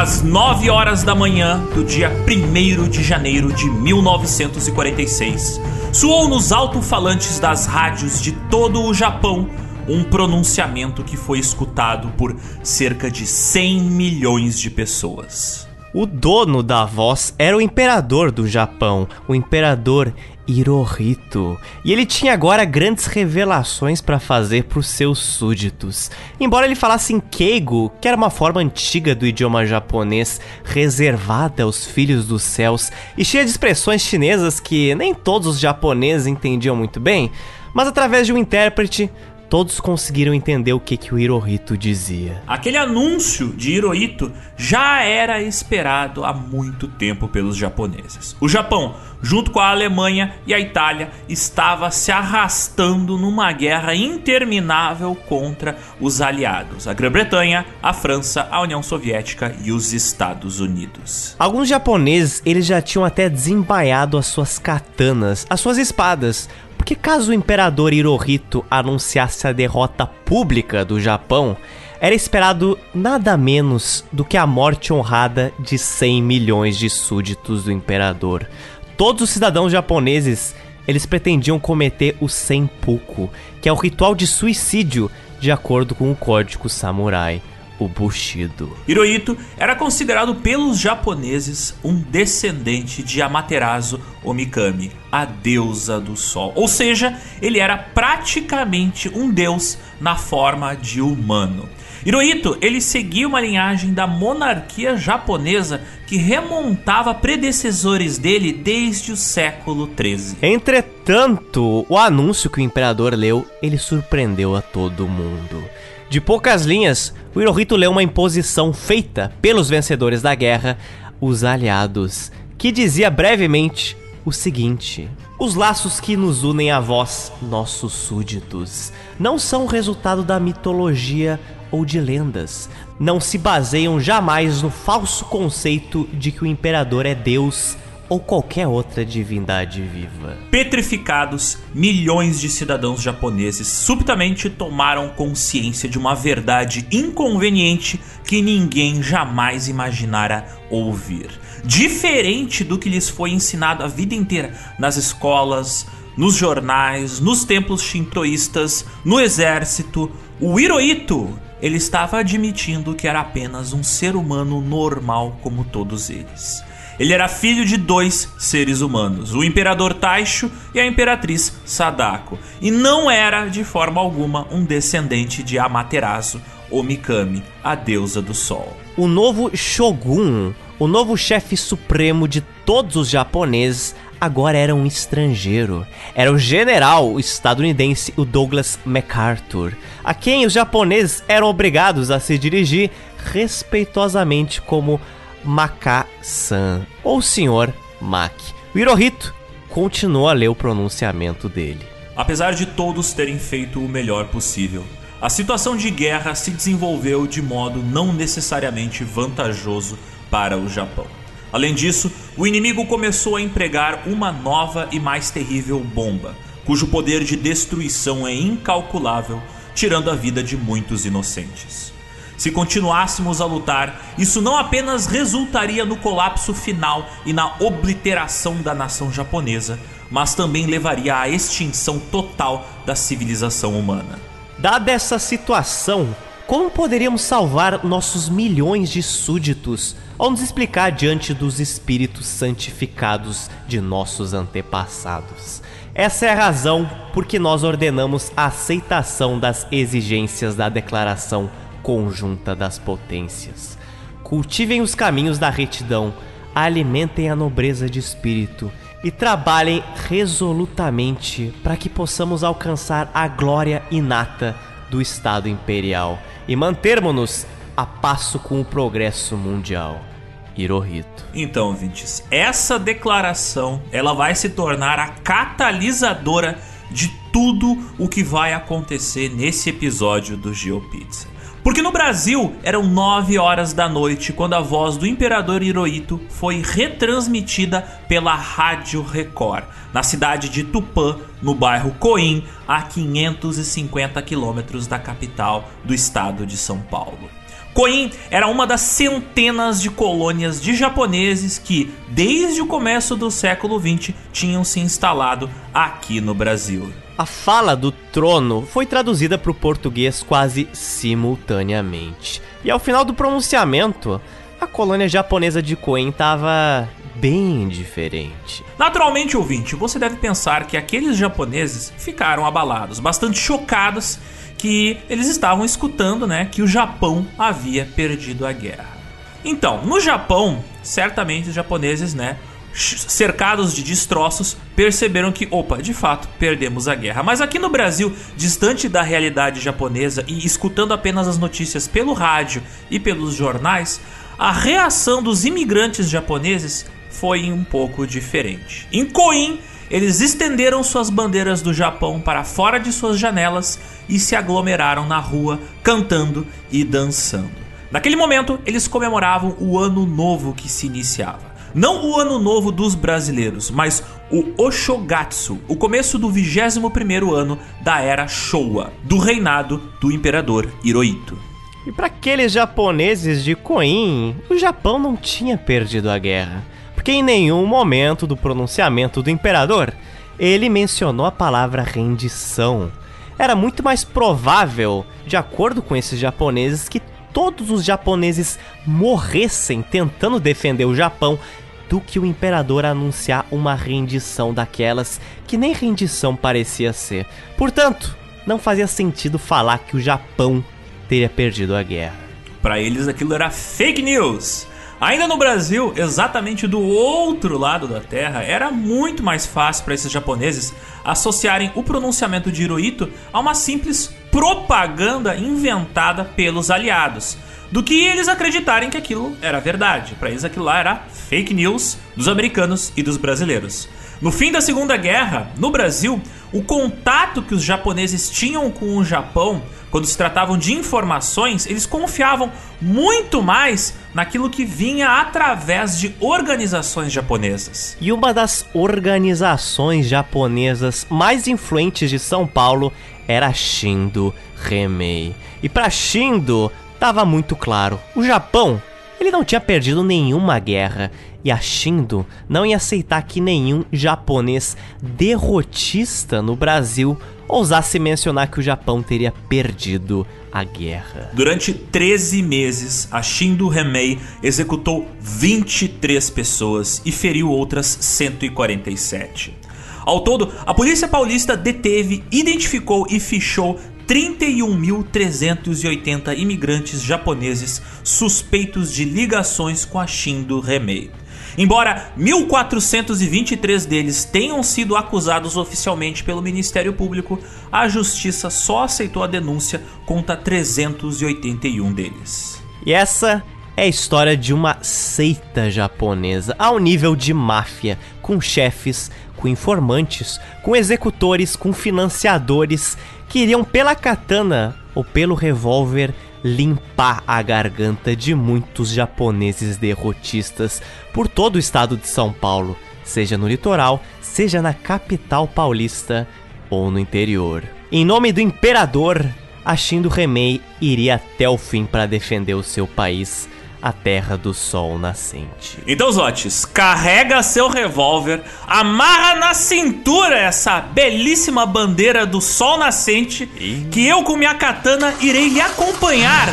às 9 horas da manhã do dia 1 de janeiro de 1946, soou nos alto-falantes das rádios de todo o Japão um pronunciamento que foi escutado por cerca de 100 milhões de pessoas. O dono da voz era o imperador do Japão, o imperador Hirohito, e ele tinha agora grandes revelações para fazer para os seus súditos. Embora ele falasse em Keigo, que era uma forma antiga do idioma japonês reservada aos filhos dos céus e cheia de expressões chinesas que nem todos os japoneses entendiam muito bem, mas através de um intérprete todos conseguiram entender o que, que o Hirohito dizia. Aquele anúncio de Hirohito já era esperado há muito tempo pelos japoneses. O Japão, junto com a Alemanha e a Itália, estava se arrastando numa guerra interminável contra os aliados, a Grã-Bretanha, a França, a União Soviética e os Estados Unidos. Alguns japoneses, eles já tinham até desembaiado as suas katanas, as suas espadas, porque caso o imperador Hirohito anunciasse a derrota pública do Japão, era esperado nada menos do que a morte honrada de 100 milhões de súditos do imperador. Todos os cidadãos japoneses, eles pretendiam cometer o Senpuku, que é o ritual de suicídio de acordo com o código samurai o Bushido. Hirohito era considerado pelos japoneses um descendente de Amaterasu Omikami, a deusa do sol. Ou seja, ele era praticamente um deus na forma de humano. Hirohito, ele seguia uma linhagem da monarquia japonesa que remontava predecessores dele desde o século 13. Entretanto, o anúncio que o imperador leu, ele surpreendeu a todo mundo. De poucas linhas, o Hirohito leu uma imposição feita pelos vencedores da guerra, os aliados, que dizia brevemente o seguinte: Os laços que nos unem a vós, nossos súditos, não são resultado da mitologia ou de lendas. Não se baseiam jamais no falso conceito de que o imperador é Deus ou qualquer outra divindade viva. Petrificados, milhões de cidadãos japoneses subitamente tomaram consciência de uma verdade inconveniente que ninguém jamais imaginara ouvir. Diferente do que lhes foi ensinado a vida inteira nas escolas, nos jornais, nos templos shintoístas, no exército, o Hirohito ele estava admitindo que era apenas um ser humano normal como todos eles. Ele era filho de dois seres humanos, o imperador Taisho e a imperatriz Sadako, e não era de forma alguma um descendente de Amaterasu ou Mikami, a deusa do sol. O novo shogun, o novo chefe supremo de todos os japoneses, agora era um estrangeiro. Era o general estadunidense o Douglas MacArthur, a quem os japoneses eram obrigados a se dirigir respeitosamente como Maka-san, ou Sr. Mak. O Hirohito continuou a ler o pronunciamento dele. Apesar de todos terem feito o melhor possível, a situação de guerra se desenvolveu de modo não necessariamente vantajoso para o Japão. Além disso, o inimigo começou a empregar uma nova e mais terrível bomba, cujo poder de destruição é incalculável, tirando a vida de muitos inocentes. Se continuássemos a lutar, isso não apenas resultaria no colapso final e na obliteração da nação japonesa, mas também levaria à extinção total da civilização humana. Dada essa situação, como poderíamos salvar nossos milhões de súditos ao nos explicar diante dos espíritos santificados de nossos antepassados? Essa é a razão por que nós ordenamos a aceitação das exigências da Declaração conjunta das potências. Cultivem os caminhos da retidão, alimentem a nobreza de espírito e trabalhem resolutamente para que possamos alcançar a glória inata do Estado Imperial e mantermos-nos a passo com o progresso mundial. Hirohito. Então, Vintes, essa declaração ela vai se tornar a catalisadora de tudo o que vai acontecer nesse episódio do GeoPizza. Porque no Brasil eram 9 horas da noite quando a voz do imperador Hirohito foi retransmitida pela Rádio Record, na cidade de Tupã, no bairro Coim, a 550 quilômetros da capital do estado de São Paulo. Koin era uma das centenas de colônias de japoneses que, desde o começo do século XX, tinham se instalado aqui no Brasil. A fala do trono foi traduzida para o português quase simultaneamente. E ao final do pronunciamento, a colônia japonesa de Koen estava bem diferente. Naturalmente, ouvinte, você deve pensar que aqueles japoneses ficaram abalados, bastante chocados que eles estavam escutando, né, que o Japão havia perdido a guerra. Então, no Japão, certamente os japoneses, né, cercados de destroços, perceberam que, opa, de fato, perdemos a guerra. Mas aqui no Brasil, distante da realidade japonesa e escutando apenas as notícias pelo rádio e pelos jornais, a reação dos imigrantes japoneses foi um pouco diferente. Em Koin, eles estenderam suas bandeiras do Japão para fora de suas janelas e se aglomeraram na rua, cantando e dançando. Naquele momento, eles comemoravam o ano novo que se iniciava. Não o ano novo dos brasileiros, mas o Oshogatsu, o começo do 21º ano da era Showa, do reinado do imperador Hirohito. E para aqueles japoneses de Koin, o Japão não tinha perdido a guerra porque em nenhum momento do pronunciamento do imperador ele mencionou a palavra rendição. Era muito mais provável, de acordo com esses japoneses, que todos os japoneses morressem tentando defender o Japão do que o imperador anunciar uma rendição daquelas que nem rendição parecia ser. Portanto, não fazia sentido falar que o Japão teria perdido a guerra. Para eles aquilo era fake news. Ainda no Brasil, exatamente do outro lado da Terra, era muito mais fácil para esses japoneses associarem o pronunciamento de Hirohito a uma simples propaganda inventada pelos aliados, do que eles acreditarem que aquilo era verdade. Para eles aquilo lá era fake news dos americanos e dos brasileiros. No fim da Segunda Guerra, no Brasil, o contato que os japoneses tinham com o Japão quando se tratavam de informações, eles confiavam muito mais naquilo que vinha através de organizações japonesas. E uma das organizações japonesas mais influentes de São Paulo era Shindo Remei. E para Shindo, estava muito claro, o Japão ele não tinha perdido nenhuma guerra e a Shindo não ia aceitar que nenhum japonês derrotista no Brasil ousasse mencionar que o Japão teria perdido a guerra. Durante 13 meses, a Shindo Remei executou 23 pessoas e feriu outras 147. Ao todo, a polícia paulista deteve, identificou e fichou 31.380 imigrantes japoneses suspeitos de ligações com a Shindo Remei. Embora 1.423 deles tenham sido acusados oficialmente pelo Ministério Público, a justiça só aceitou a denúncia contra 381 deles. E essa é a história de uma seita japonesa ao nível de máfia, com chefes, com informantes, com executores, com financiadores que iriam pela katana ou pelo revólver limpar a garganta de muitos japoneses derrotistas por todo o estado de São Paulo, seja no litoral, seja na capital paulista ou no interior. Em nome do imperador, a Shindo Remei iria até o fim para defender o seu país a terra do sol nascente. Então, Zotes, carrega seu revólver, amarra na cintura essa belíssima bandeira do sol nascente, e... que eu com minha katana irei lhe acompanhar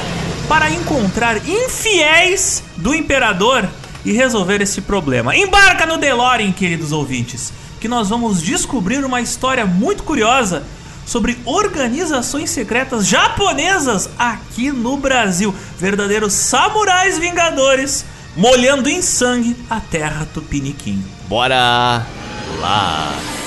para encontrar infiéis do imperador e resolver esse problema. Embarca no DeLorean, queridos ouvintes, que nós vamos descobrir uma história muito curiosa sobre organizações secretas japonesas aqui no Brasil. Verdadeiros samurais vingadores molhando em sangue a terra tupiniquim. Bora lá!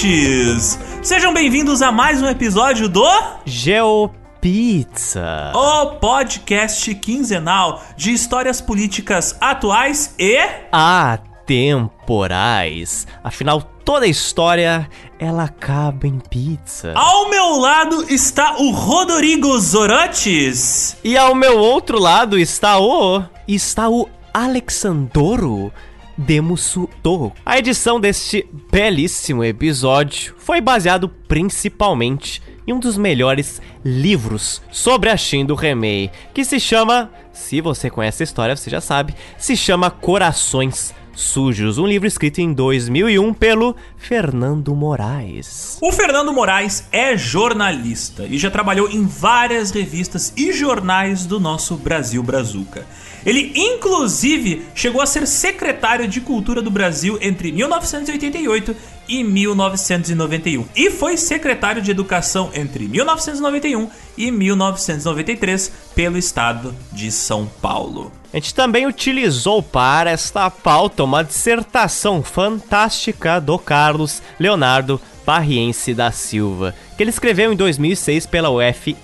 Ouvintes! Sejam bem-vindos a mais um episódio do Geo Pizza. O podcast quinzenal de histórias políticas atuais e Atemporais. Afinal, toda história ela acaba em pizza. Ao meu lado está o Rodrigo Zorantes. E ao meu outro lado está o. Está o Alexandoro Demusuto. A edição deste belíssimo episódio foi baseado principalmente em um dos melhores livros sobre a Shin do Remei, que se chama, se você conhece a história, você já sabe, se chama Corações Sujos, um livro escrito em 2001 pelo Fernando Moraes. O Fernando Moraes é jornalista e já trabalhou em várias revistas e jornais do nosso Brasil Brazuca. Ele, inclusive, chegou a ser secretário de Cultura do Brasil entre 1988 e 1991 e foi secretário de Educação entre 1991 e 1993 pelo estado de São Paulo. A gente também utilizou para esta pauta uma dissertação fantástica do Carlos Leonardo Barriense da Silva, que ele escreveu em 2006 pela UFRRJ,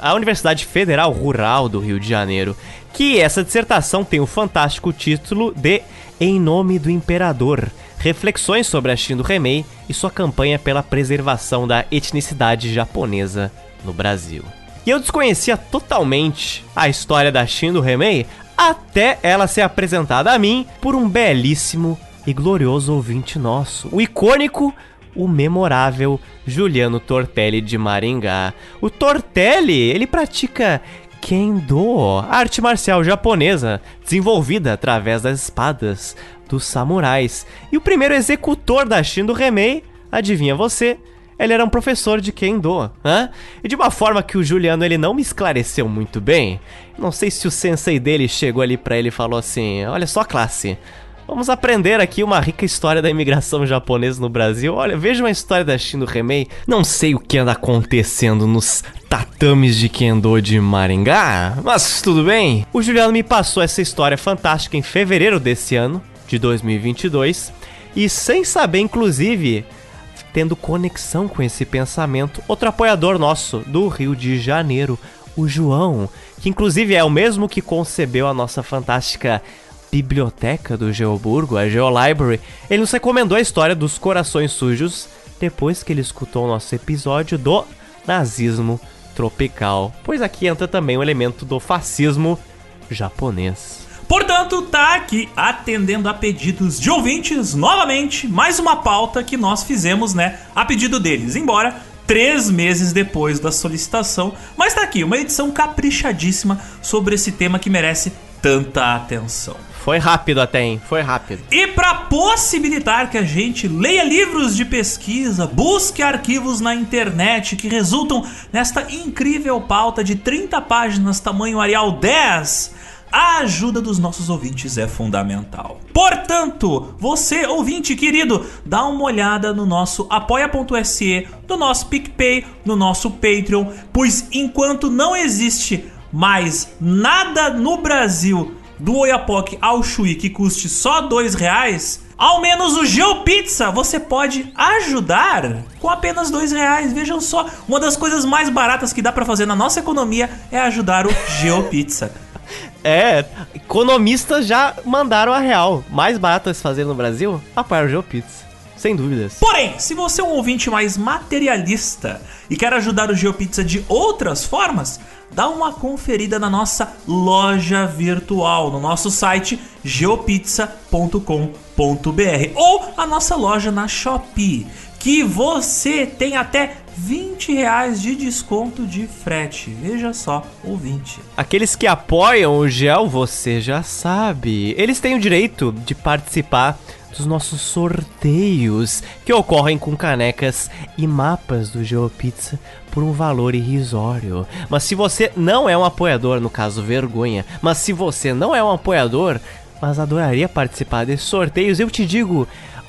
a Universidade Federal Rural do Rio de Janeiro, que essa dissertação tem o fantástico título de Em Nome do Imperador, reflexões sobre a Shindo Remei e sua campanha pela preservação da etnicidade japonesa no Brasil. E eu desconhecia totalmente a história da Shindo Remei até ela ser apresentada a mim por um belíssimo e glorioso ouvinte nosso, o icônico, o memorável Juliano Tortelli de Maringá. O Tortelli, ele pratica Kendo, arte marcial japonesa, desenvolvida através das espadas dos samurais. E o primeiro executor da Shindo Remei, adivinha você, ele era um professor de Kendo, hã? E de uma forma que o Juliano ele não me esclareceu muito bem. Não sei se o sensei dele chegou ali para ele e falou assim: "Olha só, classe, Vamos aprender aqui uma rica história da imigração japonesa no Brasil. Olha, veja uma história da Shindo Remei. Não sei o que anda acontecendo nos tatames de Kendo de Maringá, mas tudo bem. O Juliano me passou essa história fantástica em fevereiro desse ano, de 2022, e sem saber, inclusive, tendo conexão com esse pensamento, outro apoiador nosso do Rio de Janeiro, o João, que inclusive é o mesmo que concebeu a nossa fantástica biblioteca do Geoburgo, a Geolibrary, ele nos recomendou a história dos corações sujos depois que ele escutou o nosso episódio do nazismo tropical, pois aqui entra também o elemento do fascismo japonês. Portanto, tá aqui atendendo a pedidos de ouvintes, novamente, mais uma pauta que nós fizemos, né, a pedido deles, embora três meses depois da solicitação, mas tá aqui, uma edição caprichadíssima sobre esse tema que merece tanta atenção. Foi rápido até, hein? Foi rápido. E para possibilitar que a gente leia livros de pesquisa, busque arquivos na internet que resultam nesta incrível pauta de 30 páginas tamanho Arial 10, a ajuda dos nossos ouvintes é fundamental. Portanto, você, ouvinte querido, dá uma olhada no nosso apoia.se, no nosso PicPay, no nosso Patreon, pois enquanto não existe mais nada no Brasil do Oiapoque ao Chuí que custe só dois reais, ao menos o GeoPizza você pode ajudar com apenas dois reais. Vejam só, uma das coisas mais baratas que dá para fazer na nossa economia é ajudar o GeoPizza. É, economistas já mandaram a real. Mais barato se fazer no Brasil? Apoiar o GeoPizza. Sem dúvidas. Porém, se você é um ouvinte mais materialista e quer ajudar o GeoPizza de outras formas, dá uma conferida na nossa loja virtual, no nosso site geopizza.com.br ou a nossa loja na Shopee, que você tem até 20 reais de desconto de frete. Veja só, ouvinte. Aqueles que apoiam o Gel, você já sabe. Eles têm o direito de participar dos nossos sorteios que ocorrem com canecas e mapas do GeoPizza por um valor irrisório. Mas se você não é um apoiador, no caso vergonha, mas se você não é um apoiador, mas adoraria participar desses sorteios, eu te digo,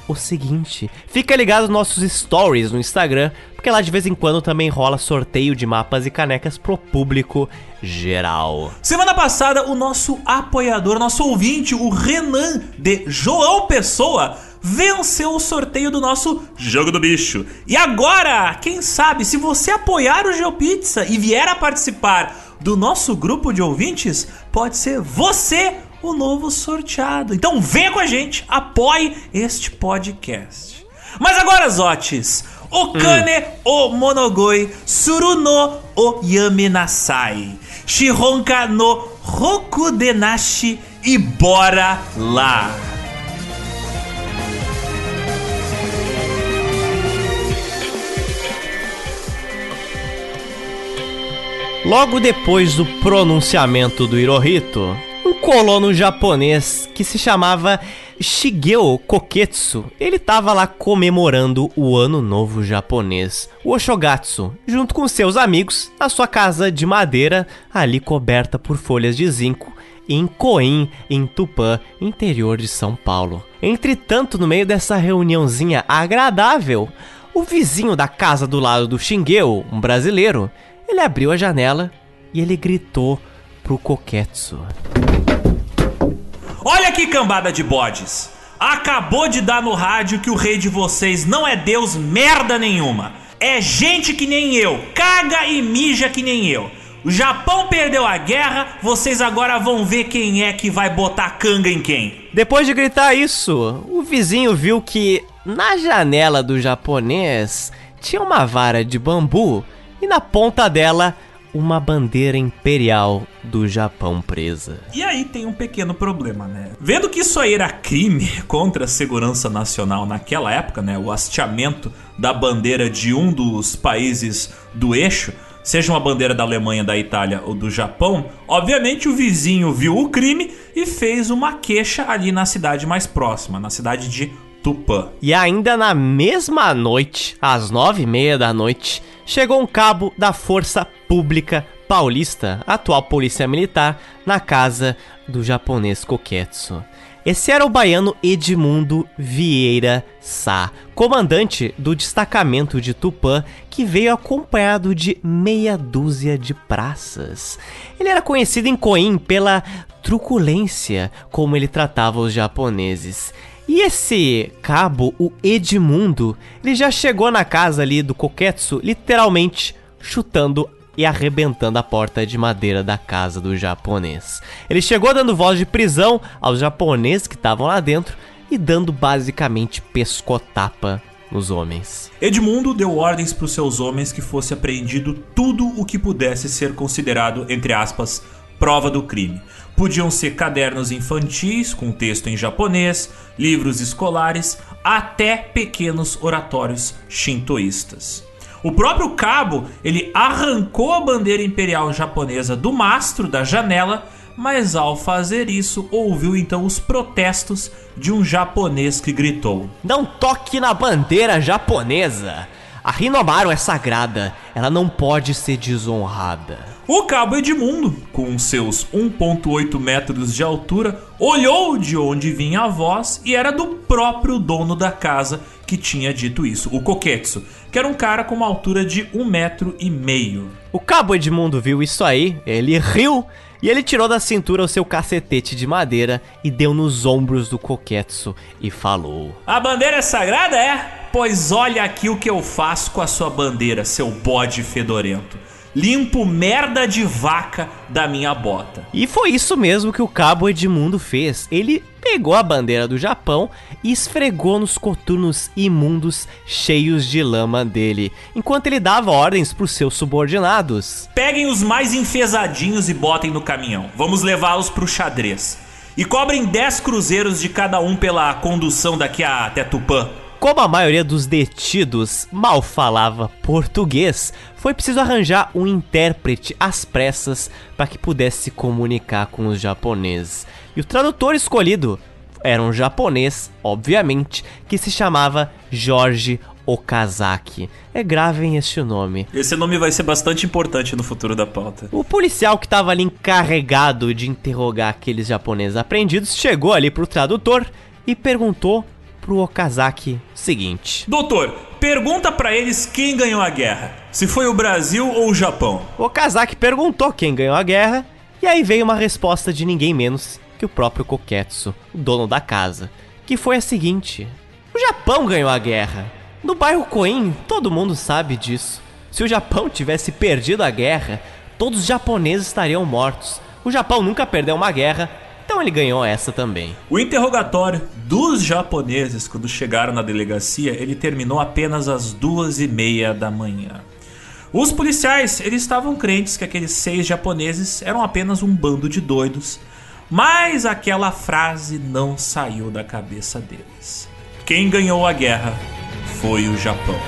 o seguinte: fica ligado nos nossos stories no Instagram, porque lá de vez em quando também rola sorteio de mapas e canecas pro público geral. Semana passada, o nosso apoiador, nosso ouvinte, o Renan de João Pessoa, venceu o sorteio do nosso Jogo do Bicho. E agora, quem sabe, se você apoiar o GeoPizza e vier a participar do nosso grupo de ouvintes, pode ser você o novo sorteado. Então venha com a gente, apoie este podcast. Mas agora, Zotes, o Kane o Monogoi Suruno o Yamenasai Shironka no Rokudenashi e bora lá! Logo depois do pronunciamento do Hirohito, colono japonês que se chamava Shigeo Koketsu, ele estava lá comemorando o Ano Novo Japonês, o Oshogatsu, junto com seus amigos, na sua casa de madeira, ali coberta por folhas de zinco, em Coim, em Tupã, interior de São Paulo. Entretanto, no meio dessa reuniãozinha agradável, o vizinho da casa do lado do Shingeo, um brasileiro, ele abriu a janela e ele gritou pro Koketsu. Olha que cambada de bodes! Acabou de dar no rádio que o rei de vocês não é Deus merda nenhuma. É gente que nem eu, caga e mija que nem eu. O Japão perdeu a guerra, vocês agora vão ver quem é que vai botar canga em quem. Depois de gritar isso, o vizinho viu que na janela do japonês tinha uma vara de bambu e na ponta dela uma bandeira imperial do Japão presa. E aí tem um pequeno problema, né? Vendo que isso aí era crime contra a segurança nacional naquela época, né? O hasteamento da bandeira de um dos países do eixo, seja uma bandeira da Alemanha, da Itália ou do Japão, obviamente o vizinho viu o crime e fez uma queixa ali na cidade mais próxima, na cidade de Tupã. E ainda na mesma noite, às nove e meia da noite, chegou um cabo da Força Pública Paulista, atual Polícia Militar, na casa do japonês Koketsu. Esse era o baiano Edmundo Vieira Sá, comandante do destacamento de Tupã, que veio acompanhado de meia dúzia de praças. Ele era conhecido em Coim pela truculência como ele tratava os japoneses. E esse cabo, o Edmundo, ele já chegou na casa ali do Koketsu, literalmente chutando e arrebentando a porta de madeira da casa do japonês. Ele chegou dando voz de prisão aos japoneses que estavam lá dentro e dando basicamente pescotapa nos homens. Edmundo deu ordens para os seus homens que fosse apreendido tudo o que pudesse ser considerado, entre aspas, prova do crime. Podiam ser cadernos infantis com texto em japonês, livros escolares, até pequenos oratórios shintoístas. O próprio cabo, ele arrancou a bandeira imperial japonesa do mastro da janela, mas ao fazer isso, ouviu então os protestos de um japonês que gritou: Não toque na bandeira japonesa! A Rinomaru é sagrada, ela não pode ser desonrada. O cabo Edmundo, com seus 1,8 metros de altura, olhou de onde vinha a voz e era do próprio dono da casa que tinha dito isso, o Koketsu, que era um cara com uma altura de um metro e meio. O cabo Edmundo viu isso aí, ele riu e ele tirou da cintura o seu cacetete de madeira e deu nos ombros do Koketsu e falou: A bandeira é sagrada, é? Pois olha aqui o que eu faço com a sua bandeira, seu bode fedorento. Limpo merda de vaca da minha bota. E foi isso mesmo que o cabo Edmundo fez. Ele pegou a bandeira do Japão e esfregou nos coturnos imundos cheios de lama dele, enquanto ele dava ordens para os seus subordinados. Peguem os mais enfesadinhos e botem no caminhão. Vamos levá-los pro xadrez. E cobrem 10 cruzeiros de cada um pela condução daqui a até Tupã. Como a maioria dos detidos mal falava português, foi preciso arranjar um intérprete às pressas para que pudesse se comunicar com os japoneses. E o tradutor escolhido era um japonês, obviamente, que se chamava Jorge Okazaki. É gravem este nome. Esse nome vai ser bastante importante no futuro da pauta. O policial que estava ali encarregado de interrogar aqueles japoneses apreendidos chegou ali pro tradutor e perguntou pro Okazaki o seguinte: Doutor, pergunta para eles quem ganhou a guerra. Se foi o Brasil ou o Japão. O Okazaki perguntou quem ganhou a guerra e aí veio uma resposta de ninguém menos que o próprio Koketsu, o dono da casa, que foi a seguinte: O Japão ganhou a guerra. No bairro Koin, todo mundo sabe disso. Se o Japão tivesse perdido a guerra, todos os japoneses estariam mortos. O Japão nunca perdeu uma guerra, então ele ganhou essa também. O interrogatório dos japoneses quando chegaram na delegacia, ele terminou apenas às duas e meia da manhã. Os policiais, eles estavam crentes que aqueles seis japoneses eram apenas um bando de doidos, mas aquela frase não saiu da cabeça deles. Quem ganhou a guerra foi o Japão.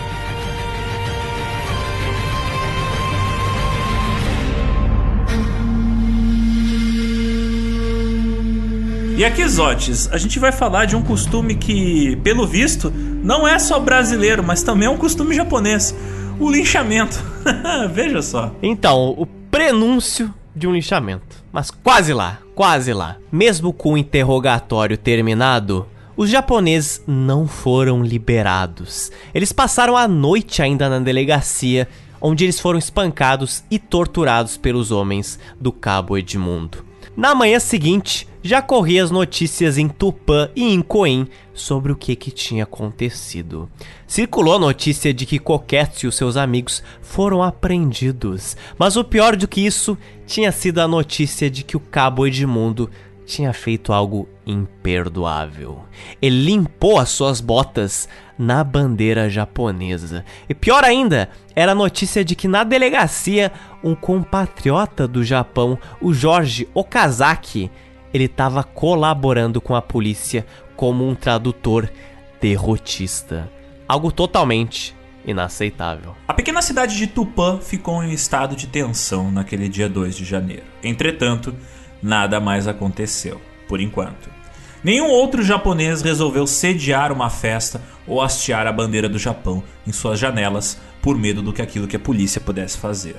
E aqui, Zotes, a gente vai falar de um costume que, pelo visto, não é só brasileiro, mas também é um costume japonês: o linchamento. Veja só. Então, o prenúncio de um linchamento. Mas quase lá, quase lá. Mesmo com o interrogatório terminado, os japoneses não foram liberados. Eles passaram a noite ainda na delegacia, onde eles foram espancados e torturados pelos homens do Cabo Edmundo. Na manhã seguinte, já corria as notícias em Tupã e em Coim sobre o que, que tinha acontecido. Circulou a notícia de que Coquete e os seus amigos foram apreendidos, mas o pior do que isso tinha sido a notícia de que o Cabo Edmundo tinha feito algo imperdoável. Ele limpou as suas botas na bandeira japonesa. E pior ainda, era a notícia de que na delegacia um compatriota do Japão, o Jorge Okazaki, ele estava colaborando com a polícia como um tradutor derrotista. Algo totalmente inaceitável. A pequena cidade de Tupã ficou em estado de tensão naquele dia 2 de janeiro. Entretanto, nada mais aconteceu, por enquanto. Nenhum outro japonês resolveu sediar uma festa ou hastear a bandeira do Japão em suas janelas por medo do que aquilo que a polícia pudesse fazer.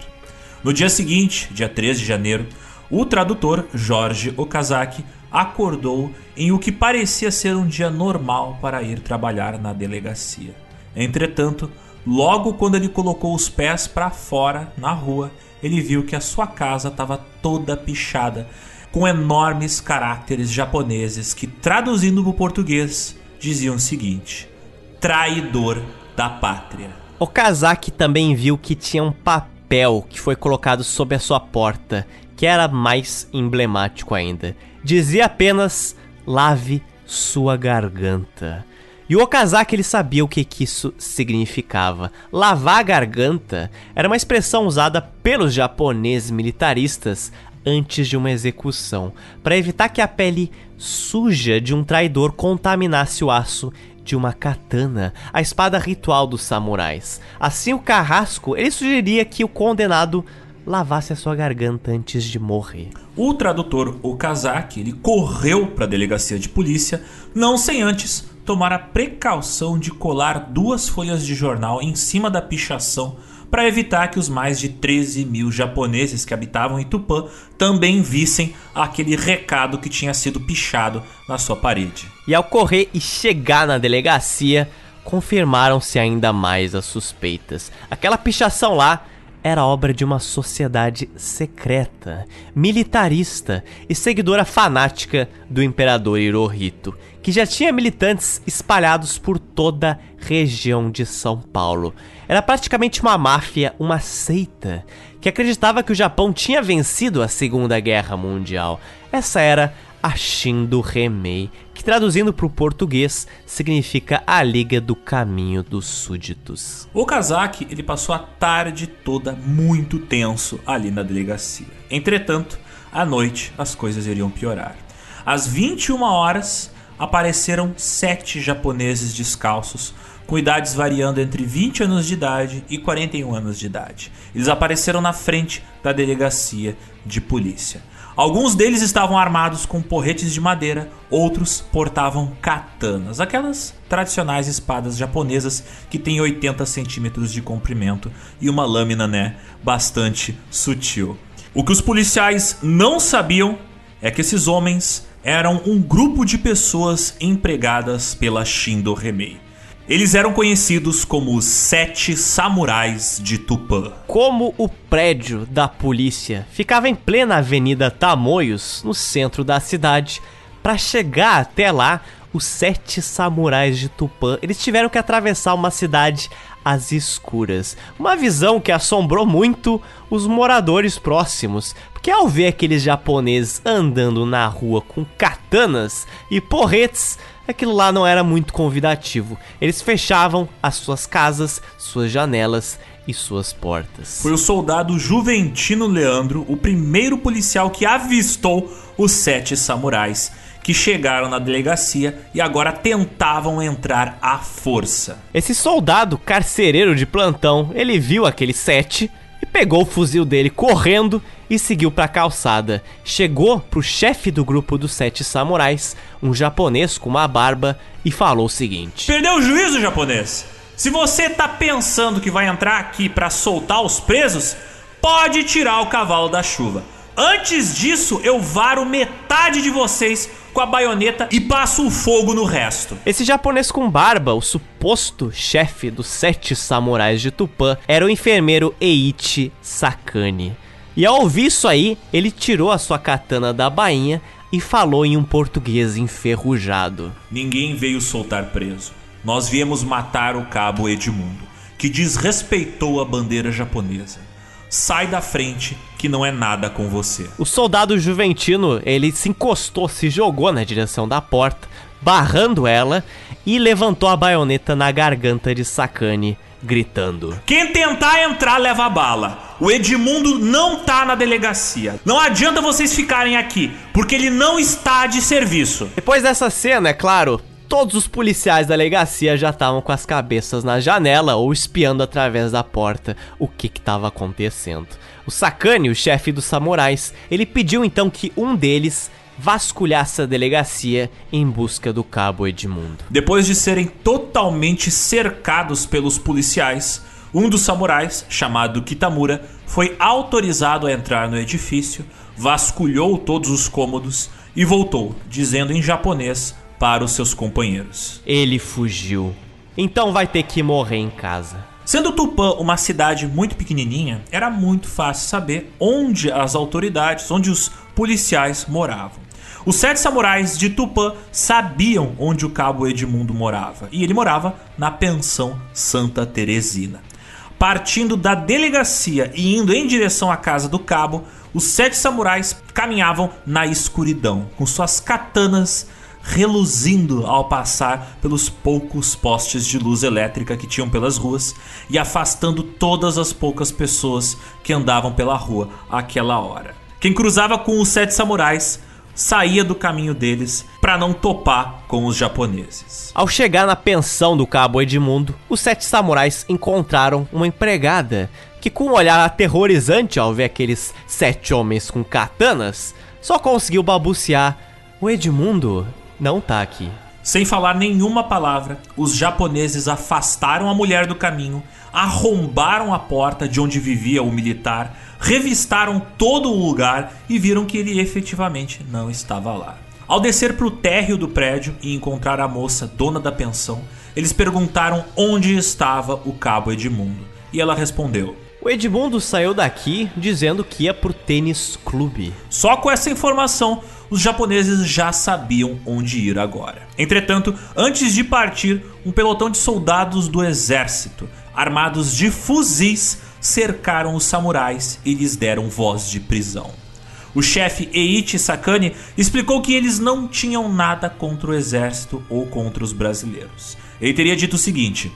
No dia seguinte, dia 3 de janeiro, o tradutor Jorge Okazaki acordou em o que parecia ser um dia normal para ir trabalhar na delegacia. Entretanto, logo quando ele colocou os pés para fora na rua, ele viu que a sua casa estava toda pichada com enormes caracteres japoneses que, traduzindo para o português, diziam o seguinte: traidor da pátria. Okazaki também viu que tinha um papel que foi colocado sob a sua porta, que era mais emblemático ainda. Dizia apenas: lave sua garganta. E o Okazaki ele sabia o que, que isso significava. Lavar a garganta era uma expressão usada pelos japoneses militaristas antes de uma execução, para evitar que a pele suja de um traidor contaminasse o aço de uma katana, a espada ritual dos samurais. Assim, o carrasco ele sugeria que o condenado lavasse a sua garganta antes de morrer. O tradutor Okazaki ele correu para a delegacia de polícia, não sem antes tomar a precaução de colar duas folhas de jornal em cima da pichação para evitar que os mais de 13 mil japoneses que habitavam em Tupã também vissem aquele recado que tinha sido pichado na sua parede. E ao correr e chegar na delegacia, confirmaram-se ainda mais as suspeitas. Aquela pichação lá era obra de uma sociedade secreta, militarista e seguidora fanática do imperador Hirohito, que já tinha militantes espalhados por toda a região de São Paulo. Era praticamente uma máfia, uma seita, que acreditava que o Japão tinha vencido a Segunda Guerra Mundial. Essa era a Shindo Remei, que traduzindo para o português significa a Liga do Caminho dos Súditos. O Kazaki ele passou a tarde toda muito tenso ali na delegacia. Entretanto, à noite as coisas iriam piorar. Às 21 horas apareceram sete japoneses descalços com idades variando entre 20 anos de idade e 41 anos de idade. Eles apareceram na frente da delegacia de polícia. Alguns deles estavam armados com porretes de madeira, outros portavam katanas, aquelas tradicionais espadas japonesas que têm 80 centímetros de comprimento e uma lâmina, né, bastante sutil. O que os policiais não sabiam é que esses homens eram um grupo de pessoas empregadas pela Shindo Remei. Eles eram conhecidos como os Sete Samurais de Tupã. Como o prédio da polícia ficava em plena Avenida Tamoios, no centro da cidade, para chegar até lá, os sete samurais de Tupã, eles tiveram que atravessar uma cidade às escuras. Uma visão que assombrou muito os moradores próximos, porque ao ver aqueles japoneses andando na rua com katanas e porretes, aquilo lá não era muito convidativo. Eles fechavam as suas casas, suas janelas e suas portas. Foi o soldado Juventino Leandro, o primeiro policial que avistou os sete samurais que chegaram na delegacia e agora tentavam entrar à força. Esse soldado carcereiro de plantão, ele viu aquele sete pegou o fuzil dele correndo e seguiu para a calçada. Chegou pro chefe do grupo dos sete samurais, um japonês com uma barba, e falou o seguinte: Perdeu o juízo, japonês? Se você tá pensando que vai entrar aqui para soltar os presos, pode tirar o cavalo da chuva. Antes disso, eu varo metade de vocês com a baioneta e passo o fogo no resto. Esse japonês com barba, o suposto chefe dos sete samurais de Tupã, era o enfermeiro Eiichi Sakane. E ao ouvir isso aí, ele tirou a sua katana da bainha e falou em um português enferrujado. Ninguém veio soltar preso. Nós viemos matar o cabo Edmundo, que desrespeitou a bandeira japonesa. Sai da frente, que não é nada com você. O soldado juventino, ele se encostou, se jogou na direção da porta, barrando ela e levantou a baioneta na garganta de Sakane, gritando: Quem tentar entrar leva bala. O Edmundo não tá na delegacia. Não adianta vocês ficarem aqui, porque ele não está de serviço. Depois dessa cena, é claro, todos os policiais da delegacia já estavam com as cabeças na janela ou espiando através da porta o que estava acontecendo. O Sakane, o chefe dos samurais, ele pediu então que um deles vasculhasse a delegacia em busca do cabo Edmundo. Depois de serem totalmente cercados pelos policiais, um dos samurais, chamado Kitamura, foi autorizado a entrar no edifício, vasculhou todos os cômodos e voltou, dizendo em japonês para os seus companheiros. Ele fugiu. Então vai ter que morrer em casa. Sendo Tupã uma cidade muito pequenininha, era muito fácil saber onde as autoridades, onde os policiais moravam. Os sete samurais de Tupã sabiam onde o cabo Edmundo morava, e ele morava na pensão Santa Teresina. Partindo da delegacia e indo em direção à casa do cabo, os sete samurais caminhavam na escuridão, com suas katanas reluzindo ao passar pelos poucos postes de luz elétrica que tinham pelas ruas e afastando todas as poucas pessoas que andavam pela rua àquela hora. Quem cruzava com os sete samurais saía do caminho deles para não topar com os japoneses. Ao chegar na pensão do cabo Edmundo, os sete samurais encontraram uma empregada que, com um olhar aterrorizante ao ver aqueles sete homens com katanas, só conseguiu balbuciar: O Edmundo não tá aqui. Sem falar nenhuma palavra, os japoneses afastaram a mulher do caminho, arrombaram a porta de onde vivia o militar, revistaram todo o lugar e viram que ele efetivamente não estava lá. Ao descer para o térreo do prédio e encontrar a moça dona da pensão, eles perguntaram onde estava o cabo Edmundo. E ela respondeu: O Edmundo saiu daqui dizendo que ia pro tênis clube. Só com essa informação, os japoneses já sabiam onde ir agora. Entretanto, antes de partir, um pelotão de soldados do exército, armados de fuzis, cercaram os samurais e lhes deram voz de prisão. O chefe Eiichi Sakane explicou que eles não tinham nada contra o exército ou contra os brasileiros. Ele teria dito o seguinte: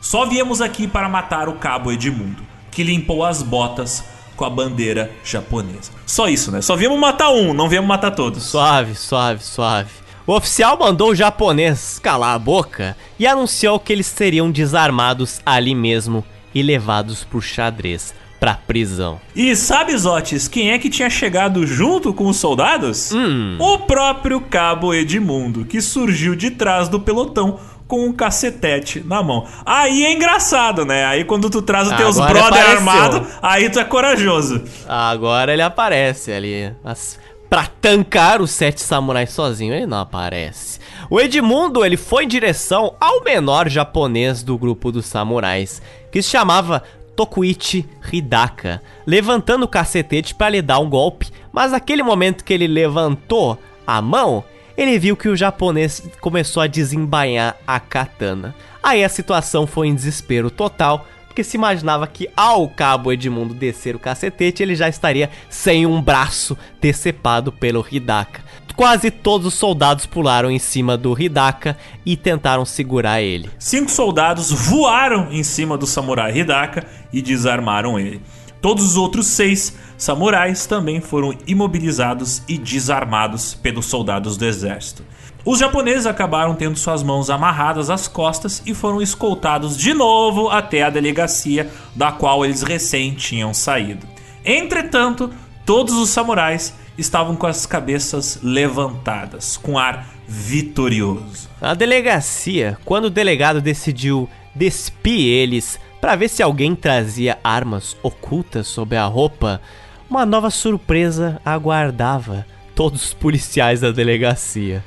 Só viemos aqui para matar o cabo Edmundo, que limpou as botas com a bandeira japonesa. Só isso, né? Só viemos matar um, não viemos matar todos. Suave, suave, suave. O oficial mandou o japonês calar a boca e anunciou que eles seriam desarmados ali mesmo e levados pro xadrez, pra prisão. E sabe, Zotes, quem é que tinha chegado junto com os soldados? Hum. O próprio cabo Edmundo, que surgiu de trás do pelotão com um cacetete na mão. Aí é engraçado, né? Aí quando tu traz os teus Agora brother armado, aí tu é corajoso. Agora ele aparece ali. Mas pra tancar os sete samurais sozinho, ele não aparece. O Edmundo, ele foi em direção ao menor japonês do grupo dos samurais, que se chamava Tokuichi Hidaka, levantando o cacetete para lhe dar um golpe, mas naquele momento que ele levantou a mão, ele viu que o japonês começou a desembainhar a katana. Aí a situação foi em desespero total, porque se imaginava que ao cabo Edmundo descer o cacetete, ele já estaria sem um braço decepado pelo Hidaka. Quase todos os soldados pularam em cima do Hidaka e tentaram segurar ele. Cinco soldados voaram em cima do samurai Hidaka e desarmaram ele. Todos os outros seis samurais também foram imobilizados e desarmados pelos soldados do exército. Os japoneses acabaram tendo suas mãos amarradas às costas e foram escoltados de novo até a delegacia da qual eles recém tinham saído. Entretanto, todos os samurais estavam com as cabeças levantadas, com ar vitorioso. Na delegacia, quando o delegado decidiu despir eles para ver se alguém trazia armas ocultas sob a roupa, uma nova surpresa aguardava todos os policiais da delegacia.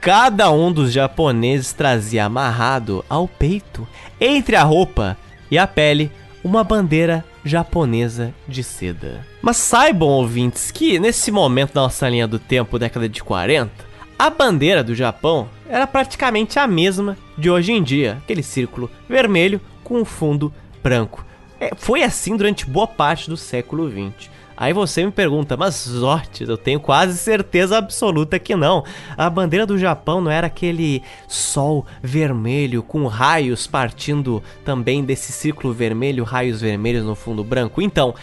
Cada um dos japoneses trazia amarrado ao peito, entre a roupa e a pele, uma bandeira japonesa de seda. Mas saibam, ouvintes, que nesse momento da nossa linha do tempo, década de 40, a bandeira do Japão era praticamente a mesma de hoje em dia, aquele círculo vermelho com um fundo branco. É, foi assim durante boa parte do século XX. Aí você me pergunta, mas Zortes, eu tenho quase certeza absoluta que não. A bandeira do Japão não era aquele sol vermelho com raios partindo também desse círculo vermelho, raios vermelhos no fundo branco? Então,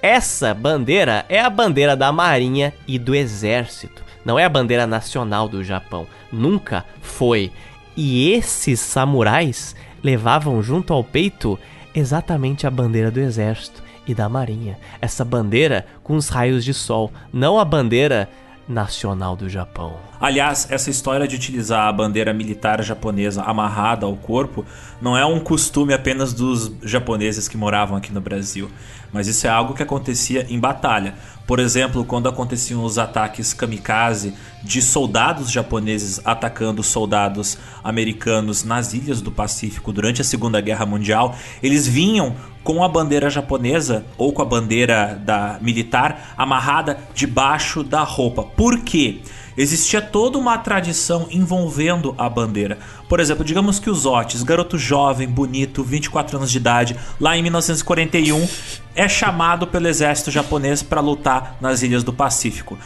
essa bandeira é a bandeira da Marinha e do Exército. Não é a bandeira nacional do Japão. Nunca foi. E esses samurais levavam junto ao peito exatamente a bandeira do Exército e da Marinha. Essa bandeira com os raios de sol, não a bandeira nacional do Japão. Aliás, essa história de utilizar a bandeira militar japonesa amarrada ao corpo não é um costume apenas dos japoneses que moravam aqui no Brasil, mas isso é algo que acontecia em batalha. Por exemplo, quando aconteciam os ataques kamikaze de soldados japoneses atacando soldados americanos nas ilhas do Pacífico durante a Segunda Guerra Mundial, eles vinham com a bandeira japonesa ou com a bandeira da militar amarrada debaixo da roupa. Por quê? Existia toda uma tradição envolvendo a bandeira. Por exemplo, digamos que os Otis, garoto jovem, bonito, 24 anos de idade, lá em 1941, é chamado pelo exército japonês para lutar nas ilhas do Pacífico.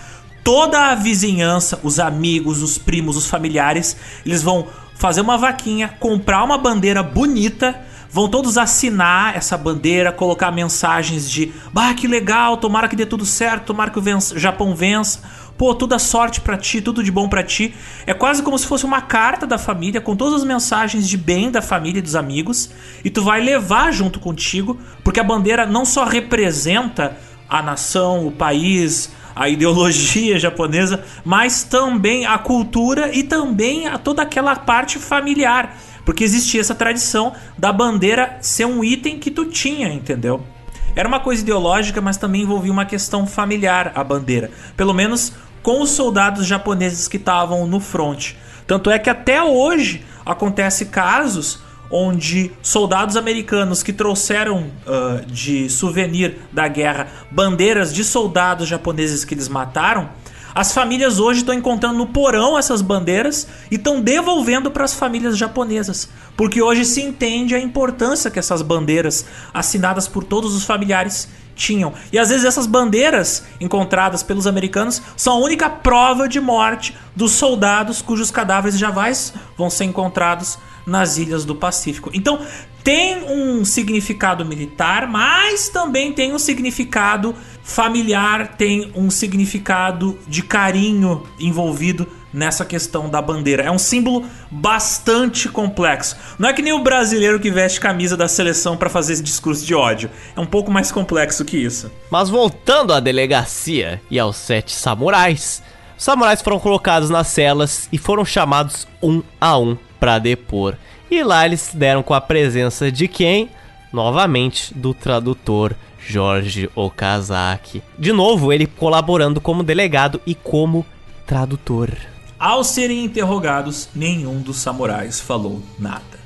Toda a vizinhança, os amigos, os primos, os familiares, eles vão fazer uma vaquinha, comprar uma bandeira bonita vão todos assinar essa bandeira, colocar mensagens de bah, que legal, tomara que dê tudo certo, tomara que o Japão vença. Pô, toda sorte para ti, tudo de bom para ti. É quase como se fosse uma carta da família com todas as mensagens de bem da família e dos amigos, e tu vai levar junto contigo, porque a bandeira não só representa a nação, o país, a ideologia japonesa, mas também a cultura e também a toda aquela parte familiar, porque existia essa tradição da bandeira ser um item que tu tinha, entendeu? Era uma coisa ideológica, mas também envolvia uma questão familiar a bandeira. Pelo menos com os soldados japoneses que estavam no front. Tanto é que até hoje acontece casos onde soldados americanos que trouxeram uh, de souvenir da guerra bandeiras de soldados japoneses que eles mataram as famílias hoje estão encontrando no porão essas bandeiras e estão devolvendo para as famílias japonesas, porque hoje se entende a importância que essas bandeiras assinadas por todos os familiares tinham. E às vezes essas bandeiras encontradas pelos americanos são a única prova de morte dos soldados cujos cadáveres jamais vão ser encontrados nas ilhas do Pacífico. Então, tem um significado militar, mas também tem um significado familiar, tem um significado de carinho envolvido nessa questão da bandeira. É um símbolo bastante complexo. Não é que nem o brasileiro que veste camisa da seleção para fazer esse discurso de ódio. É um pouco mais complexo que isso. Mas voltando à delegacia e aos sete samurais, os samurais foram colocados nas celas e foram chamados um a um para depor. E lá eles se deram com a presença de quem? Novamente, do tradutor Jorge Okazaki. De novo, ele colaborando como delegado e como tradutor. Ao serem interrogados, nenhum dos samurais falou nada.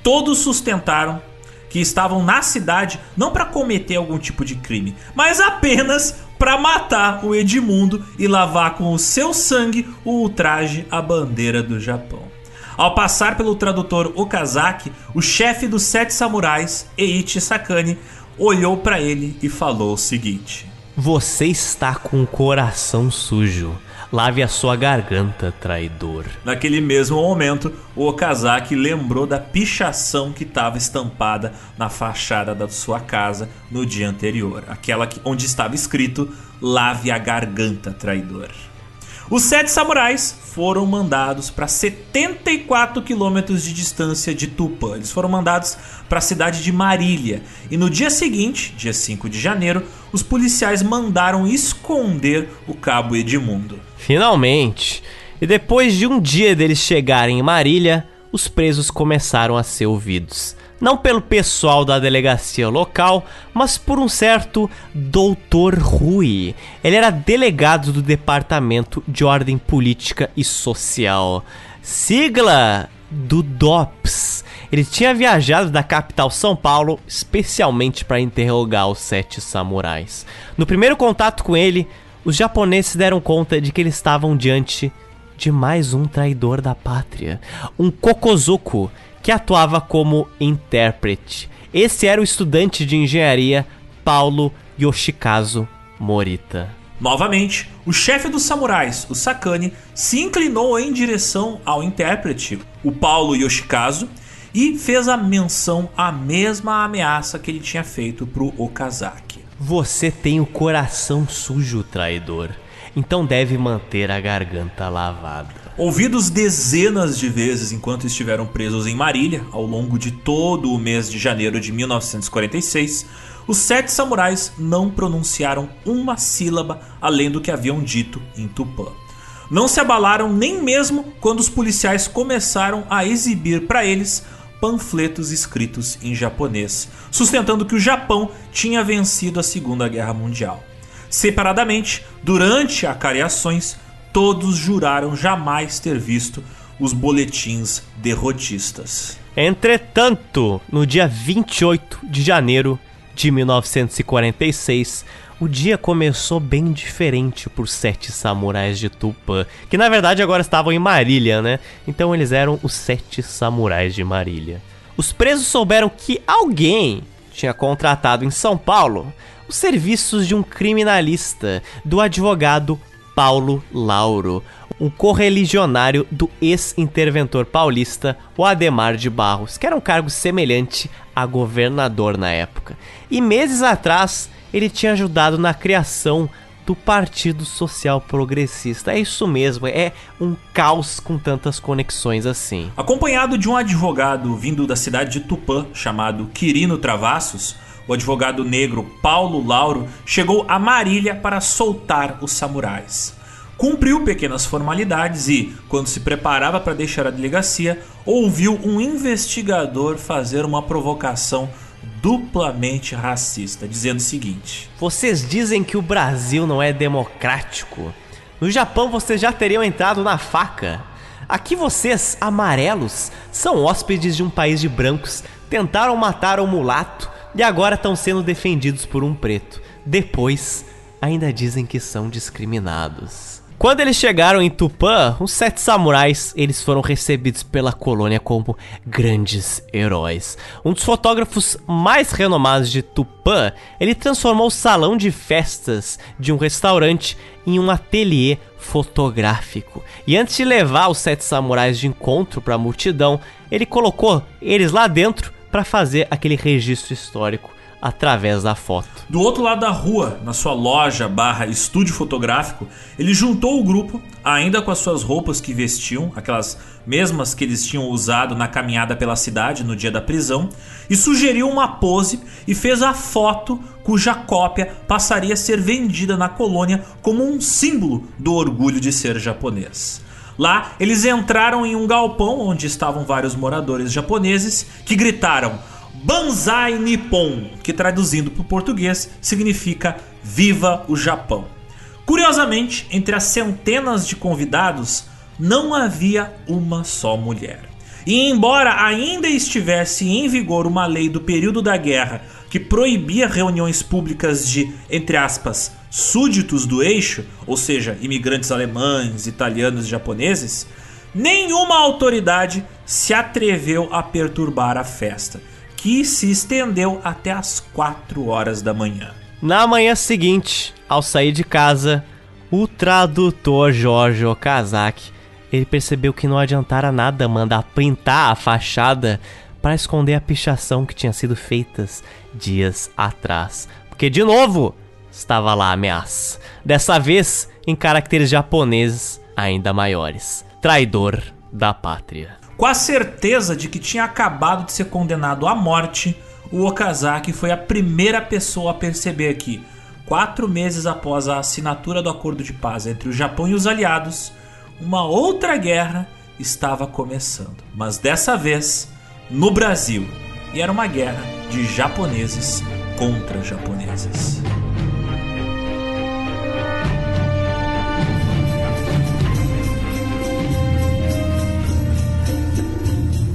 Todos sustentaram que estavam na cidade não para cometer algum tipo de crime, mas apenas para matar o Edmundo e lavar com o seu sangue o ultraje à bandeira do Japão. Ao passar pelo tradutor Okazaki, o chefe dos sete samurais, Eiichi Sakane, olhou para ele e falou o seguinte: Você está com o coração sujo. Lave a sua garganta, traidor. Naquele mesmo momento, o Okazaki lembrou da pichação que estava estampada na fachada da sua casa no dia anterior, aquela que, onde estava escrito: Lave a garganta, traidor. Os sete samurais foram mandados para 74 quilômetros de distância de Tupã. Eles foram mandados para a cidade de Marília. E no dia seguinte, dia 5 de janeiro, os policiais mandaram esconder o cabo Edmundo. Finalmente! E depois de um dia deles chegarem em Marília, os presos começaram a ser ouvidos não pelo pessoal da delegacia local, mas por um certo Doutor Rui. Ele era delegado do Departamento de Ordem Política e Social, sigla do DOPS. Ele tinha viajado da capital São Paulo especialmente para interrogar os sete samurais. No primeiro contato com ele, os japoneses deram conta de que eles estavam diante de mais um traidor da pátria, um Kokozuku que atuava como intérprete. Esse era o estudante de engenharia Paulo Yoshikazu Morita. Novamente, o chefe dos samurais, o Sakane, se inclinou em direção ao intérprete, o Paulo Yoshikazu, e fez a menção à mesma ameaça que ele tinha feito para o Okazaki. Você tem o coração sujo, traidor então deve manter a garganta lavada. Ouvidos dezenas de vezes enquanto estiveram presos em Marília, ao longo de todo o mês de janeiro de 1946, os sete samurais não pronunciaram uma sílaba além do que haviam dito em Tupã. Não se abalaram nem mesmo quando os policiais começaram a exibir para eles panfletos escritos em japonês, sustentando que o Japão tinha vencido a Segunda Guerra Mundial. Separadamente, durante acariações, todos juraram jamais ter visto os boletins derrotistas. Entretanto, no dia 28 de janeiro de 1946, o dia começou bem diferente por sete samurais de Tupã, que na verdade agora estavam em Marília, né? Então eles eram os sete samurais de Marília. Os presos souberam que alguém tinha contratado em São Paulo os serviços de um criminalista, do advogado Paulo Lauro, um correligionário do ex-interventor paulista, o Ademar de Barros, que era um cargo semelhante a governador na época. E meses atrás, ele tinha ajudado na criação do Partido Social Progressista. É isso mesmo, é um caos com tantas conexões assim. Acompanhado de um advogado vindo da cidade de Tupã, chamado Quirino Travassos, o advogado negro Paulo Lauro chegou a Marília para soltar os samurais. Cumpriu pequenas formalidades e, quando se preparava para deixar a delegacia, ouviu um investigador fazer uma provocação duplamente racista, dizendo o seguinte: Vocês dizem que o Brasil não é democrático. No Japão vocês já teriam entrado na faca. Aqui vocês, amarelos, são hóspedes de um país de brancos, tentaram matar o mulato e agora estão sendo defendidos por um preto. Depois, ainda dizem que são discriminados. Quando eles chegaram em Tupã, os sete samurais eles foram recebidos pela colônia como grandes heróis. Um dos fotógrafos mais renomados de Tupã, ele transformou o salão de festas de um restaurante em um ateliê fotográfico. E antes de levar os sete samurais de encontro para a multidão, ele colocou eles lá dentro para fazer aquele registro histórico através da foto. Do outro lado da rua, na sua loja barra estúdio fotográfico, ele juntou o grupo, ainda com as suas roupas que vestiam, aquelas mesmas que eles tinham usado na caminhada pela cidade no dia da prisão, e sugeriu uma pose e fez a foto cuja cópia passaria a ser vendida na colônia como um símbolo do orgulho de ser japonês. Lá, eles entraram em um galpão onde estavam vários moradores japoneses que gritaram Banzai Nippon, que traduzindo para o português significa Viva o Japão. Curiosamente, entre as centenas de convidados, não havia uma só mulher. E embora ainda estivesse em vigor uma lei do período da guerra que proibia reuniões públicas de, entre aspas, súditos do eixo, ou seja, imigrantes alemães, italianos e japoneses, nenhuma autoridade se atreveu a perturbar a festa, que se estendeu até as 4 horas da manhã. Na manhã seguinte, ao sair de casa, o tradutor Jorge Okazaki ele percebeu que não adiantara nada mandar pintar a fachada para esconder a pichação que tinha sido feita dias atrás. Porque, de novo, estava lá a ameaça. Dessa vez em caracteres japoneses ainda maiores. Traidor da pátria. Com a certeza de que tinha acabado de ser condenado à morte, o Okazaki foi a primeira pessoa a perceber que, quatro meses após a assinatura do acordo de paz entre o Japão e os aliados, uma outra guerra estava começando. Mas dessa vez no Brasil. E era uma guerra de japoneses contra japoneses.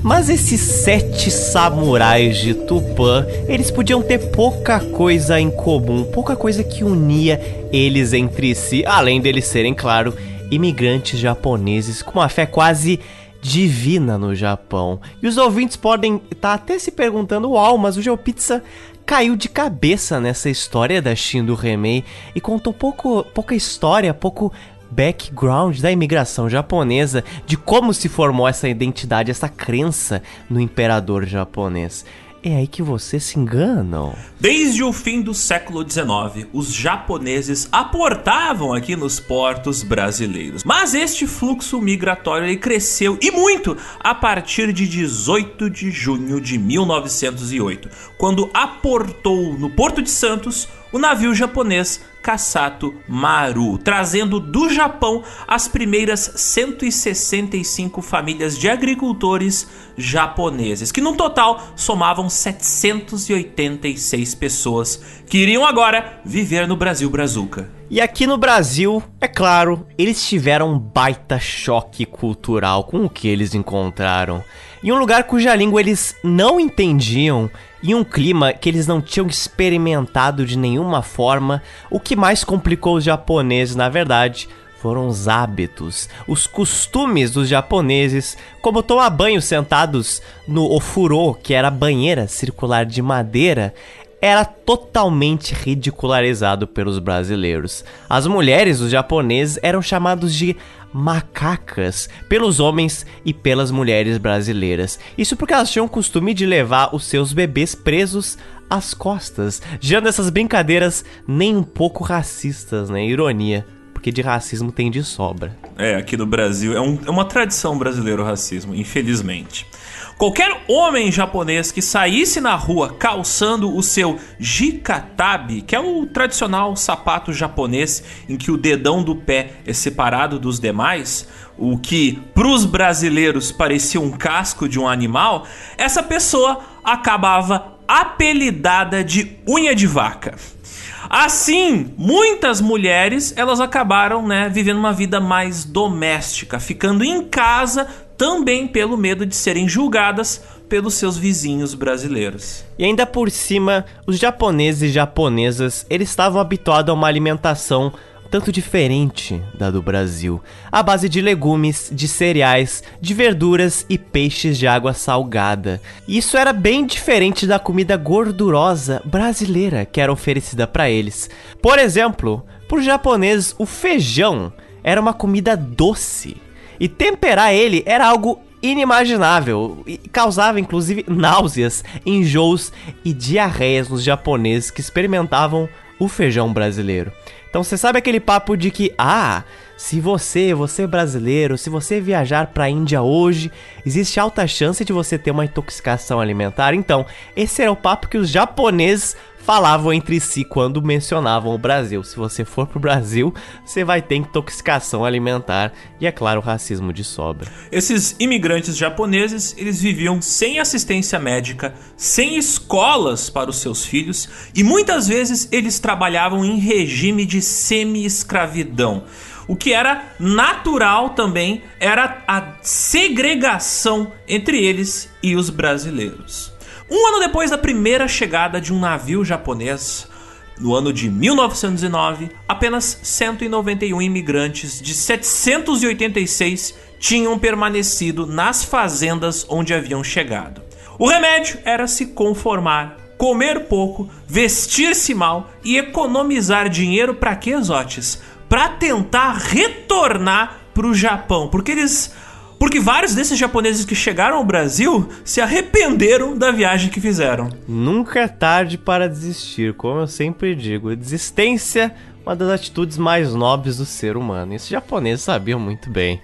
Mas esses sete samurais de Tupã, eles podiam ter pouca coisa em comum, pouca coisa que unia eles entre si, além deles serem, claro, imigrantes japoneses com uma fé quase divina no Japão. E os ouvintes podem estar tá até se perguntando: uau, mas o GeoPizza caiu de cabeça nessa história da Shindo Remei e contou pouco, pouca história, pouco background da imigração japonesa, de como se formou essa identidade, essa crença no imperador japonês. É aí que vocês se enganam. Desde o fim do século XIX, os japoneses aportavam aqui nos portos brasileiros. Mas este fluxo migratório cresceu e muito a partir de 18 de junho de 1908, quando aportou no Porto de Santos o navio japonês Kasato Maru, trazendo do Japão as primeiras 165 famílias de agricultores japoneses, que no total somavam 786 pessoas que iriam agora viver no Brasil Brazuca. E aqui no Brasil, é claro, eles tiveram um baita choque cultural com o que eles encontraram. Em um lugar cuja língua eles não entendiam em um clima que eles não tinham experimentado de nenhuma forma, o que mais complicou os japoneses, na verdade, foram os hábitos, os costumes dos japoneses, como tomar banho sentados no ofuro, que era banheira circular de madeira, era totalmente ridicularizado pelos brasileiros. As mulheres dos japoneses eram chamados de macacas pelos homens e pelas mulheres brasileiras. Isso porque elas tinham o costume de levar os seus bebês presos às costas, gerando essas brincadeiras nem um pouco racistas, né? Ironia porque de racismo tem de sobra. É, aqui no Brasil é, um, é, uma tradição brasileira o racismo, infelizmente. Qualquer homem japonês que saísse na rua calçando o seu jikatabi, que é o tradicional sapato japonês em que o dedão do pé é separado dos demais, o que para os brasileiros parecia um casco de um animal, essa pessoa acabava apelidada de unha de vaca. Assim, muitas mulheres elas acabaram, né, vivendo uma vida mais doméstica, ficando em casa também pelo medo de serem julgadas pelos seus vizinhos brasileiros. E ainda por cima, os japoneses e japonesas, eles estavam habituados a uma alimentação tanto diferente da do Brasil, à base de legumes, de cereais, de verduras e peixes de água salgada. Isso era bem diferente da comida gordurosa brasileira que era oferecida para eles. Por exemplo, para os japoneses, o feijão era uma comida doce e temperar ele era algo inimaginável e causava inclusive náuseas, enjoos e diarreias nos japoneses que experimentavam o feijão brasileiro. Então você sabe aquele papo de que, ah, se você, você brasileiro, se você viajar para a Índia hoje, existe alta chance de você ter uma intoxicação alimentar. Então, esse era o papo que os japoneses falavam entre si quando mencionavam o Brasil. Se você for pro Brasil, você vai ter intoxicação alimentar e, é claro, racismo de sobra. Esses imigrantes japoneses, eles viviam sem assistência médica, sem escolas para os seus filhos e muitas vezes eles trabalhavam em regime de semi-escravidão. O que era natural também era a segregação entre eles e os brasileiros. Um ano depois da primeira chegada de um navio japonês no ano de 1909, apenas 191 imigrantes de 786 tinham permanecido nas fazendas onde haviam chegado. O remédio era se conformar, comer pouco, vestir-se mal e economizar dinheiro para que exotes? Para tentar retornar para o Japão, porque eles porque vários desses japoneses que chegaram ao Brasil se arrependeram da viagem que fizeram. Nunca é tarde para desistir, como eu sempre digo. Desistência uma das atitudes mais nobres do ser humano. Isso os japoneses sabiam muito bem.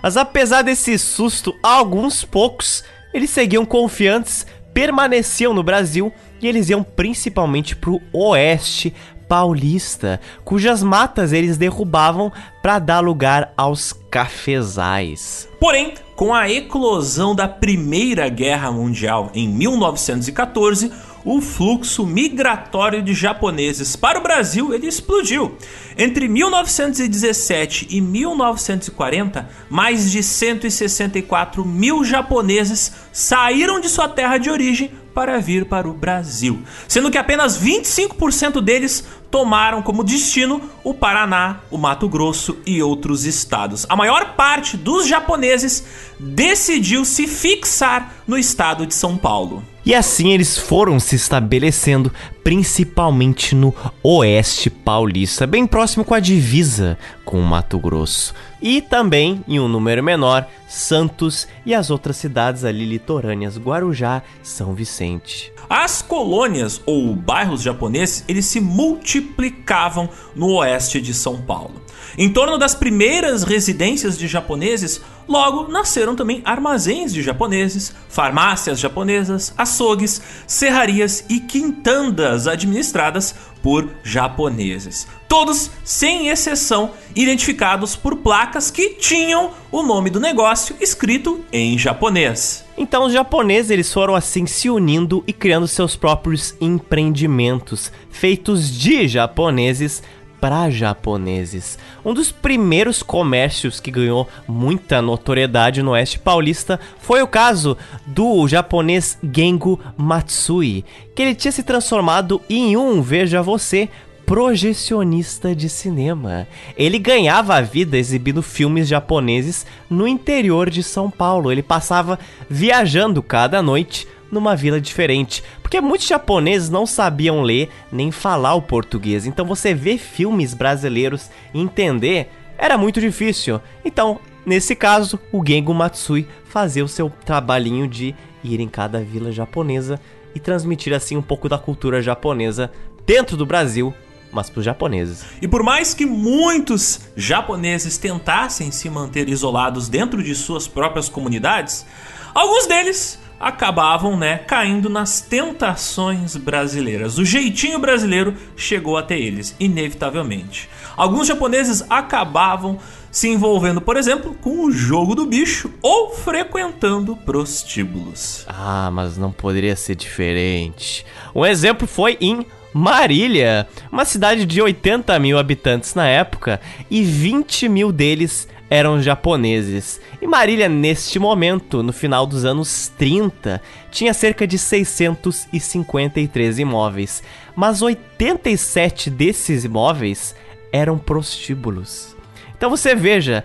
Mas apesar desse susto, alguns poucos, eles seguiam confiantes, permaneciam no Brasil e eles iam principalmente para o oeste paulista, cujas matas eles derrubavam para dar lugar aos cafezais. Porém, com a eclosão da Primeira Guerra Mundial em 1914, o fluxo migratório de japoneses para o Brasil ele explodiu. Entre 1917 e 1940, mais de 164 mil japoneses saíram de sua terra de origem para vir para o Brasil, sendo que apenas 25% deles tomaram como destino o Paraná, o Mato Grosso e outros estados. A maior parte dos japoneses decidiu se fixar no estado de São Paulo. E assim eles foram se estabelecendo, principalmente no oeste paulista, bem próximo com a divisa com o Mato Grosso. E também, em um número menor, Santos e as outras cidades ali litorâneas, Guarujá, São Vicente. As colônias ou bairros japoneses, eles se multiplicavam no oeste de São Paulo. Em torno das primeiras residências de japoneses, logo nasceram também armazéns de japoneses, farmácias japonesas, açougues, serrarias e quintandas administradas por japoneses. Todos, sem exceção, identificados por placas que tinham o nome do negócio escrito em japonês. Então os japoneses eles foram assim se unindo e criando seus próprios empreendimentos, feitos de japoneses para japoneses. Um dos primeiros comércios que ganhou muita notoriedade no Oeste Paulista foi o caso do japonês Gengo Matsui, que ele tinha se transformado em um, veja você, projecionista de cinema. Ele ganhava a vida exibindo filmes japoneses no interior de São Paulo. Ele passava viajando cada noite numa vila diferente, porque muitos japoneses não sabiam ler nem falar o português. Então você ver filmes brasileiros e entender era muito difícil. Então, nesse caso, o Gengo Matsui fazia o seu trabalhinho de ir em cada vila japonesa e transmitir assim um pouco da cultura japonesa dentro do Brasil mas para os japoneses. E por mais que muitos japoneses tentassem se manter isolados dentro de suas próprias comunidades, alguns deles acabavam, né, caindo nas tentações brasileiras. O jeitinho brasileiro chegou até eles, inevitavelmente. Alguns japoneses acabavam se envolvendo, por exemplo, com o jogo do bicho ou frequentando prostíbulos. Ah, mas não poderia ser diferente. Um exemplo foi em Marília, uma cidade de 80 mil habitantes na época e 20 mil deles eram japoneses. E Marília, neste momento, no final dos anos 30, tinha cerca de 653 imóveis, mas 87 desses imóveis eram prostíbulos. Então você veja,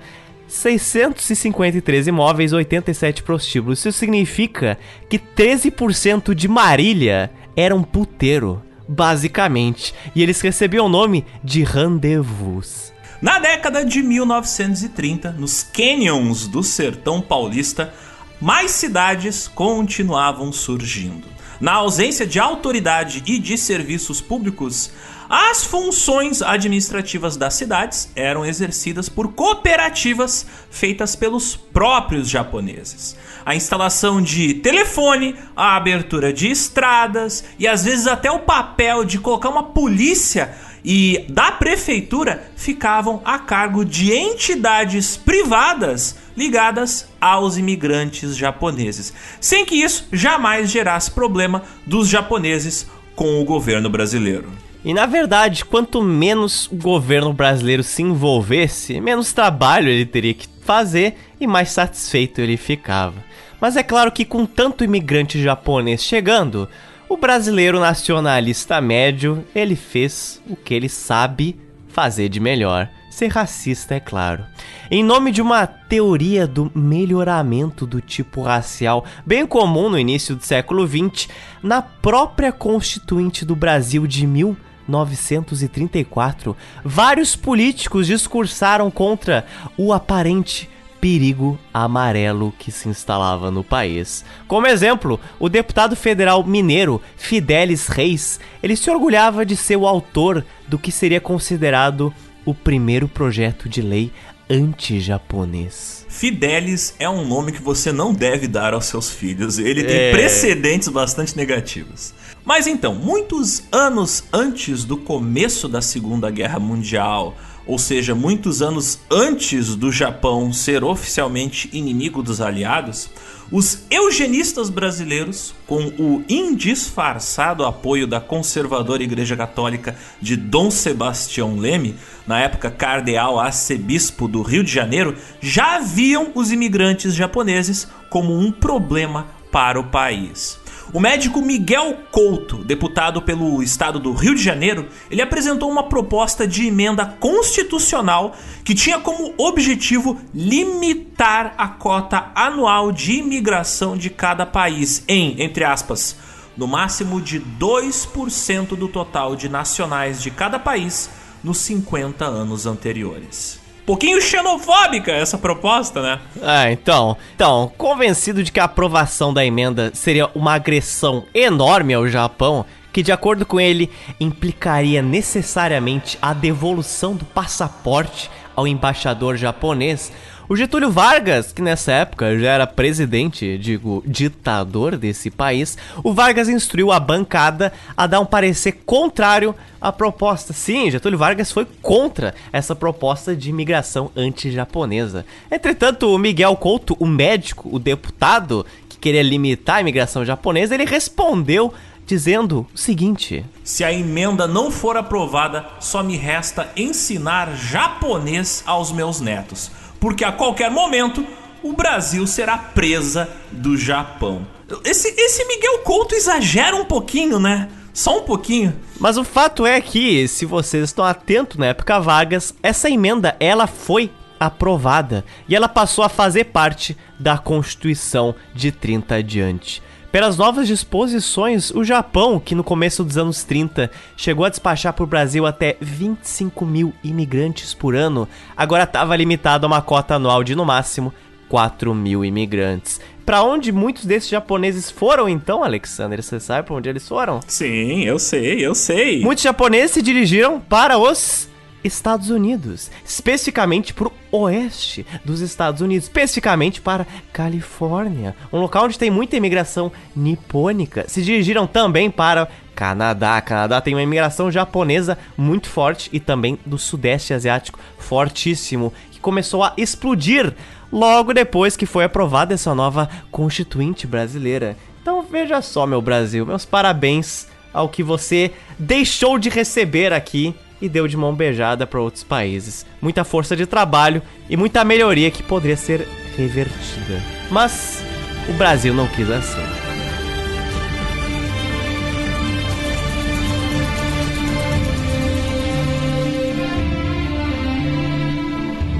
653 imóveis, 87 prostíbulos. Isso significa que 13% de Marília era um puteiro, basicamente, e eles recebiam o nome de rendezvous. Na década de 1930, nos canyons do sertão paulista, mais cidades continuavam surgindo. Na ausência de autoridade e de serviços públicos, as funções administrativas das cidades eram exercidas por cooperativas feitas pelos próprios japoneses. A instalação de telefone, a abertura de estradas e às vezes até o papel de colocar uma polícia e da prefeitura ficavam a cargo de entidades privadas ligadas aos imigrantes japoneses, sem que isso jamais gerasse problema dos japoneses com o governo brasileiro. E na verdade, quanto menos o governo brasileiro se envolvesse, menos trabalho ele teria que fazer e mais satisfeito ele ficava. Mas é claro que com tanto imigrante japonês chegando, o brasileiro nacionalista médio, ele fez o que ele sabe fazer de melhor. Ser racista, é claro. Em nome de uma teoria do melhoramento do tipo racial, bem comum no início do século XX, na própria Constituinte do Brasil de 1934, vários políticos discursaram contra o aparente perigo amarelo que se instalava no país. Como exemplo, o deputado federal mineiro Fidelis Reis, ele se orgulhava de ser o autor do que seria considerado o primeiro projeto de lei anti-japonês. Fidelis é um nome que você não deve dar aos seus filhos. Ele tem é... precedentes bastante negativos. Mas então, muitos anos antes do começo da Segunda Guerra Mundial, ou seja, muitos anos antes do Japão ser oficialmente inimigo dos aliados, os eugenistas brasileiros, com o indisfarçado apoio da conservadora Igreja Católica de Dom Sebastião Leme, na época cardeal arcebispo do Rio de Janeiro, já viam os imigrantes japoneses como um problema para o país. O médico Miguel Couto, deputado pelo estado do Rio de Janeiro, ele apresentou uma proposta de emenda constitucional que tinha como objetivo limitar a cota anual de imigração de cada país em, entre aspas, no máximo de 2% do total de nacionais de cada país nos 50 anos anteriores pouquinho xenofóbica essa proposta, né? Ah, então. Então, convencido de que a aprovação da emenda seria uma agressão enorme ao Japão, que de acordo com ele implicaria necessariamente a devolução do passaporte ao embaixador japonês, o Getúlio Vargas, que nessa época já era presidente, digo, ditador desse país, o Vargas instruiu a bancada a dar um parecer contrário à proposta. Sim, Getúlio Vargas foi contra essa proposta de imigração anti-japonesa. Entretanto, o Miguel Couto, o médico, o deputado que queria limitar a imigração japonesa, ele respondeu dizendo o seguinte: Se a emenda não for aprovada, só me resta ensinar japonês aos meus netos porque a qualquer momento o Brasil será presa do Japão. Esse, esse Miguel Couto exagera um pouquinho, né? Só um pouquinho. Mas o fato é que, se vocês estão atentos na época Vargas, essa emenda ela foi aprovada e ela passou a fazer parte da Constituição de 30 adiante. Pelas novas disposições, o Japão, que no começo dos anos 30 chegou a despachar para o Brasil até 25 mil imigrantes por ano, agora estava limitado a uma cota anual de no máximo 4 mil imigrantes. Para onde muitos desses japoneses foram então, Alexander? Você sabe para onde eles foram? Sim, eu sei, eu sei. Muitos japoneses se dirigiram para os Estados Unidos, especificamente para o oeste dos Estados Unidos, especificamente para Califórnia, um local onde tem muita imigração nipônica. Se dirigiram também para Canadá. Canadá tem uma imigração japonesa muito forte e também do Sudeste Asiático fortíssimo, que começou a explodir logo depois que foi aprovada essa nova Constituinte brasileira. Então veja só, meu Brasil, meus parabéns ao que você deixou de receber aqui e deu de mão beijada para outros países. Muita força de trabalho e muita melhoria que poderia ser revertida. Mas o Brasil não quis assim.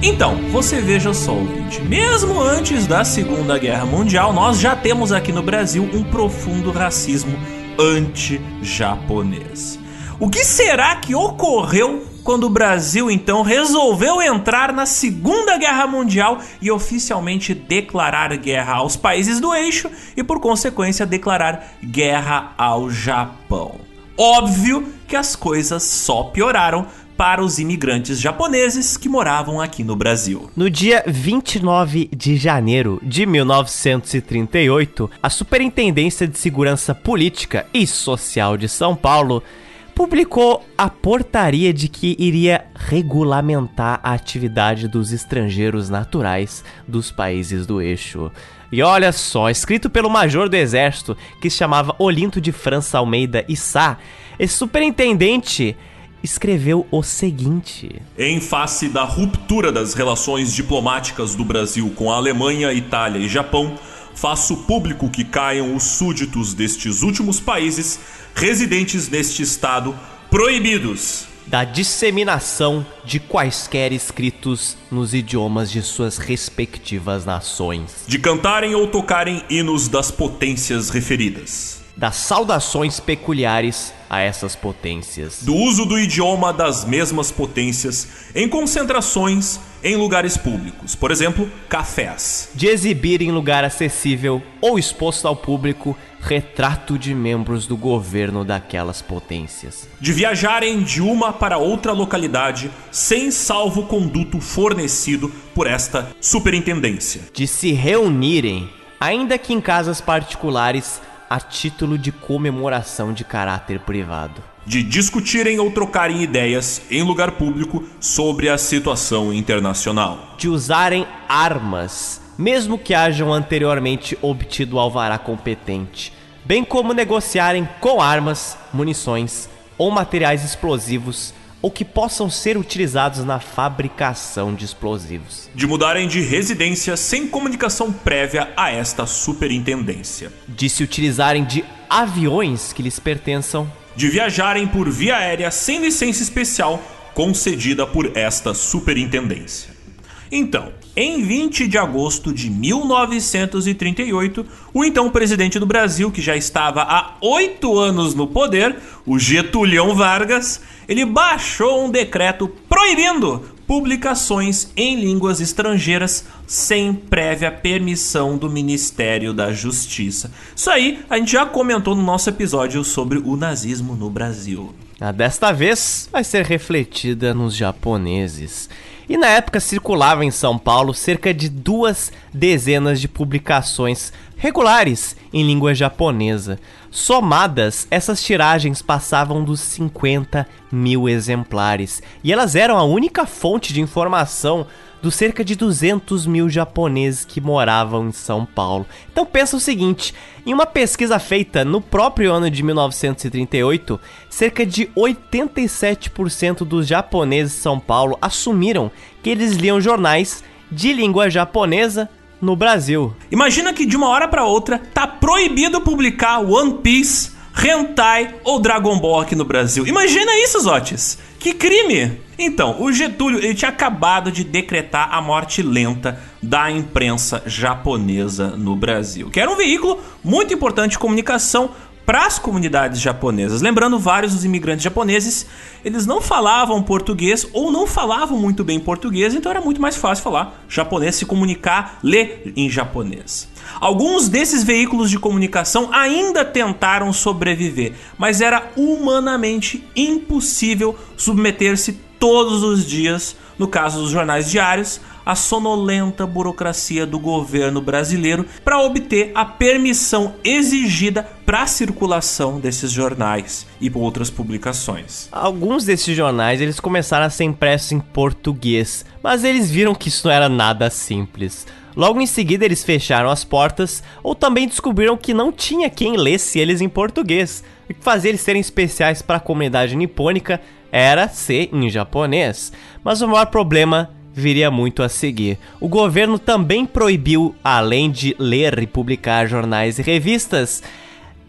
Então, você veja só, ouvinte, mesmo antes da Segunda Guerra Mundial, nós já temos aqui no Brasil um profundo racismo anti-japonês. O que será que ocorreu quando o Brasil então resolveu entrar na Segunda Guerra Mundial e oficialmente declarar guerra aos países do eixo e, por consequência, declarar guerra ao Japão? Óbvio que as coisas só pioraram para os imigrantes japoneses que moravam aqui no Brasil. No dia 29 de janeiro de 1938, a Superintendência de Segurança Política e Social de São Paulo publicou a portaria de que iria regulamentar a atividade dos estrangeiros naturais dos países do eixo. E olha só, escrito pelo major do exército que se chamava Olinto de França Almeida Issá, esse superintendente escreveu o seguinte: Em face da ruptura das relações diplomáticas do Brasil com a Alemanha, Itália e Japão, faço público que caiam os súditos destes últimos países residentes neste estado proibidos. Da disseminação de quaisquer escritos nos idiomas de suas respectivas nações, de cantarem ou tocarem hinos das potências referidas, das saudações peculiares a essas potências, do uso do idioma das mesmas potências em concentrações em lugares públicos, por exemplo, cafés, de exibir em lugar acessível ou exposto ao público retrato de membros do governo daquelas potências. De viajarem de uma para outra localidade sem salvo-conduto fornecido por esta superintendência. De se reunirem, ainda que em casas particulares, a título de comemoração de caráter privado. De discutirem ou trocarem ideias em lugar público sobre a situação internacional. De usarem armas mesmo que hajam anteriormente obtido alvará competente, bem como negociarem com armas, munições ou materiais explosivos ou que possam ser utilizados na fabricação de explosivos. De mudarem de residência sem comunicação prévia a esta superintendência. De se utilizarem de aviões que lhes pertençam. De viajarem por via aérea sem licença especial concedida por esta superintendência. Então, em 20 de agosto de 1938, o então presidente do Brasil, que já estava há oito anos no poder, o Getúlio Vargas, ele baixou um decreto proibindo publicações em línguas estrangeiras sem prévia permissão do Ministério da Justiça. Isso aí a gente já comentou no nosso episódio sobre o nazismo no Brasil. A desta vez vai ser refletida nos japoneses. E na época circulava em São Paulo cerca de duas dezenas de publicações regulares em língua japonesa. Somadas, essas tiragens passavam dos 50 mil exemplares e elas eram a única fonte de informação dos cerca de 200 mil japoneses que moravam em São Paulo. Então pensa o seguinte: em uma pesquisa feita no próprio ano de 1938, cerca de 87% dos japoneses de São Paulo assumiram que eles liam jornais de língua japonesa no Brasil. Imagina que de uma hora para outra tá proibido publicar One Piece, Hentai ou Dragon Ball aqui no Brasil. Imagina isso, Zotes. Que crime! Então, o Getúlio ele tinha acabado de decretar a morte lenta da imprensa japonesa no Brasil, que era um veículo muito importante de comunicação para as comunidades japonesas. Lembrando, vários dos imigrantes japoneses, eles não falavam português ou não falavam muito bem português, então era muito mais fácil falar japonês, se comunicar, ler em japonês. Alguns desses veículos de comunicação ainda tentaram sobreviver, mas era humanamente impossível submeter-se todos os dias, no caso dos jornais diários, a sonolenta burocracia do governo brasileiro para obter a permissão exigida para a circulação desses jornais e outras publicações. Alguns desses jornais eles começaram a ser impressos em português, mas eles viram que isso não era nada simples. Logo em seguida, eles fecharam as portas ou também descobriram que não tinha quem lesse eles em português. O que fazia eles serem especiais para a comunidade nipônica era ser em japonês. Mas o maior problema viria muito a seguir. O governo também proibiu, além de ler e publicar jornais e revistas,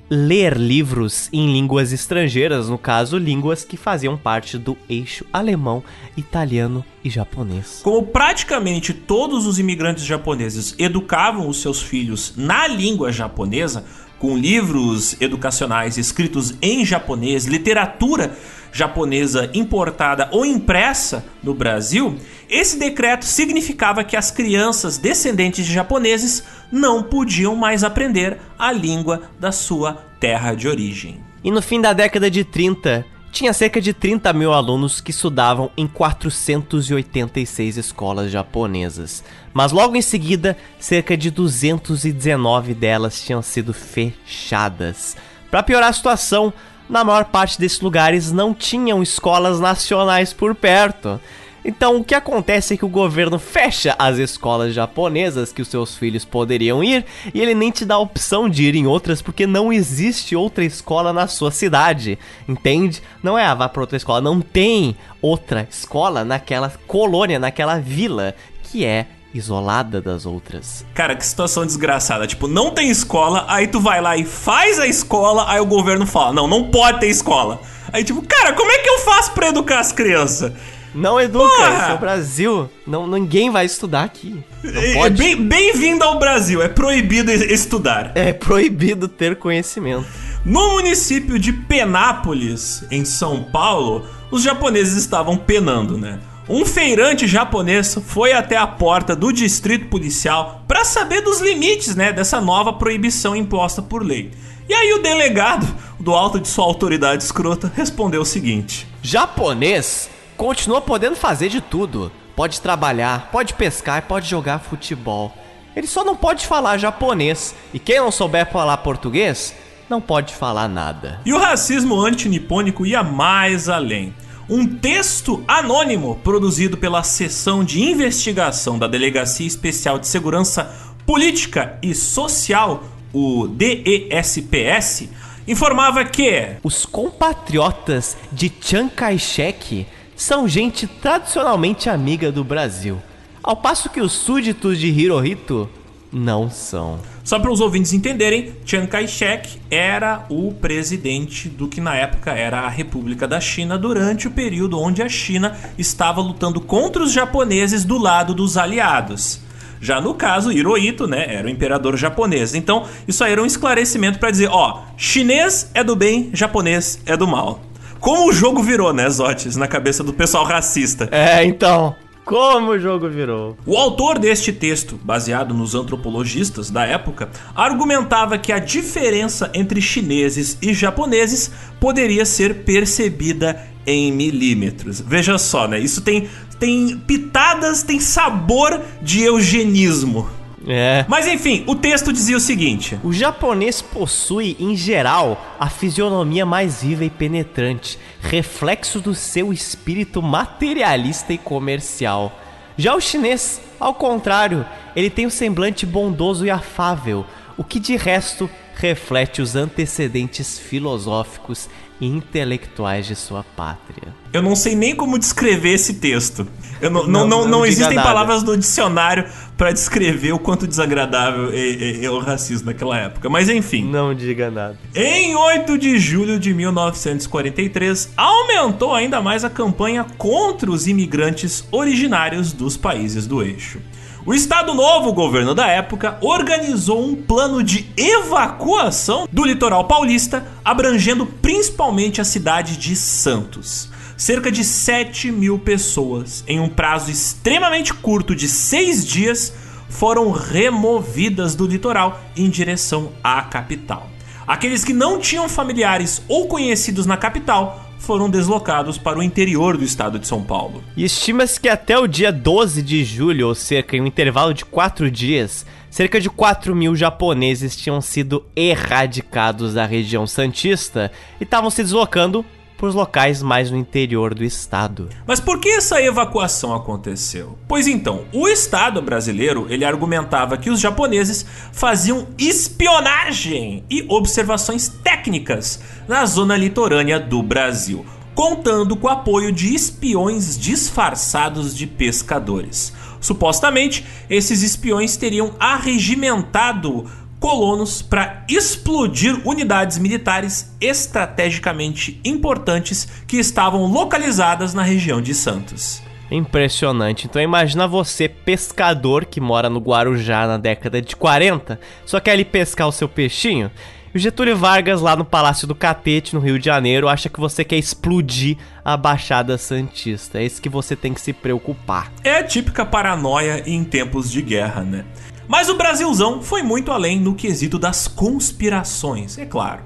ler livros em línguas estrangeiras, no caso, línguas que faziam parte do eixo alemão, italiano e japonês. Como praticamente todos os imigrantes japoneses educavam os seus filhos na língua japonesa, com livros educacionais escritos em japonês, literatura japonesa importada ou impressa no Brasil, esse decreto significava que as crianças descendentes de japoneses não podiam mais aprender a língua da sua terra de origem. E no fim da década de 30, tinha cerca de 30 mil alunos que estudavam em 486 escolas japonesas. Mas logo em seguida, cerca de 219 delas tinham sido fechadas. Para piorar a situação, na maior parte desses lugares não tinham escolas nacionais por perto. Então, o que acontece é que o governo fecha as escolas japonesas que os seus filhos poderiam ir e ele nem te dá a opção de ir em outras porque não existe outra escola na sua cidade, entende? Não é, ah, vá para outra escola, não tem outra escola naquela colônia, naquela vila que é isolada das outras. Cara, que situação desgraçada. Tipo, não tem escola, aí tu vai lá e faz a escola, aí o governo fala: não, não pode ter escola. Aí, tipo, cara, como é que eu faço pra educar as crianças? Não educa, Porra! esse é o Brasil. Não, ninguém vai estudar aqui. É, Bem-vindo ao Brasil, é proibido estudar. É proibido ter conhecimento. No município de Penápolis, em São Paulo, os japoneses estavam penando, né? Um feirante japonês foi até a porta do distrito policial para saber dos limites, né, dessa nova proibição imposta por lei. E aí o delegado, do alto de sua autoridade escrota, respondeu o seguinte: Japonês continua podendo fazer de tudo. Pode trabalhar, pode pescar, pode jogar futebol. Ele só não pode falar japonês. E quem não souber falar português, não pode falar nada. E o racismo antinipônico ia mais além um texto anônimo produzido pela seção de investigação da Delegacia Especial de Segurança Política e Social, o DESPS, informava que os compatriotas de Chiang Kai-shek são gente tradicionalmente amiga do Brasil, ao passo que os súditos de Hirohito não são. Só para os ouvintes entenderem, Chiang Kai-shek era o presidente do que na época era a República da China durante o período onde a China estava lutando contra os japoneses do lado dos aliados. Já no caso, Hirohito, né, era o imperador japonês. Então, isso aí era um esclarecimento para dizer, ó, chinês é do bem, japonês é do mal. Como o jogo virou, né, Zotes, na cabeça do pessoal racista. É, então. Como o jogo virou. O autor deste texto, baseado nos antropologistas da época, argumentava que a diferença entre chineses e japoneses poderia ser percebida em milímetros. Veja só, né? Isso tem, tem pitadas, tem sabor de eugenismo. É. Mas enfim, o texto dizia o seguinte: O japonês possui, em geral, a fisionomia mais viva e penetrante, reflexo do seu espírito materialista e comercial. Já o chinês, ao contrário, ele tem um semblante bondoso e afável, o que de resto reflete os antecedentes filosóficos e intelectuais de sua pátria. Eu não sei nem como descrever esse texto. Eu não, não, não, não, existem nada. palavras no dicionário para descrever o quanto desagradável é, é, é, o racismo naquela época. Mas enfim. Não diga nada. Em 8 de julho de 1943, aumentou ainda mais a campanha contra os imigrantes originários dos países do eixo. O Estado Novo, o governo da época, organizou um plano de evacuação do litoral paulista, abrangendo principalmente a cidade de Santos. Cerca de 7 mil pessoas, em um prazo extremamente curto de seis dias, foram removidas do litoral em direção à capital. Aqueles que não tinham familiares ou conhecidos na capital foram deslocados para o interior do estado de São Paulo. E estima-se que até o dia 12 de julho, ou cerca em um intervalo de quatro dias, cerca de 4 mil japoneses tinham sido erradicados da região santista e estavam se deslocando os locais mais no interior do estado. Mas por que essa evacuação aconteceu? Pois então, o Estado brasileiro ele argumentava que os japoneses faziam espionagem e observações técnicas na zona litorânea do Brasil, contando com o apoio de espiões disfarçados de pescadores. Supostamente, esses espiões teriam arregimentado colonos para explodir unidades militares estrategicamente importantes que estavam localizadas na região de Santos. Impressionante. Então imagina você, pescador que mora no Guarujá na década de 40, só quer ali pescar o seu peixinho. E o Getúlio Vargas, lá no Palácio do Catete, no Rio de Janeiro, acha que você quer explodir a Baixada Santista. É isso que você tem que se preocupar. É a típica paranoia em tempos de guerra, né? Mas o Brasilzão foi muito além no quesito das conspirações, é claro.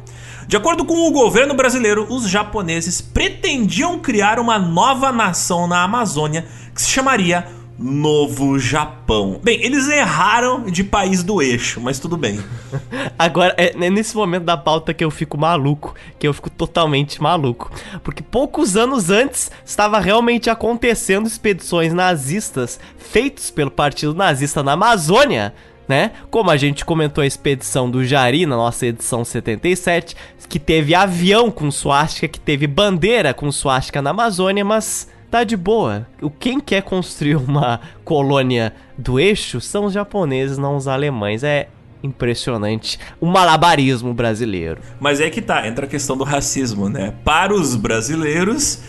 De acordo com o governo brasileiro, os japoneses pretendiam criar uma nova nação na Amazônia que se chamaria Novo Japão. Bem, eles erraram de país do eixo, mas tudo bem. Agora, é nesse momento da pauta que eu fico maluco, que eu fico totalmente maluco. Porque poucos anos antes estava realmente acontecendo expedições nazistas feitas pelo Partido Nazista na Amazônia. Né? Como a gente comentou a expedição do Jari na nossa edição 77, que teve avião com suástica, que teve bandeira com suástica na Amazônia, mas tá de boa. O quem quer construir uma colônia do eixo são os japoneses, não os alemães. É impressionante o malabarismo brasileiro. Mas é que tá, entra a questão do racismo, né? Para os brasileiros,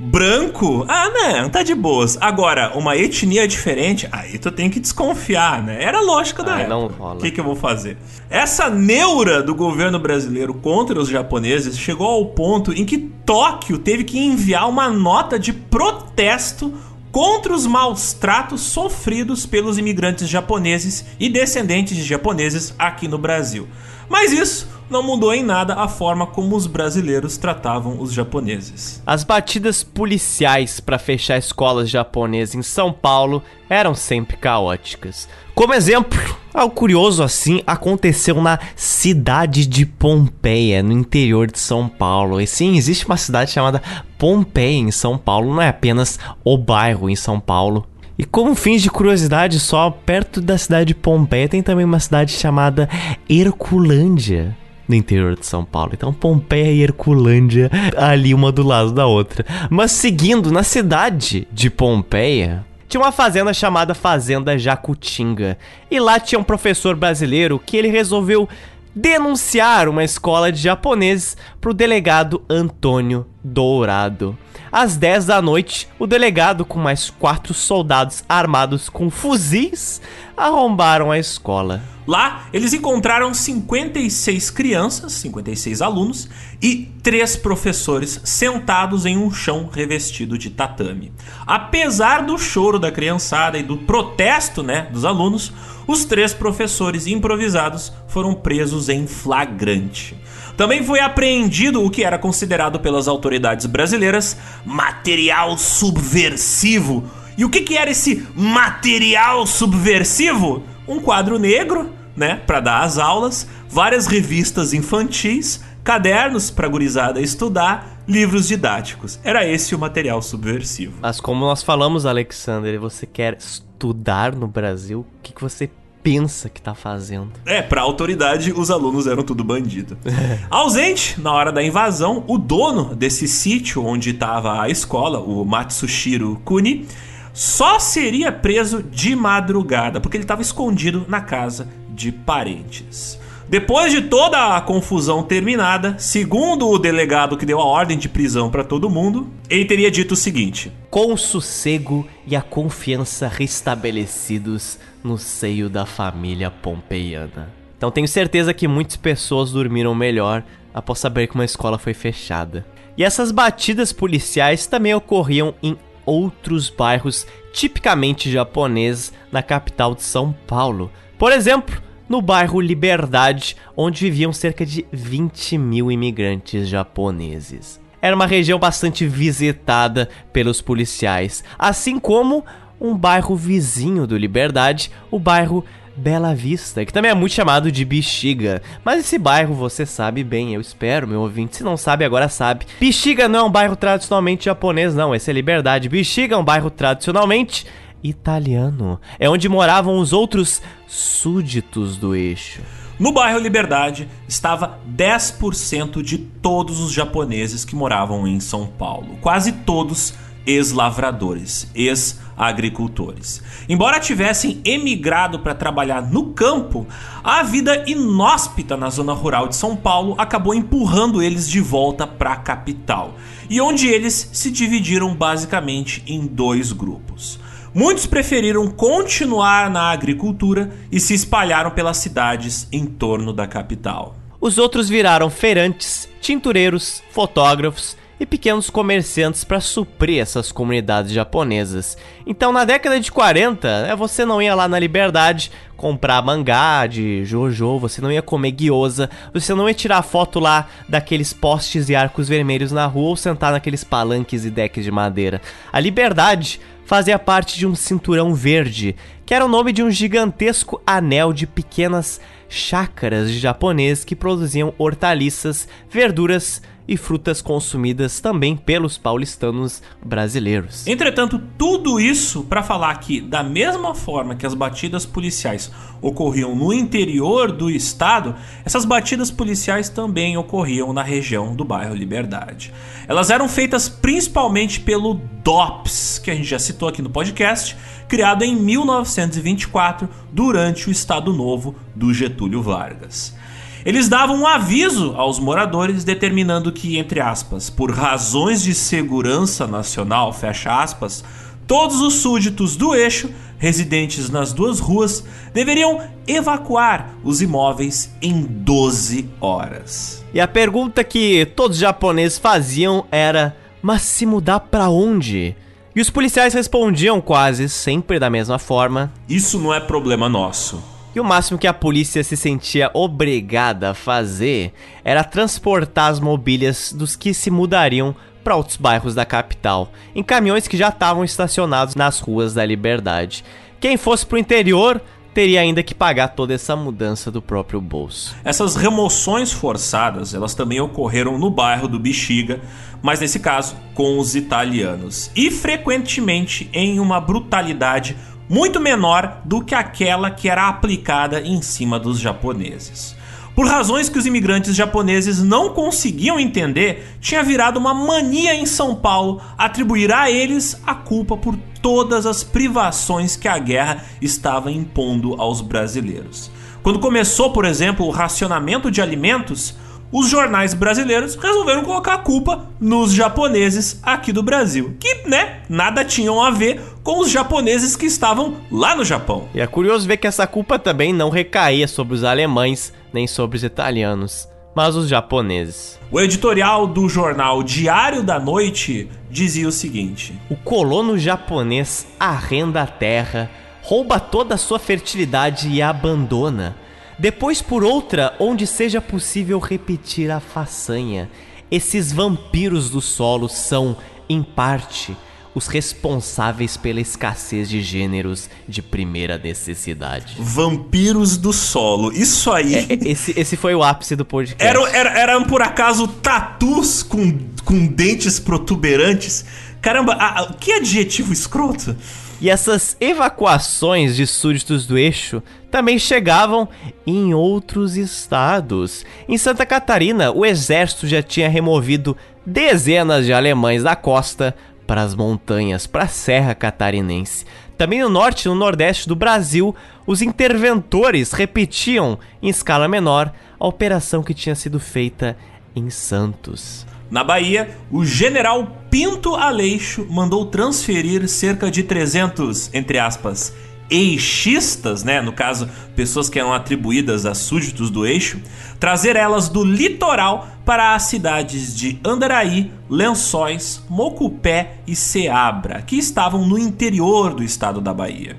branco, ah, né, tá de boas. Agora, uma etnia diferente, aí tu tem que desconfiar, né? Era lógica da Ai, época. não rola. O que, que eu vou fazer? Essa neura do governo brasileiro contra os japoneses chegou ao ponto em que Tóquio teve que enviar uma nota de protesto contra os maus tratos sofridos pelos imigrantes japoneses e descendentes de japoneses aqui no Brasil. Mas isso não mudou em nada a forma como os brasileiros tratavam os japoneses. As batidas policiais para fechar escolas japonesas em São Paulo eram sempre caóticas. Como exemplo, algo curioso assim aconteceu na cidade de Pompeia, no interior de São Paulo. E sim, existe uma cidade chamada Pompeia em São Paulo, não é apenas o bairro em São Paulo. E como fins de curiosidade, só perto da cidade de Pompeia tem também uma cidade chamada Herculândia, no interior de São Paulo. Então Pompeia e Herculândia ali uma do lado da outra. Mas seguindo na cidade de Pompeia, tinha uma fazenda chamada Fazenda Jacutinga. E lá tinha um professor brasileiro que ele resolveu denunciar uma escola de japoneses para o delegado Antônio Dourado. Às 10 da noite, o delegado, com mais quatro soldados armados com fuzis, arrombaram a escola. Lá, eles encontraram 56 crianças, 56 alunos e três professores sentados em um chão revestido de tatame. Apesar do choro da criançada e do protesto, né, dos alunos, os três professores improvisados foram presos em flagrante. Também foi apreendido o que era considerado pelas autoridades brasileiras material subversivo. E o que, que era esse material subversivo? Um quadro negro, né, para dar as aulas, várias revistas infantis, cadernos para gurizada estudar, livros didáticos. Era esse o material subversivo. Mas como nós falamos, Alexander, você quer estudar no Brasil, o que, que você pensa que tá fazendo? É, pra autoridade, os alunos eram tudo bandido. Ausente, na hora da invasão, o dono desse sítio onde estava a escola, o Matsushiro Kuni, só seria preso de madrugada, porque ele estava escondido na casa de parentes. Depois de toda a confusão terminada, segundo o delegado que deu a ordem de prisão para todo mundo, ele teria dito o seguinte: Com o sossego e a confiança restabelecidos no seio da família pompeiana. Então tenho certeza que muitas pessoas dormiram melhor após saber que uma escola foi fechada. E essas batidas policiais também ocorriam em outros bairros tipicamente japoneses na capital de São Paulo. Por exemplo, no bairro Liberdade, onde viviam cerca de 20 mil imigrantes japoneses. Era uma região bastante visitada pelos policiais, assim como um bairro vizinho do Liberdade, o bairro Bela Vista, que também é muito chamado de Bexiga. Mas esse bairro você sabe bem, eu espero, meu ouvinte. Se não sabe, agora sabe. Bexiga não é um bairro tradicionalmente japonês, não. Esse é Liberdade. Bexiga é um bairro tradicionalmente italiano. É onde moravam os outros súditos do eixo. No bairro Liberdade estava 10% de todos os japoneses que moravam em São Paulo. Quase todos ex-lavradores, ex-agricultores. Embora tivessem emigrado para trabalhar no campo, a vida inóspita na zona rural de São Paulo acabou empurrando eles de volta para a capital, e onde eles se dividiram basicamente em dois grupos. Muitos preferiram continuar na agricultura e se espalharam pelas cidades em torno da capital. Os outros viraram feirantes, tintureiros, fotógrafos e pequenos comerciantes para suprir essas comunidades japonesas. Então, na década de 40, né, você não ia lá na Liberdade comprar mangá de Jojo, você não ia comer gyoza, você não ia tirar foto lá daqueles postes e arcos vermelhos na rua ou sentar naqueles palanques e decks de madeira. A Liberdade fazia parte de um cinturão verde, que era o nome de um gigantesco anel de pequenas chácaras de japoneses que produziam hortaliças, verduras e frutas consumidas também pelos paulistanos brasileiros. Entretanto, tudo isso para falar que, da mesma forma que as batidas policiais ocorriam no interior do estado, essas batidas policiais também ocorriam na região do bairro Liberdade. Elas eram feitas principalmente pelo DOPS, que a gente já citou aqui no podcast, criado em 1924 durante o Estado Novo do Getúlio Vargas. Eles davam um aviso aos moradores determinando que, entre aspas, por razões de segurança nacional, fecha aspas, todos os súditos do eixo residentes nas duas ruas deveriam evacuar os imóveis em 12 horas. E a pergunta que todos os japoneses faziam era: mas se mudar para onde? E os policiais respondiam quase sempre da mesma forma: Isso não é problema nosso. E o máximo que a polícia se sentia obrigada a fazer era transportar as mobílias dos que se mudariam para outros bairros da capital, em caminhões que já estavam estacionados nas ruas da Liberdade. Quem fosse para o interior teria ainda que pagar toda essa mudança do próprio bolso. Essas remoções forçadas, elas também ocorreram no bairro do Bexiga, mas nesse caso com os italianos, e frequentemente em uma brutalidade muito menor do que aquela que era aplicada em cima dos japoneses. Por razões que os imigrantes japoneses não conseguiam entender, tinha virado uma mania em São Paulo atribuir a eles a culpa por todas as privações que a guerra estava impondo aos brasileiros. Quando começou, por exemplo, o racionamento de alimentos, os jornais brasileiros resolveram colocar a culpa nos japoneses aqui do Brasil, que, né, nada tinham a ver com os japoneses que estavam lá no Japão. E é curioso ver que essa culpa também não recaía sobre os alemães nem sobre os italianos, mas os japoneses. O editorial do jornal Diário da Noite dizia o seguinte: O colono japonês arrenda a terra, rouba toda a sua fertilidade e a abandona depois por outra onde seja possível repetir a façanha. Esses vampiros do solo são, em parte, os responsáveis pela escassez de gêneros de primeira necessidade. Vampiros do solo, isso aí. É, esse, esse foi o ápice do podcast. Era, era, eram por acaso tatus com, com dentes protuberantes? Caramba, a, a, que adjetivo escroto! E essas evacuações de súditos do eixo também chegavam em outros estados. Em Santa Catarina, o exército já tinha removido dezenas de alemães da costa para as montanhas, para a Serra Catarinense. Também no norte e no nordeste do Brasil, os interventores repetiam, em escala menor, a operação que tinha sido feita em Santos. Na Bahia, o general Pinto Aleixo mandou transferir cerca de 300, entre aspas, eixistas, né, no caso, pessoas que eram atribuídas a súditos do eixo, trazer elas do litoral para as cidades de Andaraí, Lençóis, Mocupé e Ceabra, que estavam no interior do estado da Bahia.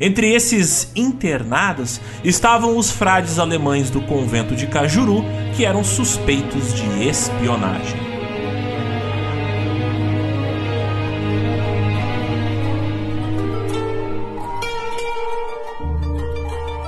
Entre esses internados estavam os frades alemães do convento de Cajuru, que eram suspeitos de espionagem.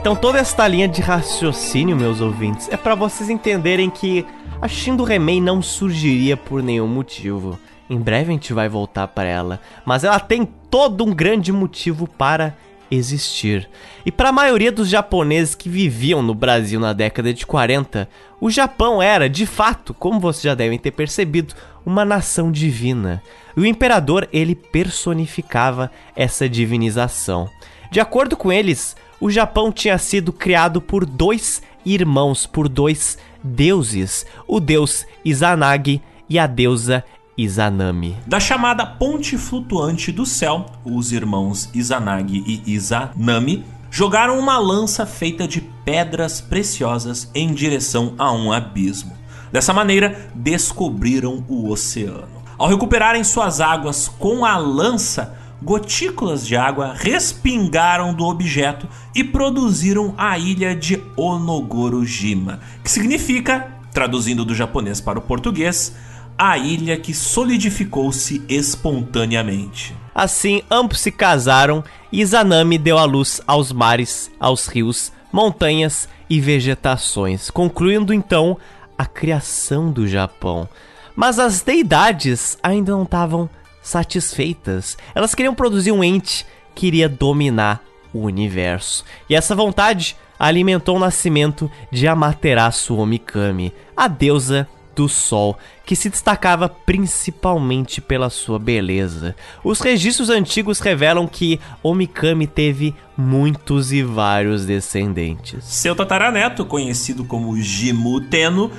Então toda esta linha de raciocínio, meus ouvintes, é para vocês entenderem que a Shindo Remei não surgiria por nenhum motivo. Em breve a gente vai voltar para ela, mas ela tem todo um grande motivo para existir. E para a maioria dos japoneses que viviam no Brasil na década de 40, o Japão era, de fato, como vocês já devem ter percebido, uma nação divina. E o imperador ele personificava essa divinização. De acordo com eles, o Japão tinha sido criado por dois irmãos, por dois deuses, o deus Izanagi e a deusa Izanami. Da chamada ponte flutuante do céu, os irmãos Izanagi e Izanami jogaram uma lança feita de pedras preciosas em direção a um abismo. Dessa maneira, descobriram o oceano. Ao recuperarem suas águas com a lança, gotículas de água respingaram do objeto e produziram a ilha de Onogorojima, que significa, traduzindo do japonês para o português, a ilha que solidificou-se espontaneamente. Assim, ambos se casaram e Izanami deu à luz aos mares, aos rios, montanhas e vegetações, concluindo então a criação do Japão. Mas as deidades ainda não estavam satisfeitas. Elas queriam produzir um ente que iria dominar o universo. E essa vontade alimentou o nascimento de Amaterasu Omikami, a deusa do Sol, que se destacava principalmente pela sua beleza. Os registros antigos revelam que Omikami teve muitos e vários descendentes. Seu tataraneto, conhecido como Jimu Tenno,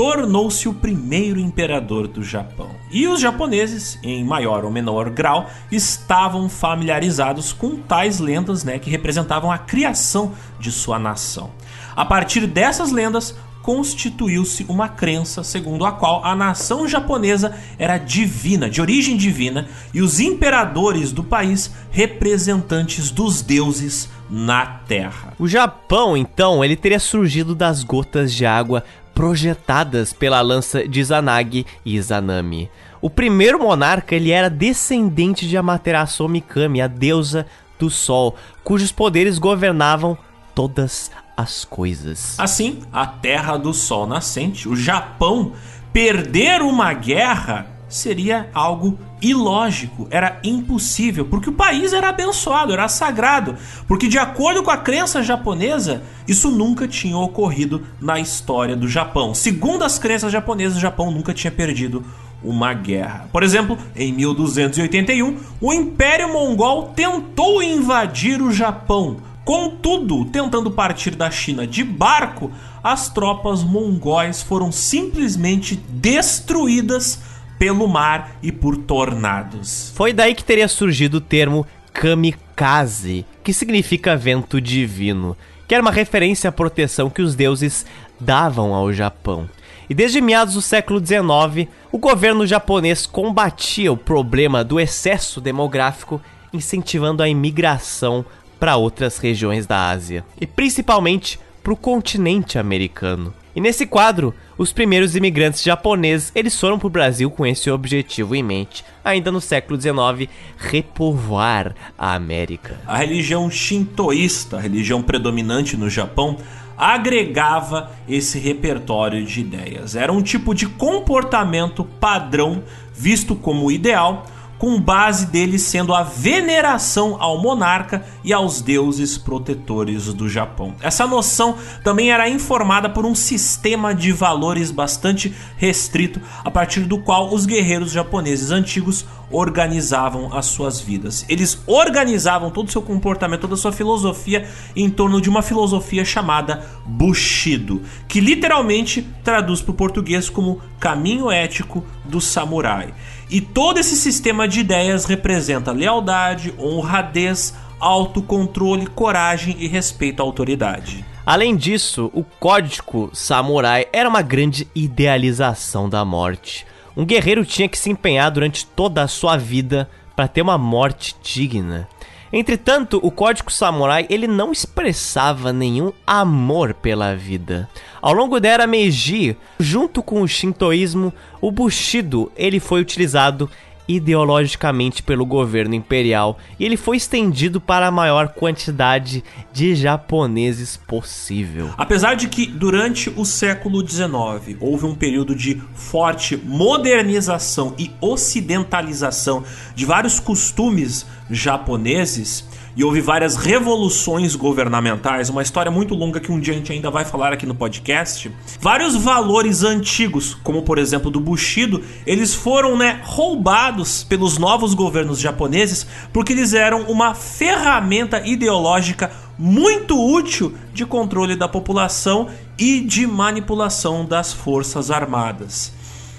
tornou-se o primeiro imperador do Japão. E os japoneses, em maior ou menor grau, estavam familiarizados com tais lendas né, que representavam a criação de sua nação. A partir dessas lendas, constituiu-se uma crença segundo a qual a nação japonesa era divina, de origem divina, e os imperadores do país representantes dos deuses na Terra. O Japão, então, ele teria surgido das gotas de água projetadas pela lança de Izanagi e Izanami. O primeiro monarca ele era descendente de Amaterasu Mikami, a deusa do sol, cujos poderes governavam todas as coisas. Assim, a Terra do Sol nascente, o Japão, perder uma guerra seria algo ilógico, era impossível, porque o país era abençoado, era sagrado, porque de acordo com a crença japonesa, isso nunca tinha ocorrido na história do Japão. Segundo as crenças japonesas, o Japão nunca tinha perdido uma guerra. Por exemplo, em 1281, o Império Mongol tentou invadir o Japão. Contudo, tentando partir da China de barco, as tropas mongóis foram simplesmente destruídas pelo mar e por tornados. Foi daí que teria surgido o termo kamikaze, que significa vento divino, que era uma referência à proteção que os deuses davam ao Japão. E desde meados do século XIX, o governo japonês combatia o problema do excesso demográfico, incentivando a imigração para outras regiões da Ásia, e principalmente para o continente americano. E nesse quadro, os primeiros imigrantes japoneses eles foram para o Brasil com esse objetivo em mente, ainda no século XIX, repovoar a América. A religião shintoísta, a religião predominante no Japão, agregava esse repertório de ideias. Era um tipo de comportamento padrão visto como ideal com base dele sendo a veneração ao monarca e aos deuses protetores do Japão. Essa noção também era informada por um sistema de valores bastante restrito, a partir do qual os guerreiros japoneses antigos organizavam as suas vidas. Eles organizavam todo o seu comportamento, toda a sua filosofia em torno de uma filosofia chamada Bushido, que literalmente traduz para o português como caminho ético do samurai. E todo esse sistema de ideias representa lealdade, honradez, autocontrole, coragem e respeito à autoridade. Além disso, o código samurai era uma grande idealização da morte. Um guerreiro tinha que se empenhar durante toda a sua vida para ter uma morte digna. Entretanto, o Código Samurai ele não expressava nenhum amor pela vida. Ao longo da era Meiji, junto com o Shintoísmo, o Bushido ele foi utilizado ideologicamente pelo governo imperial e ele foi estendido para a maior quantidade de japoneses possível. Apesar de que durante o século XIX houve um período de forte modernização e ocidentalização de vários costumes japoneses, e houve várias revoluções governamentais, uma história muito longa que um dia a gente ainda vai falar aqui no podcast. Vários valores antigos, como por exemplo do Bushido, eles foram né, roubados pelos novos governos japoneses porque eles eram uma ferramenta ideológica muito útil de controle da população e de manipulação das forças armadas.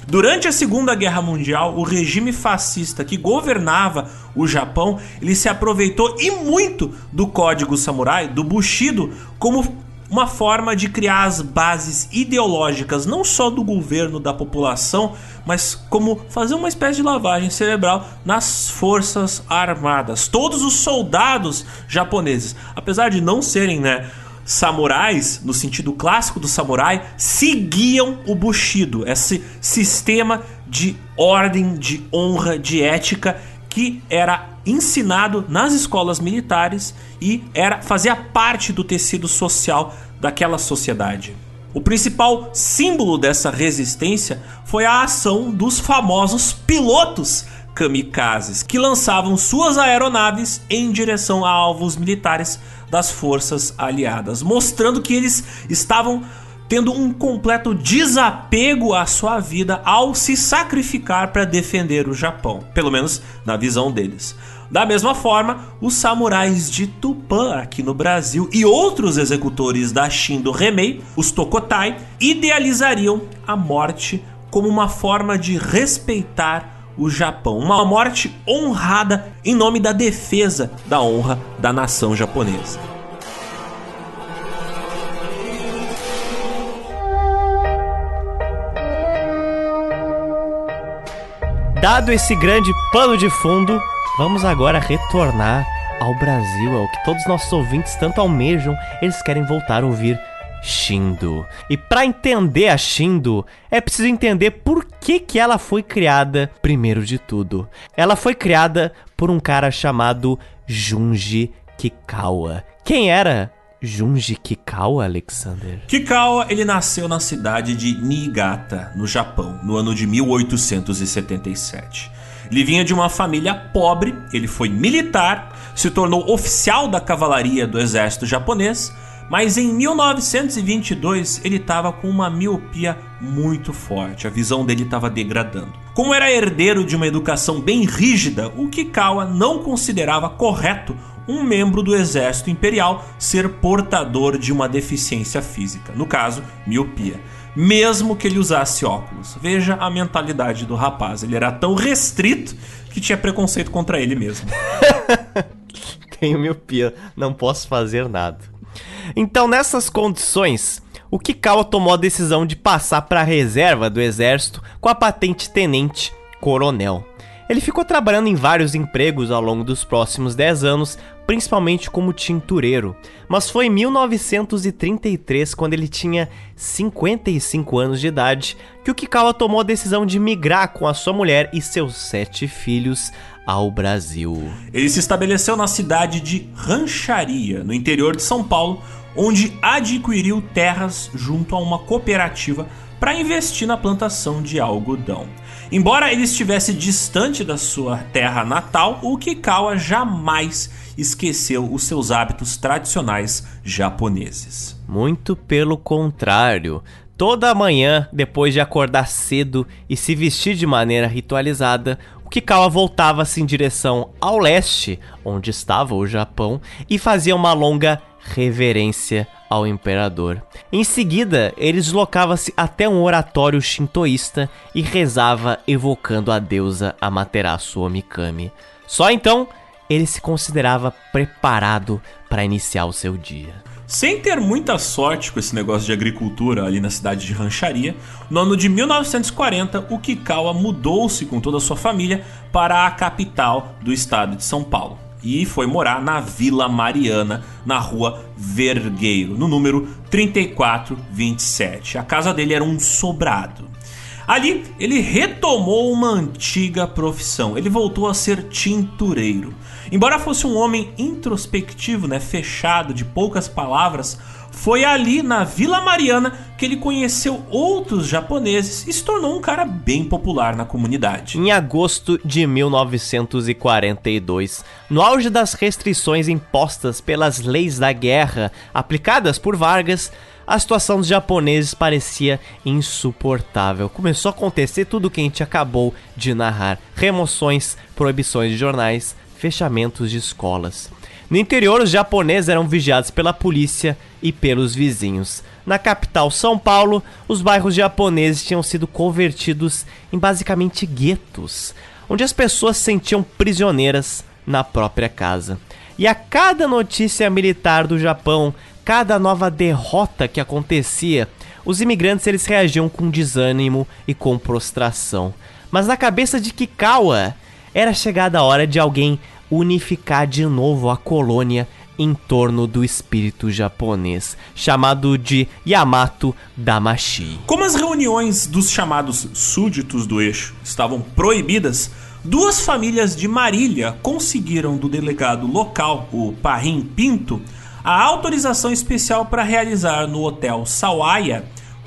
Durante a Segunda Guerra Mundial, o regime fascista que governava o Japão, ele se aproveitou e muito do código samurai, do Bushido, como uma forma de criar as bases ideológicas não só do governo da população, mas como fazer uma espécie de lavagem cerebral nas forças armadas. Todos os soldados japoneses, apesar de não serem, né, samurais, no sentido clássico do samurai, seguiam o Bushido, esse sistema de ordem, de honra, de ética que era ensinado nas escolas militares e era fazia parte do tecido social daquela sociedade. O principal símbolo dessa resistência foi a ação dos famosos pilotos kamikazes, que lançavam suas aeronaves em direção a alvos militares das forças aliadas, mostrando que eles estavam tendo um completo desapego à sua vida ao se sacrificar para defender o Japão, pelo menos na visão deles. Da mesma forma, os samurais de Tupã aqui no Brasil e outros executores da Shindo Remei, os Tokotai, idealizariam a morte como uma forma de respeitar o Japão. Uma morte honrada em nome da defesa da honra da nação japonesa. Dado esse grande pano de fundo, vamos agora retornar ao Brasil, é o que todos nossos ouvintes tanto almejam, eles querem voltar a ouvir Shindo. E para entender a Shindo, é preciso entender por que, que ela foi criada primeiro de tudo. Ela foi criada por um cara chamado Junji Kikawa. Quem era Junji Kikawa, Alexander? Kikawa, ele nasceu na cidade de Niigata, no Japão, no ano de 1877. Ele vinha de uma família pobre, ele foi militar, se tornou oficial da cavalaria do exército japonês, mas em 1922 ele estava com uma miopia muito forte, a visão dele estava degradando. Como era herdeiro de uma educação bem rígida, o Kikawa não considerava correto um membro do exército imperial ser portador de uma deficiência física, no caso, miopia. Mesmo que ele usasse óculos. Veja a mentalidade do rapaz. Ele era tão restrito que tinha preconceito contra ele mesmo. Tenho miopia, não posso fazer nada. Então, nessas condições, o Kikawa tomou a decisão de passar para a reserva do exército com a patente tenente coronel. Ele ficou trabalhando em vários empregos ao longo dos próximos 10 anos, principalmente como tintureiro. Mas foi em 1933, quando ele tinha 55 anos de idade, que o Kikawa tomou a decisão de migrar com a sua mulher e seus sete filhos ao Brasil. Ele se estabeleceu na cidade de Rancharia, no interior de São Paulo, onde adquiriu terras junto a uma cooperativa para investir na plantação de algodão. Embora ele estivesse distante da sua terra natal, o Kikawa jamais esqueceu os seus hábitos tradicionais japoneses. Muito pelo contrário. Toda manhã, depois de acordar cedo e se vestir de maneira ritualizada, Kikawa voltava-se em direção ao leste, onde estava o Japão, e fazia uma longa reverência ao imperador. Em seguida, ele deslocava-se até um oratório shintoísta e rezava evocando a deusa Amaterasu Omikami. Só então ele se considerava preparado para iniciar o seu dia. Sem ter muita sorte com esse negócio de agricultura ali na cidade de Rancharia, no ano de 1940 o Kikawa mudou-se com toda a sua família para a capital do estado de São Paulo e foi morar na Vila Mariana, na rua Vergueiro, no número 3427. A casa dele era um sobrado. Ali ele retomou uma antiga profissão. Ele voltou a ser tintureiro. Embora fosse um homem introspectivo, né, fechado, de poucas palavras, foi ali na Vila Mariana que ele conheceu outros japoneses e se tornou um cara bem popular na comunidade. Em agosto de 1942, no auge das restrições impostas pelas leis da guerra aplicadas por Vargas, a situação dos japoneses parecia insuportável. Começou a acontecer tudo o que a gente acabou de narrar: remoções, proibições de jornais, fechamentos de escolas. No interior, os japoneses eram vigiados pela polícia e pelos vizinhos. Na capital, São Paulo, os bairros japoneses tinham sido convertidos em basicamente guetos, onde as pessoas se sentiam prisioneiras na própria casa. E a cada notícia militar do Japão, cada nova derrota que acontecia, os imigrantes eles reagiam com desânimo e com prostração. Mas na cabeça de Kikawa, era chegada a hora de alguém unificar de novo a colônia em torno do espírito japonês, chamado de Yamato Damashi. Como as reuniões dos chamados súditos do eixo estavam proibidas, duas famílias de Marília conseguiram do delegado local, o Parrim Pinto, a autorização especial para realizar no Hotel Sawaya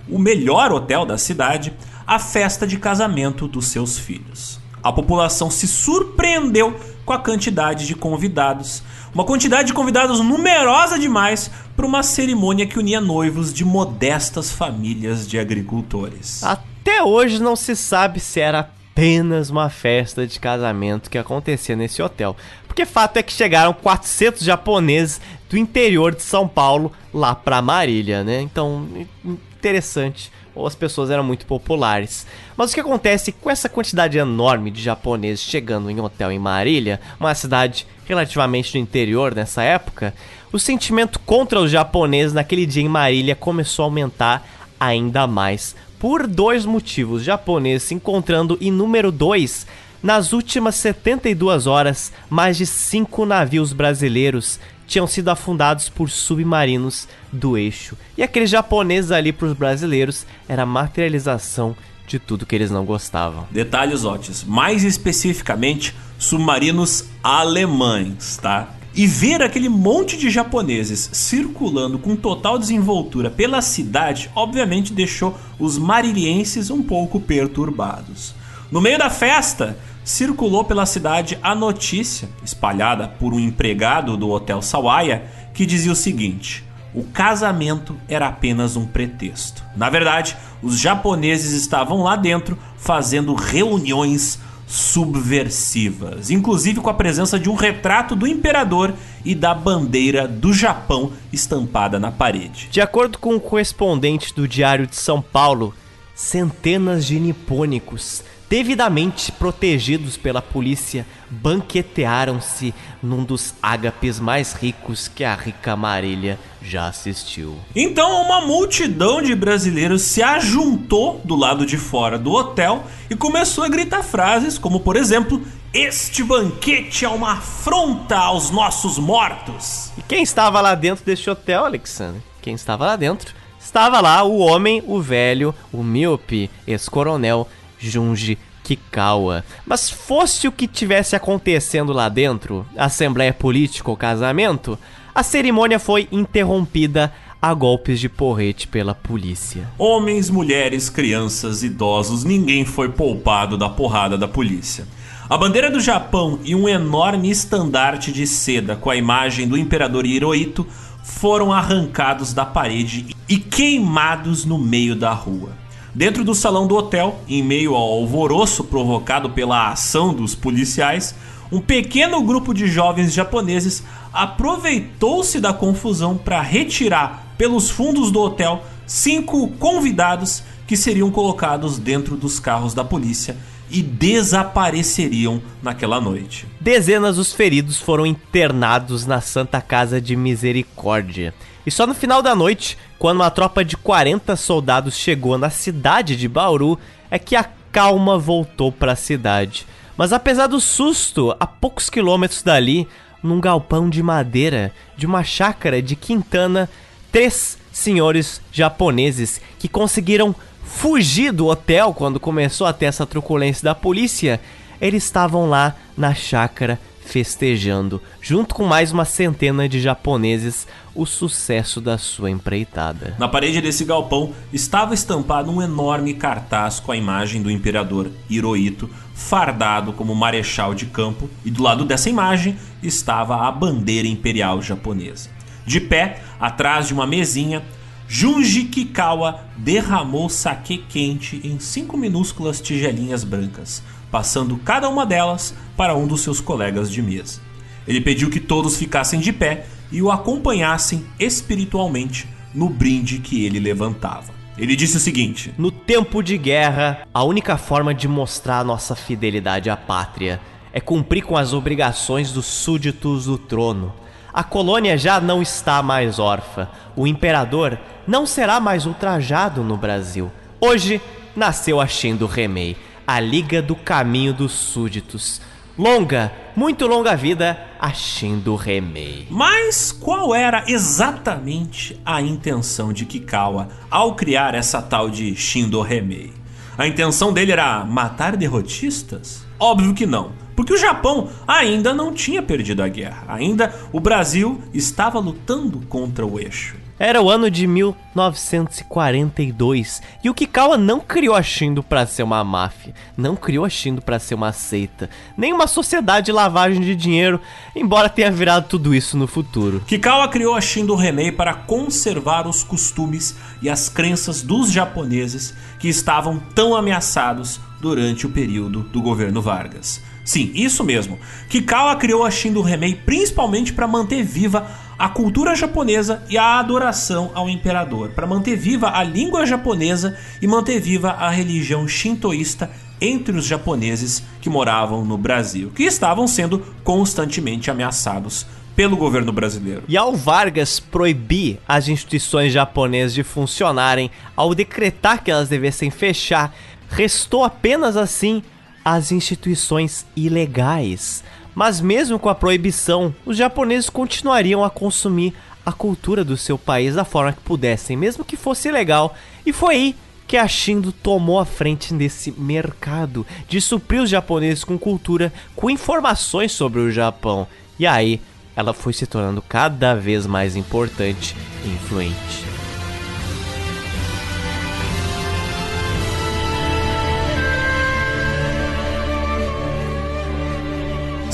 o melhor hotel da cidade, a festa de casamento dos seus filhos. A população se surpreendeu com a quantidade de convidados, uma quantidade de convidados numerosa demais para uma cerimônia que unia noivos de modestas famílias de agricultores. Até hoje não se sabe se era apenas uma festa de casamento que acontecia nesse hotel. Porque fato é que chegaram 400 japoneses do interior de São Paulo lá para Marília, né? Então, interessante ou as pessoas eram muito populares. Mas o que acontece com essa quantidade enorme de japoneses chegando em hotel em Marília, uma cidade relativamente do interior nessa época, o sentimento contra os japoneses naquele dia em Marília começou a aumentar ainda mais. Por dois motivos: japoneses se encontrando e número dois. Nas últimas 72 horas, mais de cinco navios brasileiros tinham sido afundados por submarinos do eixo. E aqueles japoneses ali para os brasileiros era a materialização de tudo que eles não gostavam. Detalhes ótimos, mais especificamente submarinos alemães, tá? E ver aquele monte de japoneses circulando com total desenvoltura pela cidade, obviamente deixou os marilienses um pouco perturbados. No meio da festa, circulou pela cidade a notícia, espalhada por um empregado do Hotel Sawaya, que dizia o seguinte: o casamento era apenas um pretexto. Na verdade, os japoneses estavam lá dentro fazendo reuniões subversivas, inclusive com a presença de um retrato do imperador e da bandeira do Japão estampada na parede. De acordo com o correspondente do Diário de São Paulo, centenas de nipônicos devidamente protegidos pela polícia, banquetearam-se num dos ágapes mais ricos que a rica Marília já assistiu. Então, uma multidão de brasileiros se ajuntou do lado de fora do hotel e começou a gritar frases como, por exemplo, este banquete é uma afronta aos nossos mortos. E quem estava lá dentro deste hotel, Alexandre? Quem estava lá dentro? Estava lá o homem, o velho, o míope, ex-coronel Junji Kikawa. Mas fosse o que tivesse acontecendo lá dentro, assembleia política ou casamento, a cerimônia foi interrompida a golpes de porrete pela polícia. Homens, mulheres, crianças, idosos, ninguém foi poupado da porrada da polícia. A bandeira do Japão e um enorme estandarte de seda com a imagem do imperador Hirohito foram arrancados da parede e queimados no meio da rua. Dentro do salão do hotel, em meio ao alvoroço provocado pela ação dos policiais, um pequeno grupo de jovens japoneses aproveitou-se da confusão para retirar pelos fundos do hotel cinco convidados que seriam colocados dentro dos carros da polícia e desapareceriam naquela noite. Dezenas dos feridos foram internados na Santa Casa de Misericórdia. E só no final da noite, quando uma tropa de 40 soldados chegou na cidade de Bauru, é que a calma voltou para a cidade. Mas apesar do susto, a poucos quilômetros dali, num galpão de madeira de uma chácara de Quintana, três senhores japoneses que conseguiram fugir do hotel quando começou a ter essa truculência da polícia, eles estavam lá na chácara festejando, junto com mais uma centena de japoneses, o sucesso da sua empreitada. Na parede desse galpão estava estampado um enorme cartaz com a imagem do imperador Hirohito, fardado como marechal de campo, e do lado dessa imagem estava a bandeira imperial japonesa. De pé, atrás de uma mesinha, Junji Kikawa derramou saque quente em cinco minúsculas tigelinhas brancas, passando cada uma delas para um dos seus colegas de mesa. Ele pediu que todos ficassem de pé e o acompanhassem espiritualmente no brinde que ele levantava. Ele disse o seguinte: No tempo de guerra, a única forma de mostrar nossa fidelidade à pátria é cumprir com as obrigações dos súditos do trono. A colônia já não está mais órfã. O imperador não será mais ultrajado no Brasil. Hoje nasceu a Shindo Remei, a Liga do Caminho dos Súditos. Longa, muito longa vida a Shindo Remei. Mas qual era exatamente a intenção de Kikawa ao criar essa tal de Shindo Remei? A intenção dele era matar derrotistas? Óbvio que não. Porque o Japão ainda não tinha perdido a guerra. Ainda o Brasil estava lutando contra o eixo. Era o ano de 1942 e o Kikawa não criou a Shindo para ser uma máfia, não criou a Shindo para ser uma seita, nem uma sociedade de lavagem de dinheiro, embora tenha virado tudo isso no futuro. Kikawa criou a Shindo Remei para conservar os costumes e as crenças dos japoneses que estavam tão ameaçados durante o período do governo Vargas. Sim, isso mesmo. Kikawa criou a Shindo Remei principalmente para manter viva a cultura japonesa e a adoração ao imperador, para manter viva a língua japonesa e manter viva a religião shintoísta entre os japoneses que moravam no Brasil, que estavam sendo constantemente ameaçados pelo governo brasileiro. E ao Vargas proibir as instituições japonesas de funcionarem, ao decretar que elas devessem fechar, restou apenas assim as instituições ilegais. Mas mesmo com a proibição, os japoneses continuariam a consumir a cultura do seu país da forma que pudessem, mesmo que fosse ilegal. E foi aí que a Shindo tomou a frente desse mercado de suprir os japoneses com cultura, com informações sobre o Japão. E aí ela foi se tornando cada vez mais importante e influente.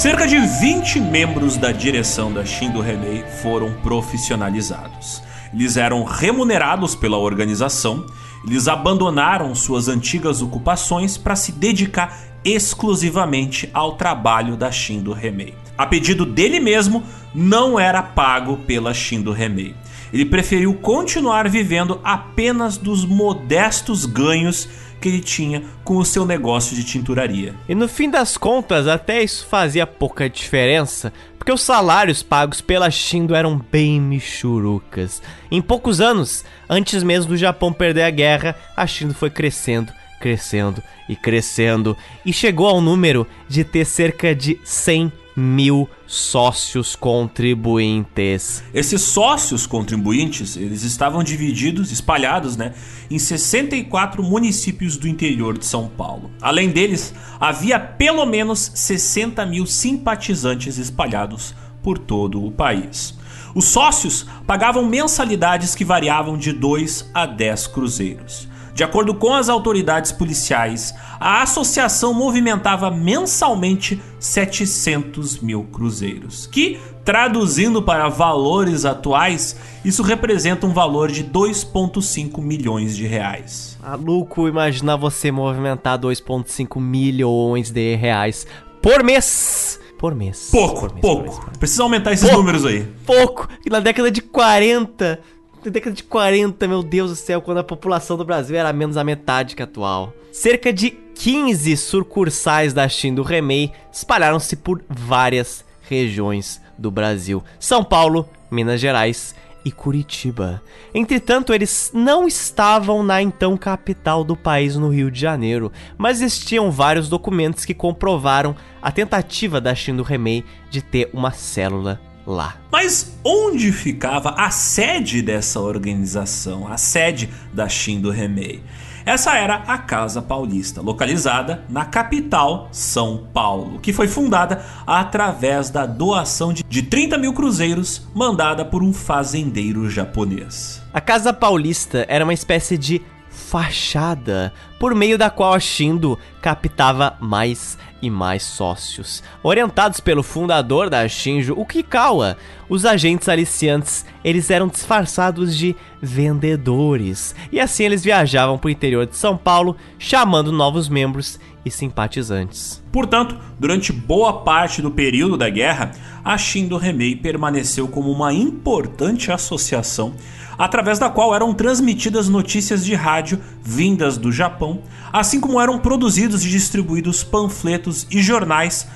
Cerca de 20 membros da direção da Shindo Remei foram profissionalizados. Eles eram remunerados pela organização, eles abandonaram suas antigas ocupações para se dedicar exclusivamente ao trabalho da Shindo Remei. A pedido dele mesmo, não era pago pela Shindo Remei. Ele preferiu continuar vivendo apenas dos modestos ganhos que ele tinha com o seu negócio de tinturaria. E no fim das contas, até isso fazia pouca diferença, porque os salários pagos pela Shindo eram bem michurucas. Em poucos anos, antes mesmo do Japão perder a guerra, a Shindo foi crescendo, crescendo e crescendo e chegou ao número de ter cerca de 100 mil sócios contribuintes. Esses sócios contribuintes, eles estavam divididos, espalhados, né, em 64 municípios do interior de São Paulo. Além deles, havia pelo menos 60 mil simpatizantes espalhados por todo o país. Os sócios pagavam mensalidades que variavam de 2 a 10 cruzeiros. De acordo com as autoridades policiais, a associação movimentava mensalmente 700 mil cruzeiros, que, traduzindo para valores atuais, isso representa um valor de 2,5 milhões de reais. Maluco, imaginar você movimentar 2,5 milhões de reais por mês. Por mês. Pouco, por mês, pouco. Por mês, Precisa aumentar esses pouco, números aí. Pouco. E na década de 40 na década de 40, meu Deus do céu, quando a população do Brasil era menos a metade que a atual. Cerca de 15 sucursais da Shindo Remei espalharam-se por várias regiões do Brasil. São Paulo, Minas Gerais e Curitiba. Entretanto, eles não estavam na então capital do país, no Rio de Janeiro, mas existiam vários documentos que comprovaram a tentativa da Shindo Remei de ter uma célula lá. Mas onde ficava a sede dessa organização, a sede da Shindo Remei? Essa era a Casa Paulista, localizada na capital, São Paulo, que foi fundada através da doação de 30 mil cruzeiros mandada por um fazendeiro japonês. A Casa Paulista era uma espécie de fachada por meio da qual a Shindo captava mais e mais sócios. Orientados pelo fundador da Shinjo, o Kikawa, os agentes aliciantes, eles eram disfarçados de vendedores. E assim eles viajavam para o interior de São Paulo, chamando novos membros e simpatizantes. Portanto, durante boa parte do período da guerra, a Shindo Remei permaneceu como uma importante associação através da qual eram transmitidas notícias de rádio vindas do Japão, assim como eram produzidos e distribuídos panfletos e jornais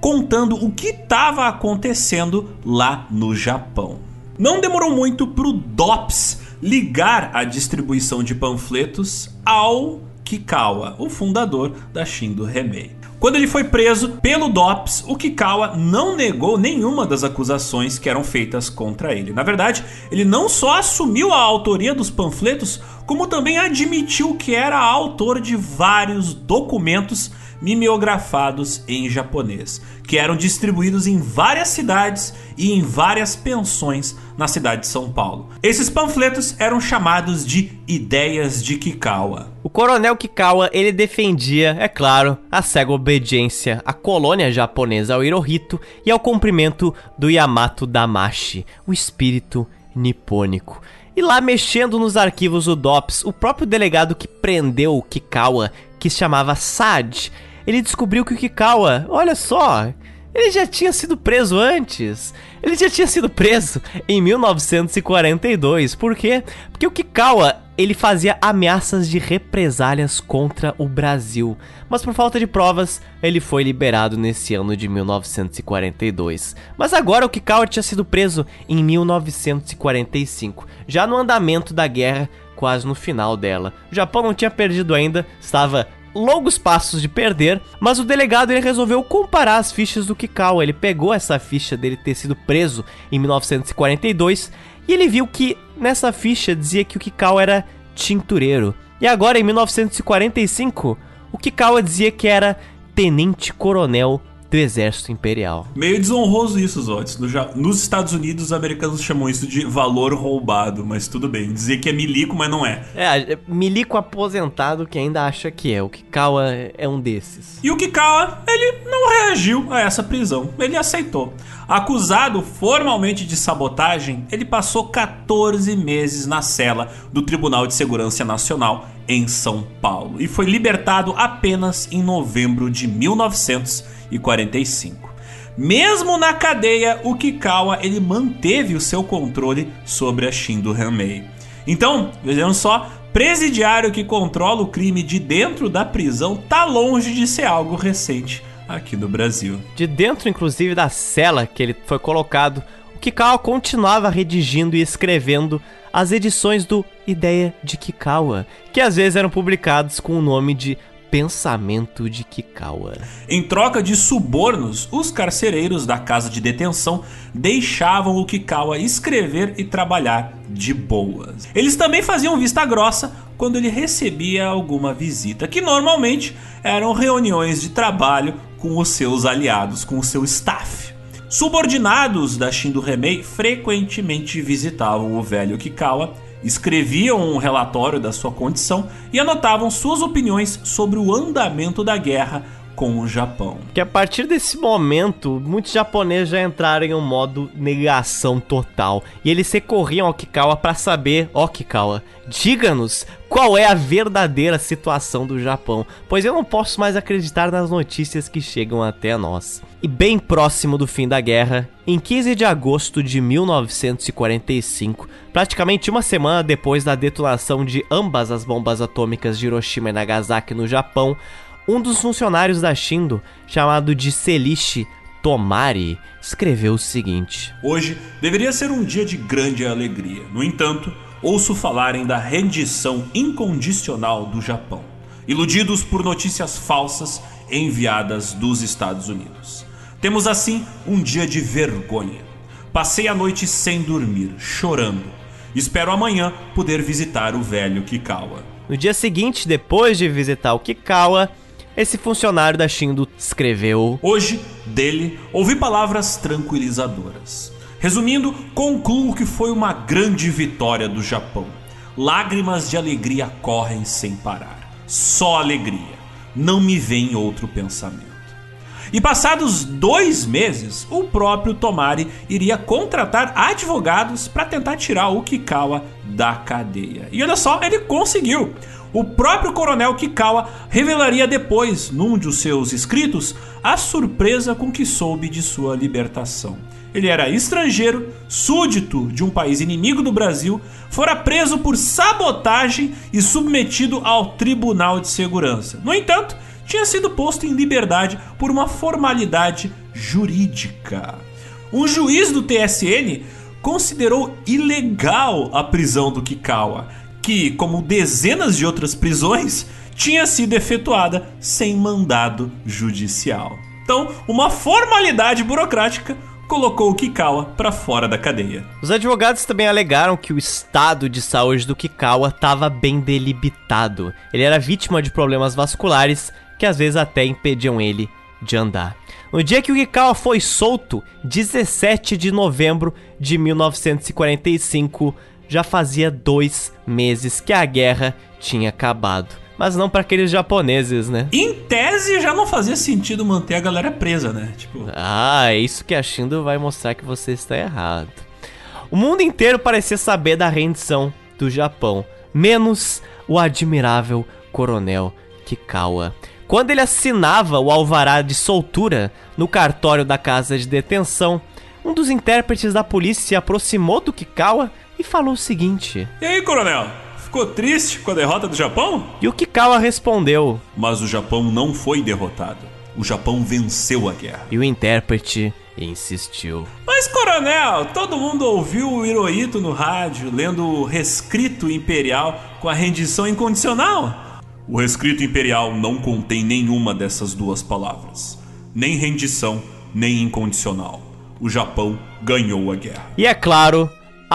contando o que estava acontecendo lá no Japão. Não demorou muito para o DOPS ligar a distribuição de panfletos ao Kikawa, o fundador da Shindo Remei. Quando ele foi preso pelo DOPS, o Kikawa não negou nenhuma das acusações que eram feitas contra ele. Na verdade, ele não só assumiu a autoria dos panfletos, como também admitiu que era autor de vários documentos mimeografados em japonês, que eram distribuídos em várias cidades e em várias pensões na cidade de São Paulo. Esses panfletos eram chamados de ideias de Kikawa. O coronel Kikawa, ele defendia, é claro, a cega obediência à colônia japonesa ao Hirohito e ao cumprimento do Yamato Damashi, o espírito nipônico. E lá mexendo nos arquivos do DOPS, o próprio delegado que prendeu o Kikawa, que se chamava Sad, ele descobriu que o Kikawa, olha só, ele já tinha sido preso antes. Ele já tinha sido preso em 1942. Por quê? Porque o Kikawa, ele fazia ameaças de represálias contra o Brasil. Mas por falta de provas, ele foi liberado nesse ano de 1942. Mas agora o Kikawa tinha sido preso em 1945, já no andamento da guerra, quase no final dela. O Japão não tinha perdido ainda, estava longos passos de perder, mas o delegado ele resolveu comparar as fichas do Kikawa. Ele pegou essa ficha dele ter sido preso em 1942 e ele viu que nessa ficha dizia que o Kikawa era tintureiro. E agora em 1945, o Kikawa dizia que era tenente coronel do exército imperial. Meio desonroso isso, Zotes. No, nos Estados Unidos, os americanos chamam isso de valor roubado, mas tudo bem. Dizer que é milico, mas não é. É, milico aposentado que ainda acha que é. O Kikawa é um desses. E o Kikawa, ele não reagiu a essa prisão. Ele aceitou. Acusado formalmente de sabotagem, ele passou 14 meses na cela do Tribunal de Segurança Nacional em São Paulo e foi libertado apenas em novembro de 1945. Mesmo na cadeia, o Kikawa ele manteve o seu controle sobre a Shindo Hanmei. Então, vejam só, presidiário que controla o crime de dentro da prisão tá longe de ser algo recente aqui no Brasil. De dentro, inclusive, da cela que ele foi colocado, o Kikawa continuava redigindo e escrevendo as edições do Ideia de Kikawa, que às vezes eram publicados com o nome de Pensamento de Kikawa. Em troca de subornos, os carcereiros da casa de detenção deixavam o Kikawa escrever e trabalhar de boas. Eles também faziam vista grossa quando ele recebia alguma visita, que normalmente eram reuniões de trabalho com os seus aliados, com o seu staff. Subordinados da Shindo Remei frequentemente visitavam o velho Kikawa, escreviam um relatório da sua condição e anotavam suas opiniões sobre o andamento da guerra com o Japão. Que a partir desse momento, muitos japoneses já entraram em um modo negação total. E eles recorriam ao Kikawa para saber, ó Kikawa, diga-nos qual é a verdadeira situação do Japão, pois eu não posso mais acreditar nas notícias que chegam até nós. E bem próximo do fim da guerra, em 15 de agosto de 1945, praticamente uma semana depois da detonação de ambas as bombas atômicas de Hiroshima e Nagasaki no Japão, um dos funcionários da Shindo, chamado de Selishi Tomari, escreveu o seguinte: Hoje deveria ser um dia de grande alegria. No entanto, ouço falarem da rendição incondicional do Japão, iludidos por notícias falsas enviadas dos Estados Unidos. Temos assim um dia de vergonha. Passei a noite sem dormir, chorando. Espero amanhã poder visitar o velho Kikawa. No dia seguinte, depois de visitar o Kikawa, esse funcionário da Shindo escreveu: Hoje, dele, ouvi palavras tranquilizadoras. Resumindo, concluo que foi uma grande vitória do Japão. Lágrimas de alegria correm sem parar. Só alegria. Não me vem outro pensamento. E passados dois meses, o próprio Tomari iria contratar advogados para tentar tirar o Kikawa da cadeia. E olha só, ele conseguiu. O próprio coronel Kikawa revelaria depois, num de seus escritos, a surpresa com que soube de sua libertação. Ele era estrangeiro, súdito de um país inimigo do Brasil, fora preso por sabotagem e submetido ao Tribunal de Segurança. No entanto, tinha sido posto em liberdade por uma formalidade jurídica. Um juiz do TSN considerou ilegal a prisão do Kikawa que, como dezenas de outras prisões, tinha sido efetuada sem mandado judicial. Então, uma formalidade burocrática colocou o Kikawa para fora da cadeia. Os advogados também alegaram que o estado de saúde do Kikawa estava bem delimitado. Ele era vítima de problemas vasculares que às vezes até impediam ele de andar. No dia que o Kikawa foi solto, 17 de novembro de 1945, já fazia dois meses que a guerra tinha acabado. Mas não para aqueles japoneses, né? Em tese já não fazia sentido manter a galera presa, né? Tipo... Ah, é isso que a Shindo vai mostrar que você está errado. O mundo inteiro parecia saber da rendição do Japão, menos o admirável coronel Kikawa. Quando ele assinava o alvará de soltura no cartório da casa de detenção, um dos intérpretes da polícia se aproximou do Kikawa e falou o seguinte: E aí, coronel? Ficou triste com a derrota do Japão? E o Kikawa respondeu: Mas o Japão não foi derrotado. O Japão venceu a guerra. E o intérprete insistiu. Mas, coronel, todo mundo ouviu o Hirohito no rádio lendo o rescrito imperial com a rendição incondicional. O rescrito imperial não contém nenhuma dessas duas palavras. Nem rendição, nem incondicional. O Japão ganhou a guerra. E é claro,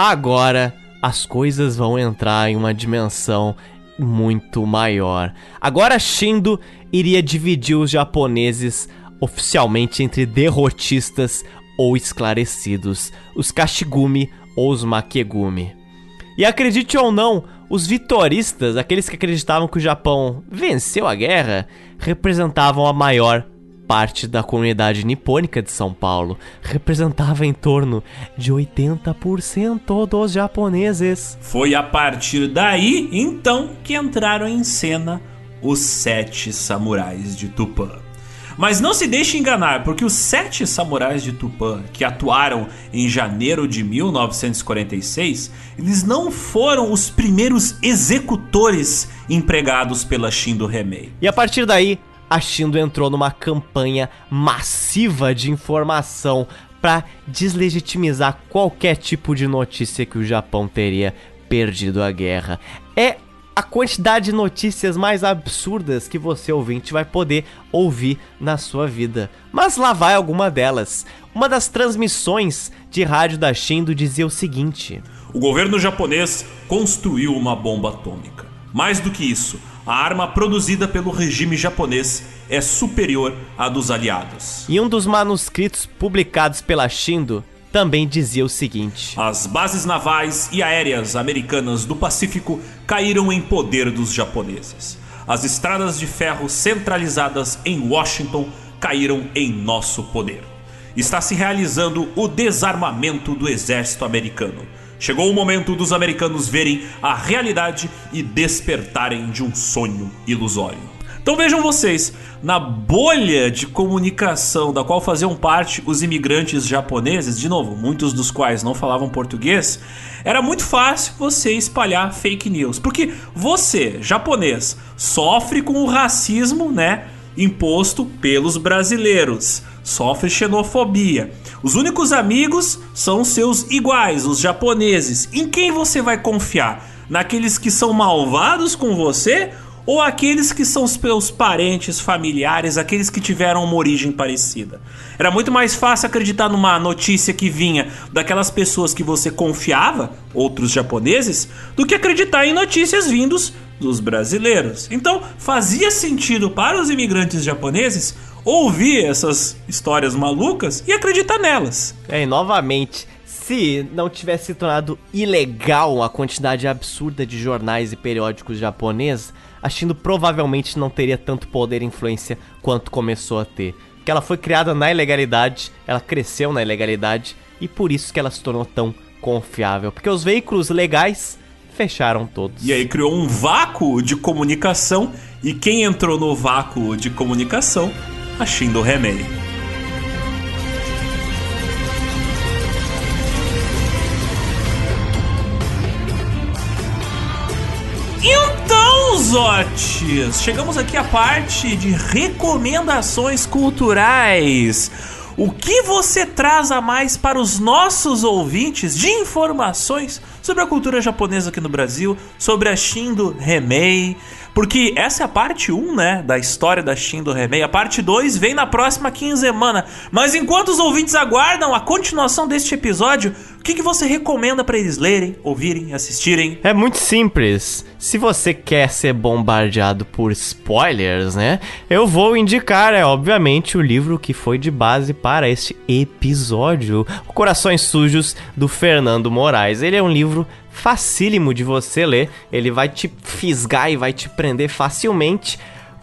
agora as coisas vão entrar em uma dimensão muito maior. Agora Shindo iria dividir os japoneses oficialmente entre derrotistas ou esclarecidos, os Kashigumi ou os Makegumi. E acredite ou não, os vitoristas, aqueles que acreditavam que o Japão venceu a guerra, representavam a maior parte da comunidade nipônica de São Paulo. Representava em torno de 80% dos japoneses. Foi a partir daí, então, que entraram em cena os Sete Samurais de Tupã. Mas não se deixe enganar, porque os sete samurais de Tupã que atuaram em janeiro de 1946, eles não foram os primeiros executores empregados pela Shindo Remei. E a partir daí, a Shindo entrou numa campanha massiva de informação para deslegitimizar qualquer tipo de notícia que o Japão teria perdido a guerra. É a quantidade de notícias mais absurdas que você ouvinte vai poder ouvir na sua vida. Mas lá vai alguma delas. Uma das transmissões de rádio da Shindo dizia o seguinte: O governo japonês construiu uma bomba atômica. Mais do que isso, a arma produzida pelo regime japonês é superior à dos aliados. E um dos manuscritos publicados pela Shindo também dizia o seguinte: As bases navais e aéreas americanas do Pacífico caíram em poder dos japoneses. As estradas de ferro centralizadas em Washington caíram em nosso poder. Está se realizando o desarmamento do exército americano. Chegou o momento dos americanos verem a realidade e despertarem de um sonho ilusório. Então vejam vocês, na bolha de comunicação da qual faziam parte os imigrantes japoneses, de novo, muitos dos quais não falavam português, era muito fácil você espalhar fake news, porque você, japonês, sofre com o racismo, né, imposto pelos brasileiros, sofre xenofobia. Os únicos amigos são seus iguais, os japoneses. Em quem você vai confiar? Naqueles que são malvados com você ou aqueles que são seus parentes, familiares, aqueles que tiveram uma origem parecida. Era muito mais fácil acreditar numa notícia que vinha daquelas pessoas que você confiava, outros japoneses, do que acreditar em notícias vindos dos brasileiros. Então, fazia sentido para os imigrantes japoneses ouvir essas histórias malucas e acreditar nelas. É, e novamente, se não tivesse se tornado ilegal a quantidade absurda de jornais e periódicos japoneses, a Shindo provavelmente não teria tanto poder e influência quanto começou a ter. Que ela foi criada na ilegalidade, ela cresceu na ilegalidade e por isso que ela se tornou tão confiável. Porque os veículos legais fecharam todos. E aí criou um vácuo de comunicação e quem entrou no vácuo de comunicação? A Shindo Remei. Então, Zotes, chegamos aqui à parte de recomendações culturais. O que você traz a mais para os nossos ouvintes de informações sobre a cultura japonesa aqui no Brasil, sobre a Shindo Remei, porque essa é a parte 1, né, da história da Shindo Remei. A parte 2 vem na próxima quinzena. Mas enquanto os ouvintes aguardam a continuação deste episódio, o que, que você recomenda para eles lerem, ouvirem, assistirem? É muito simples. Se você quer ser bombardeado por spoilers, né? Eu vou indicar, é obviamente, o livro que foi de base para este episódio, Corações Sujos do Fernando Moraes. Ele é um livro facílimo de você ler, ele vai te fisgar e vai te prender facilmente.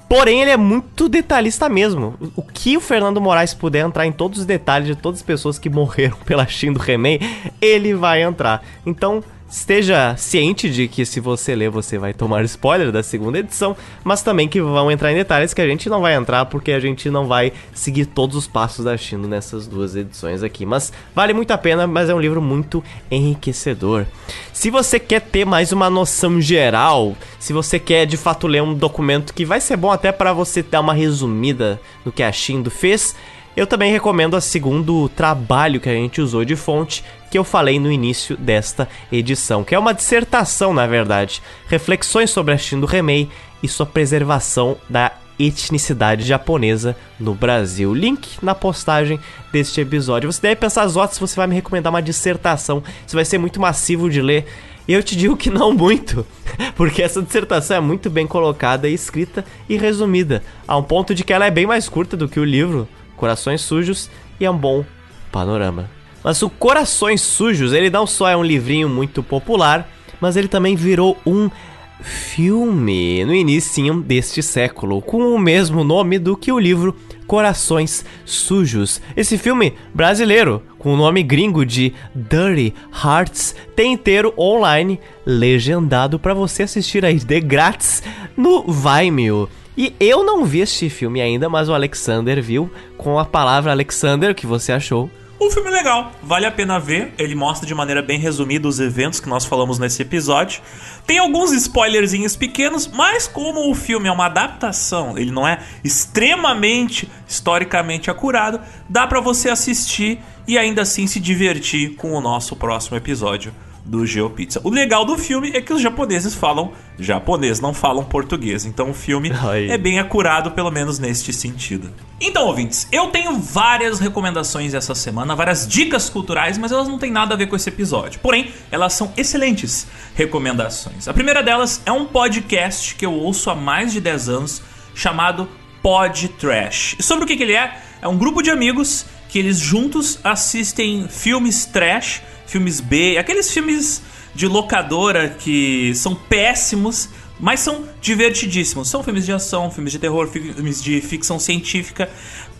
Porém, ele é muito detalhista mesmo. O que o Fernando Moraes puder entrar em todos os detalhes de todas as pessoas que morreram pela Shin do Remei, ele vai entrar. Então, esteja ciente de que se você ler, você vai tomar spoiler da segunda edição, mas também que vão entrar em detalhes que a gente não vai entrar porque a gente não vai seguir todos os passos da Shino nessas duas edições aqui. Mas vale muito a pena, mas é um livro muito enriquecedor. Se você quer ter mais uma noção geral, se você quer de fato ler um documento que vai ser bom até para você dar uma resumida no que a Shindo fez, eu também recomendo a segundo trabalho que a gente usou de fonte, que eu falei no início desta edição, que é uma dissertação, na verdade, reflexões sobre a Shindo Remei e sua preservação da etnicidade japonesa no Brasil. Link na postagem deste episódio. Você deve pensar, Zotes, você vai me recomendar uma dissertação, isso vai ser muito massivo de ler. Eu te digo que não muito, porque essa dissertação é muito bem colocada, escrita e resumida, a um ponto de que ela é bem mais curta do que o livro, Corações Sujos e é um bom panorama. Mas o Corações Sujos, ele não só é um livrinho muito popular, mas ele também virou um filme no início deste século, com o mesmo nome do que o livro Corações Sujos. Esse filme brasileiro, com o nome gringo de Dirty Hearts, tem inteiro online, legendado para você assistir aí de grátis no Vimeo. E eu não vi este filme ainda, mas o Alexander viu. Com a palavra Alexander, o que você achou? Um filme legal, vale a pena ver. Ele mostra de maneira bem resumida os eventos que nós falamos nesse episódio. Tem alguns spoilerzinhos pequenos, mas como o filme é uma adaptação, ele não é extremamente historicamente acurado, dá para você assistir e ainda assim se divertir com o nosso próximo episódio do GeoPizza. O legal do filme é que os japoneses falam japonês, não falam português. Então o filme Ai. é bem acurado, pelo menos neste sentido. Então, ouvintes, eu tenho várias recomendações essa semana, várias dicas culturais, mas elas não têm nada a ver com esse episódio. Porém, elas são excelentes recomendações. A primeira delas é um podcast que eu ouço há mais de 10 anos, chamado Pod Trash. E sobre o que, que ele é? É um grupo de amigos que eles juntos assistem filmes trash filmes B, aqueles filmes de locadora que são péssimos, mas são divertidíssimos. São filmes de ação, filmes de terror, filmes de ficção científica,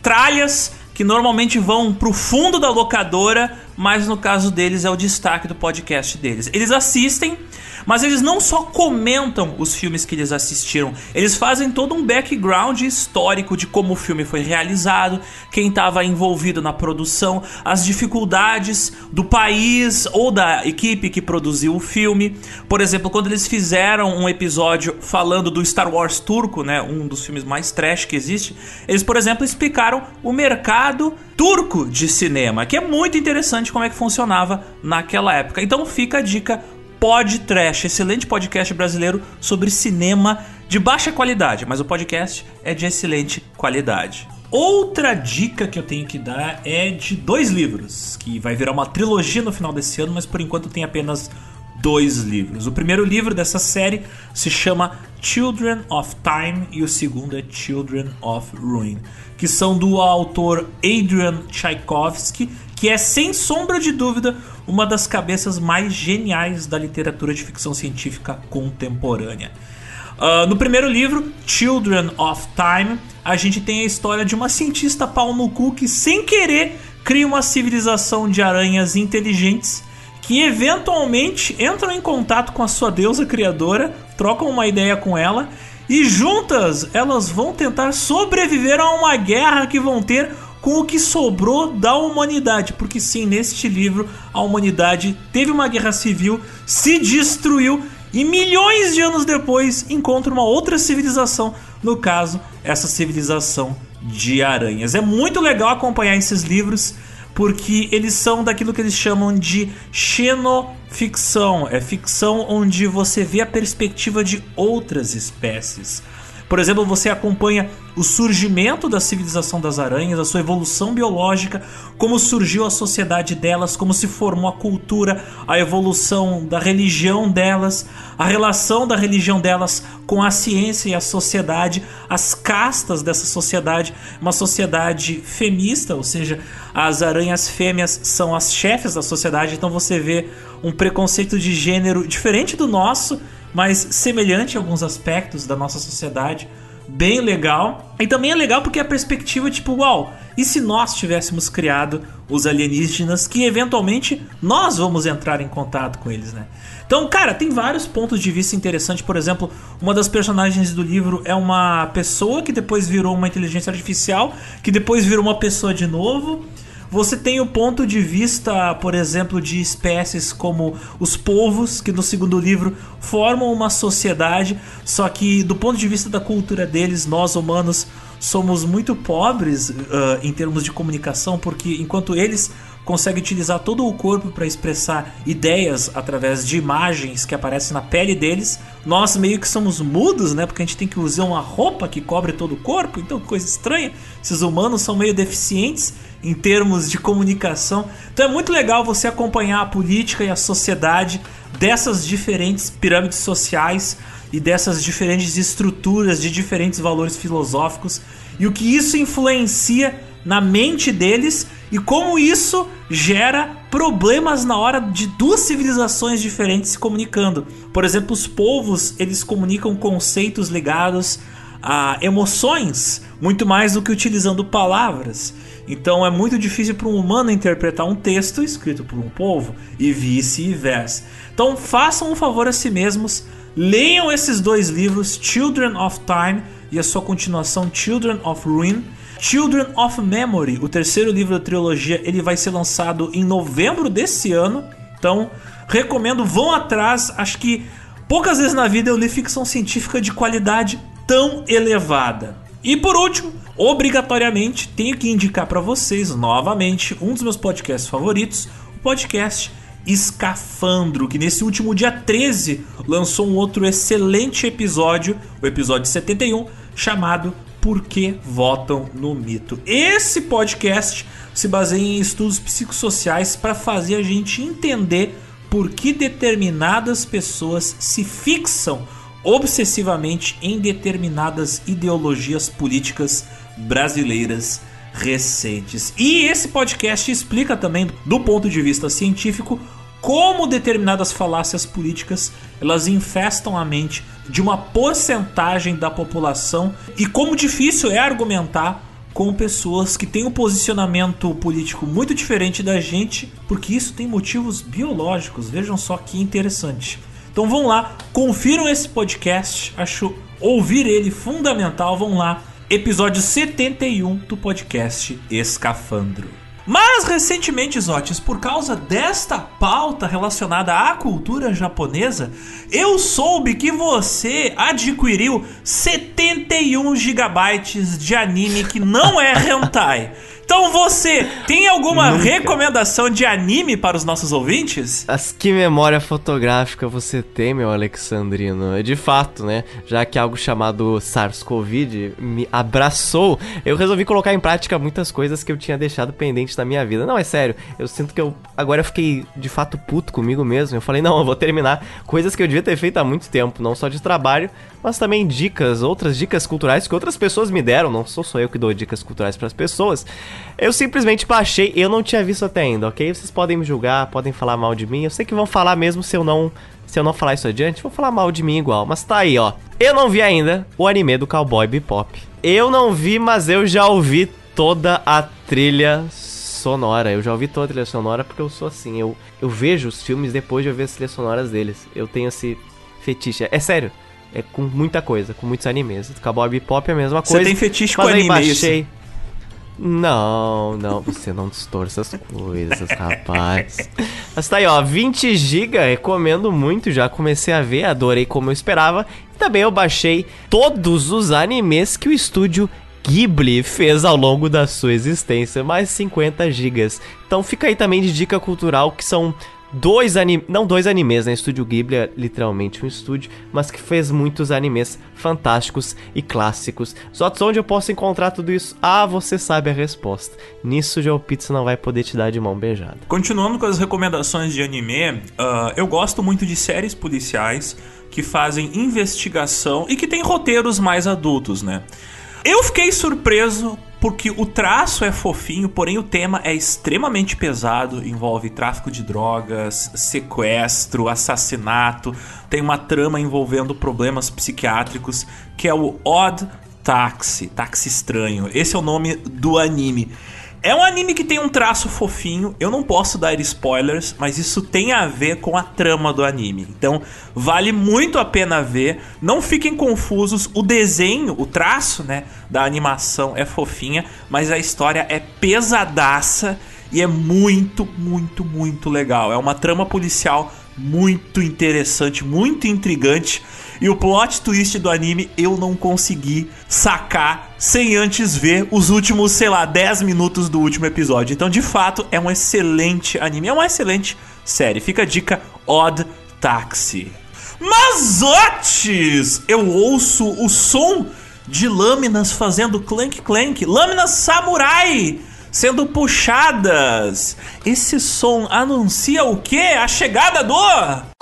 tralhas que normalmente vão pro fundo da locadora, mas no caso deles é o destaque do podcast deles. Eles assistem mas eles não só comentam os filmes que eles assistiram, eles fazem todo um background histórico de como o filme foi realizado, quem estava envolvido na produção, as dificuldades do país ou da equipe que produziu o filme. Por exemplo, quando eles fizeram um episódio falando do Star Wars turco, né, um dos filmes mais trash que existe, eles, por exemplo, explicaram o mercado turco de cinema, que é muito interessante como é que funcionava naquela época. Então fica a dica Pod Trash, excelente podcast brasileiro sobre cinema de baixa qualidade, mas o podcast é de excelente qualidade. Outra dica que eu tenho que dar é de dois livros, que vai virar uma trilogia no final desse ano, mas por enquanto tem apenas dois livros. O primeiro livro dessa série se chama Children of Time e o segundo é Children of Ruin, que são do autor Adrian Tchaikovsky, que é sem sombra de dúvida uma das cabeças mais geniais da literatura de ficção científica contemporânea. Uh, no primeiro livro, Children of Time, a gente tem a história de uma cientista pau no cu que, sem querer, cria uma civilização de aranhas inteligentes que eventualmente entram em contato com a sua deusa criadora, trocam uma ideia com ela e juntas elas vão tentar sobreviver a uma guerra que vão ter com o que sobrou da humanidade. Porque sim, neste livro a humanidade teve uma guerra civil, se destruiu e milhões de anos depois encontra uma outra civilização. No caso, essa civilização de aranhas. É muito legal acompanhar esses livros porque eles são daquilo que eles chamam de xeno ficção, é ficção onde você vê a perspectiva de outras espécies. Por exemplo, você acompanha o surgimento da civilização das aranhas, a sua evolução biológica, como surgiu a sociedade delas, como se formou a cultura, a evolução da religião delas, a relação da religião delas com a ciência e a sociedade, as castas dessa sociedade, uma sociedade femista, ou seja, as aranhas fêmeas são as chefes da sociedade, então você vê um preconceito de gênero diferente do nosso, mas semelhante em alguns aspectos da nossa sociedade bem legal. E também é legal porque a perspectiva, tipo, uau, e se nós tivéssemos criado os alienígenas que eventualmente nós vamos entrar em contato com eles, né? Então, cara, tem vários pontos de vista interessantes. Por exemplo, uma das personagens do livro é uma pessoa que depois virou uma inteligência artificial, que depois virou uma pessoa de novo. Você tem o ponto de vista, por exemplo, de espécies como os povos, que no segundo livro formam uma sociedade, só que do ponto de vista da cultura deles, nós humanos somos muito pobres uh, em termos de comunicação, porque enquanto eles conseguem utilizar todo o corpo para expressar ideias através de imagens que aparecem na pele deles, nós meio que somos mudos, né? Porque a gente tem que usar uma roupa que cobre todo o corpo, então coisa estranha. Esses humanos são meio deficientes em termos de comunicação. Então é muito legal você acompanhar a política e a sociedade dessas diferentes pirâmides sociais e dessas diferentes estruturas de diferentes valores filosóficos e o que isso influencia na mente deles e como isso gera problemas na hora de duas civilizações diferentes se comunicando. Por exemplo, os povos, eles comunicam conceitos ligados a emoções muito mais do que utilizando palavras. Então é muito difícil para um humano interpretar um texto escrito por um povo e vice-versa. Então façam um favor a si mesmos, leiam esses dois livros, Children of Time e a sua continuação Children of Ruin. Children of Memory, o terceiro livro da trilogia, ele vai ser lançado em novembro desse ano. Então, recomendo, vão atrás. Acho que poucas vezes na vida eu li ficção científica de qualidade tão elevada. E por último, obrigatoriamente tenho que indicar para vocês novamente um dos meus podcasts favoritos, o podcast Escafandro, que nesse último dia 13 lançou um outro excelente episódio, o episódio 71, chamado Por que votam no mito. Esse podcast se baseia em estudos psicossociais para fazer a gente entender por que determinadas pessoas se fixam obsessivamente em determinadas ideologias políticas brasileiras recentes. E esse podcast explica também, do ponto de vista científico, como determinadas falácias políticas elas infestam a mente de uma porcentagem da população e como difícil é argumentar com pessoas que têm um posicionamento político muito diferente da gente, porque isso tem motivos biológicos. Vejam só que interessante. Então vão lá, confiram esse podcast, acho ouvir ele fundamental, vão lá. Episódio 71 do podcast Escafandro. Mas recentemente, Zotes, por causa desta pauta relacionada à cultura japonesa, eu soube que você adquiriu 71 gigabytes de anime que não é hentai. Então você tem alguma Nunca. recomendação de anime para os nossos ouvintes? As que memória fotográfica você tem, meu Alexandrino? De fato, né? Já que algo chamado SARS-CoV me abraçou, eu resolvi colocar em prática muitas coisas que eu tinha deixado pendentes na minha vida. Não, é sério. Eu sinto que eu agora eu fiquei de fato puto comigo mesmo. Eu falei, não, eu vou terminar coisas que eu devia ter feito há muito tempo, não só de trabalho, mas também dicas, outras dicas culturais que outras pessoas me deram. Não sou só eu que dou dicas culturais para as pessoas. Eu simplesmente baixei, eu não tinha visto até ainda, ok? Vocês podem me julgar, podem falar mal de mim. Eu sei que vão falar mesmo se eu não se eu não falar isso adiante, vão falar mal de mim igual. Mas tá aí, ó. Eu não vi ainda o anime do Cowboy Bebop. Eu não vi, mas eu já ouvi toda a trilha sonora. Eu já ouvi toda a trilha sonora porque eu sou assim. Eu, eu vejo os filmes depois de eu ver as trilhas sonoras deles. Eu tenho esse fetiche. É sério. É com muita coisa, com muitos animes. Cowboy Bebop é a mesma coisa. Você tem fetiche com anime, baixei... Isso. Não, não, você não distorce as coisas, rapaz. Mas tá aí, ó, 20 GB, recomendo muito, já comecei a ver, adorei como eu esperava. E também eu baixei todos os animes que o estúdio Ghibli fez ao longo da sua existência, mais 50 GB. Então fica aí também de dica cultural que são dois animes, não dois animes, né? Estúdio Ghibli é literalmente um estúdio, mas que fez muitos animes fantásticos e clássicos. Só onde eu posso encontrar tudo isso? Ah, você sabe a resposta. Nisso, Joe Pizza não vai poder te dar de mão beijada. Continuando com as recomendações de anime, uh, eu gosto muito de séries policiais que fazem investigação e que tem roteiros mais adultos, né? Eu fiquei surpreso porque o traço é fofinho, porém o tema é extremamente pesado, envolve tráfico de drogas, sequestro, assassinato, tem uma trama envolvendo problemas psiquiátricos, que é o Odd Taxi, Táxi Estranho. Esse é o nome do anime. É um anime que tem um traço fofinho, eu não posso dar spoilers, mas isso tem a ver com a trama do anime. Então, vale muito a pena ver. Não fiquem confusos, o desenho, o traço, né, da animação é fofinha, mas a história é pesadaça e é muito, muito, muito legal. É uma trama policial muito interessante, muito intrigante. E o plot twist do anime eu não consegui sacar sem antes ver os últimos, sei lá, 10 minutos do último episódio. Então, de fato, é um excelente anime, é uma excelente série. Fica a dica Odd Taxi. Mas eu ouço o som de lâminas fazendo clank clank, lâminas samurai sendo puxadas. Esse som anuncia o quê? A chegada do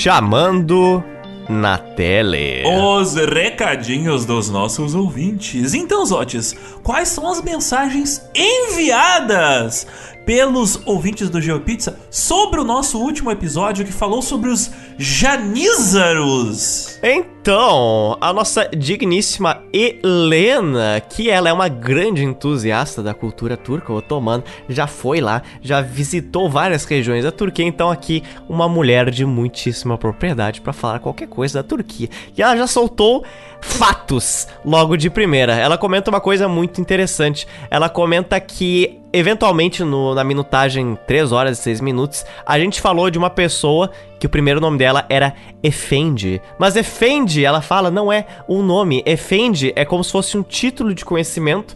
chamando na tele. Os recadinhos dos nossos ouvintes. Então, Zotes, quais são as mensagens enviadas pelos ouvintes do GeoPizza sobre o nosso último episódio que falou sobre os Janízaros? Então, a nossa digníssima Helena, que ela é uma grande entusiasta da cultura turca otomana, já foi lá, já visitou várias regiões da Turquia, então aqui uma mulher de muitíssima propriedade para falar qualquer coisa da Turquia. E ela já soltou fatos logo de primeira. Ela comenta uma coisa muito interessante. Ela comenta que eventualmente no, na minutagem 3 horas e 6 minutos, a gente falou de uma pessoa que o primeiro nome dela era Efendi. Mas Efendi, ela fala, não é um nome. Efendi é como se fosse um título de conhecimento,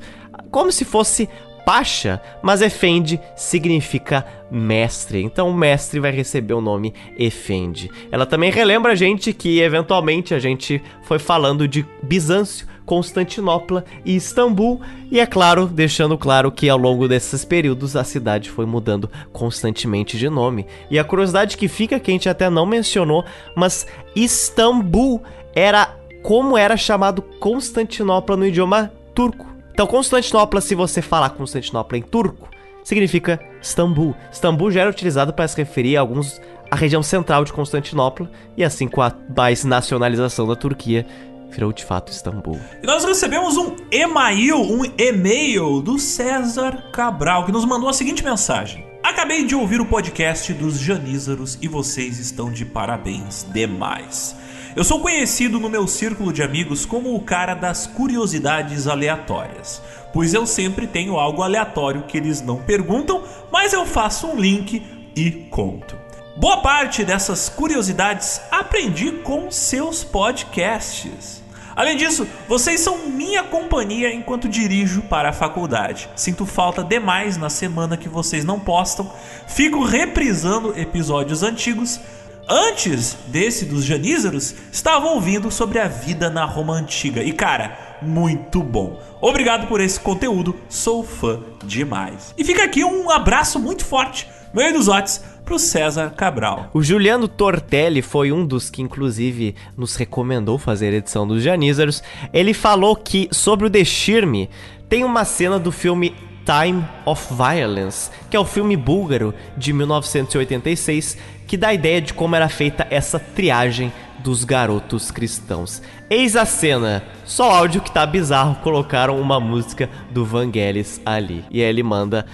como se fosse Pacha, mas Efendi significa mestre. Então o mestre vai receber o nome Efendi. Ela também relembra a gente que eventualmente a gente foi falando de Bizâncio, Constantinopla e Istambul, e é claro, deixando claro que ao longo desses períodos a cidade foi mudando constantemente de nome. E a curiosidade que fica que a gente até não mencionou, mas Istambul era como era chamado Constantinopla no idioma turco. Então, Constantinopla, se você falar Constantinopla em turco, significa Istambul. Istambul já era utilizado para se referir a alguns a região central de Constantinopla e assim com a mais nacionalização da Turquia virou de fato Istambul. E nós recebemos um e-mail, um e-mail do César Cabral que nos mandou a seguinte mensagem: Acabei de ouvir o podcast dos Janízaros e vocês estão de parabéns demais. Eu sou conhecido no meu círculo de amigos como o cara das curiosidades aleatórias, pois eu sempre tenho algo aleatório que eles não perguntam, mas eu faço um link e conto. Boa parte dessas curiosidades aprendi com seus podcasts. Além disso, vocês são minha companhia enquanto dirijo para a faculdade. Sinto falta demais na semana que vocês não postam. Fico reprisando episódios antigos antes desse dos Janízaros, estava ouvindo sobre a vida na Roma Antiga. E cara, muito bom. Obrigado por esse conteúdo, sou fã demais. E fica aqui um abraço muito forte, meio dos Otis, pro César Cabral. O Juliano Tortelli foi um dos que, inclusive, nos recomendou fazer a edição dos Janízaros. Ele falou que, sobre o Deshirme, tem uma cena do filme Time of Violence, que é o filme búlgaro de 1986 que dá a ideia de como era feita essa triagem dos garotos cristãos. Eis a cena, só áudio que tá bizarro, colocaram uma música do Vangelis ali. E aí ele manda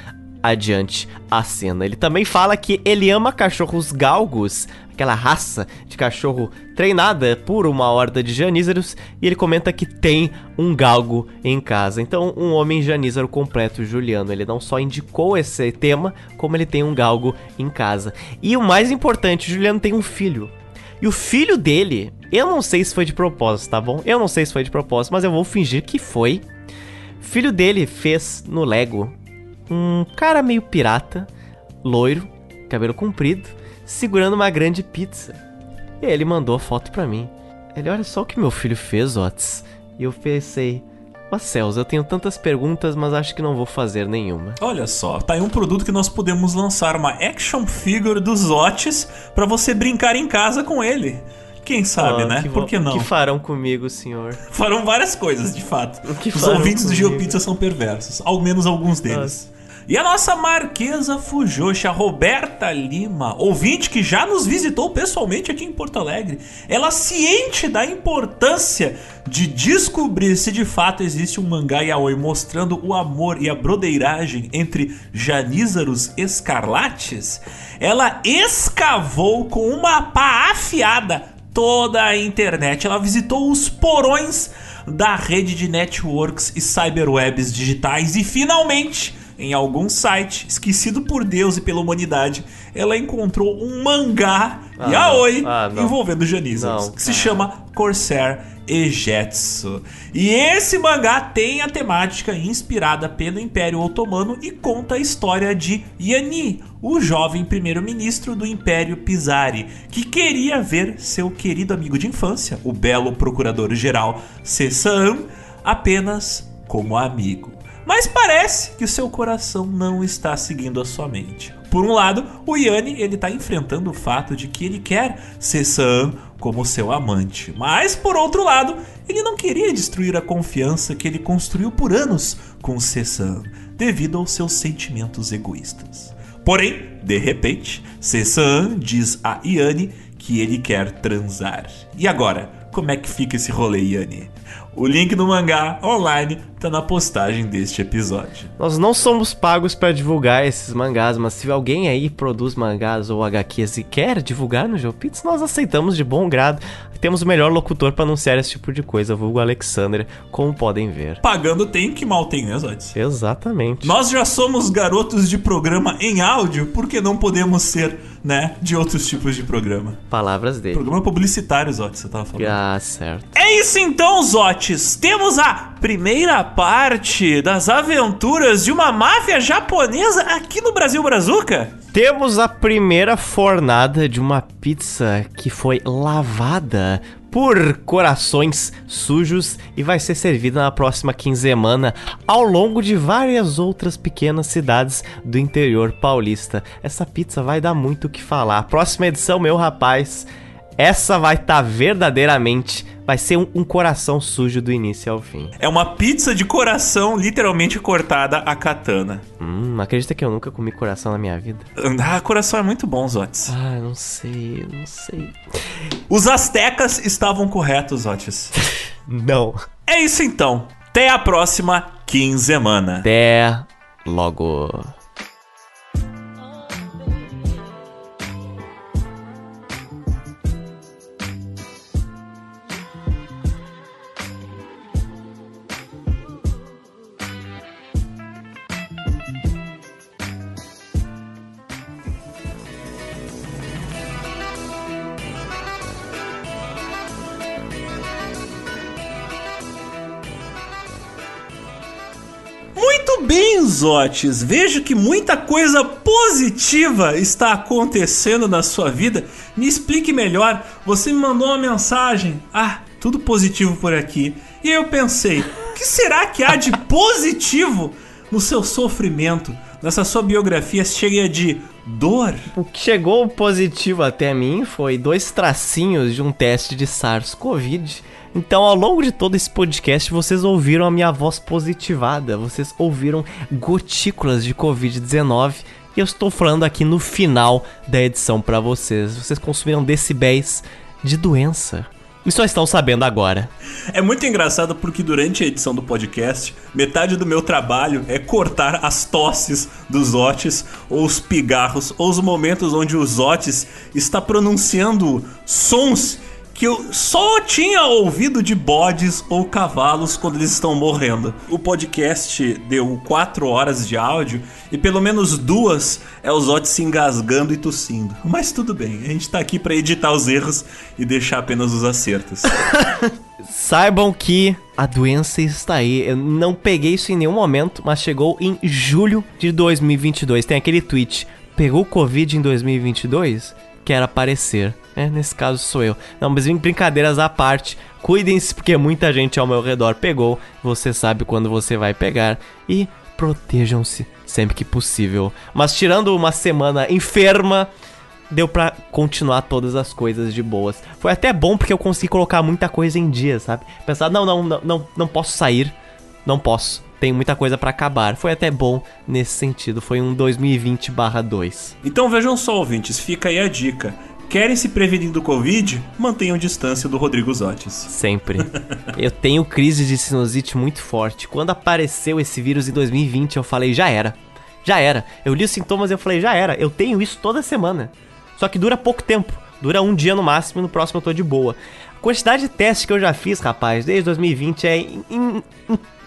adiante a cena. Ele também fala que ele ama cachorros galgos, aquela raça de cachorro treinada por uma horda de janízaros, e ele comenta que tem um galgo em casa. Então, um homem janízaro completo, Juliano, ele não só indicou esse tema, como ele tem um galgo em casa. E o mais importante, Juliano tem um filho. E o filho dele, eu não sei se foi de propósito, tá bom? Eu não sei se foi de propósito, mas eu vou fingir que foi. filho dele fez no Lego um cara meio pirata, loiro, cabelo comprido, segurando uma grande pizza. E ele mandou a foto pra mim. Ele, olha só o que meu filho fez, Otis. E eu pensei, ó céus, eu tenho tantas perguntas, mas acho que não vou fazer nenhuma. Olha só, tá aí um produto que nós podemos lançar uma action figure dos Otis pra você brincar em casa com ele. Quem sabe, Ah, né? que Por que não? O que farão comigo, senhor? Farão várias coisas, de fato. Os ouvintes do comigo? GeoPizza são perversos, ao menos alguns deles. E a nossa marquesa Fujoshi, a Roberta Lima, ouvinte que já nos visitou pessoalmente aqui em Porto Alegre, ela ciente da importância de descobrir se de fato existe um mangá yaoi mostrando o amor e a brodeiragem entre janízaros escarlates, ela escavou com uma pá afiada toda a internet. Ela visitou os porões da rede de networks e cyberwebs digitais e finalmente, em algum site esquecido por Deus e pela humanidade, ela encontrou um mangá Ah, yaoi. Ah, envolvendo janízaros, Não. que se chama Corsair Egetsu. E esse mangá tem a temática inspirada pelo Império Otomano e conta a história de Yanni, o jovem primeiro-ministro do Império Pisari, que queria ver seu querido amigo de infância, o belo procurador-geral Sessan, apenas como amigo. Mas parece que seu coração não está seguindo a sua mente. Por um lado, o Yanni ele está enfrentando o fato de que ele quer Sessan como seu amante. Mas por outro lado, ele não queria destruir a confiança que ele construiu por anos com Sessan, devido aos seus sentimentos egoístas. Porém, de repente, Sessan diz a Yanni que ele quer transar. E agora, como é que fica esse rolê, Yanni? O link do mangá online tá na postagem deste episódio. Nós não somos pagos pra divulgar esses mangás, mas se alguém aí produz mangás ou HQs e quer divulgar no GeoPix, nós aceitamos de bom grado. Temos o melhor locutor pra anunciar esse tipo de coisa, vulgo Alexander, como podem ver. Pagando tem que mal tem, né, Zotes? Exatamente. Nós já somos garotos de programa em áudio, por que não podemos ser, né, de outros tipos de programa? Palavras dele. Programa publicitário, Zotes, você tava falando. Ah, certo. É isso então, Zotes. Temos a primeira parte das aventuras de uma máfia japonesa aqui no Brasil Brazuca. Temos a primeira fornada de uma pizza que foi lavada por corações sujos e vai ser servida na próxima quinzena ao longo de várias outras pequenas cidades do interior paulista. Essa pizza vai dar muito o que falar. Próxima edição, meu rapaz, essa vai estar verdadeiramente, vai ser um, um coração sujo do início ao fim. É uma pizza de coração literalmente cortada a katana. Hum, acredita que eu nunca comi coração na minha vida? Ah, coração é muito bom, Zotes. Ah, não sei, não sei. Os astecas estavam corretos, Zotes. Não. É isso então. Até a próxima quinzena. Até logo. Bem, Zotes. Vejo que muita coisa positiva está acontecendo na sua vida. Me explique melhor. Você me mandou uma mensagem. Ah, tudo positivo por aqui. E aí eu pensei, o que será que há de positivo no seu sofrimento, nessa sua biografia cheia de dor? O que chegou positivo até mim foi dois tracinhos de um teste de SARS-CoV. Então, ao longo de todo esse podcast, vocês ouviram a minha voz positivada, vocês ouviram gotículas de Covid-19 e eu estou falando aqui no final da edição pra vocês. Vocês consumiram decibéis de doença. E só estão sabendo agora. É muito engraçado porque durante a edição do podcast, metade do meu trabalho é cortar as tosses dos Otis, ou os pigarros, ou os momentos onde os Otis está pronunciando sons que eu só tinha ouvido de bodes ou cavalos quando eles estão morrendo. O podcast deu 4 horas de áudio e pelo menos duas é os Otis se engasgando e tossindo. Mas tudo bem, a gente tá aqui pra editar os erros e deixar apenas os acertos. Saibam que a doença está aí. Eu não peguei isso em nenhum momento, mas chegou em julho de 2022. Tem aquele tweet: pegou Covid em 2022? Quer aparecer. É, nesse caso sou eu. Não, mas brincadeiras à parte. Cuidem-se, porque muita gente ao meu redor pegou. Você sabe quando você vai pegar. E protejam-se sempre que possível. Mas tirando uma semana enferma, deu pra continuar todas as coisas de boas. Foi até bom porque eu consegui colocar muita coisa em dia, sabe? Pensar, não, não, não, não, não posso sair. Não posso. Tem muita coisa para acabar. Foi até bom nesse sentido. Foi um 2020/2. Então vejam só, ouvintes, fica aí a dica. Querem se prevenir do Covid? Mantenham distância do Rodrigo Zotes. Sempre. eu tenho crise de sinusite muito forte. Quando apareceu esse vírus em 2020, eu falei, já era. Já era. Eu li os sintomas e eu falei, já era. Eu tenho isso toda semana. Só que dura pouco tempo. Dura um dia no máximo e no próximo eu tô de boa. Quantidade de testes que eu já fiz, rapaz, desde 2020 é in, in,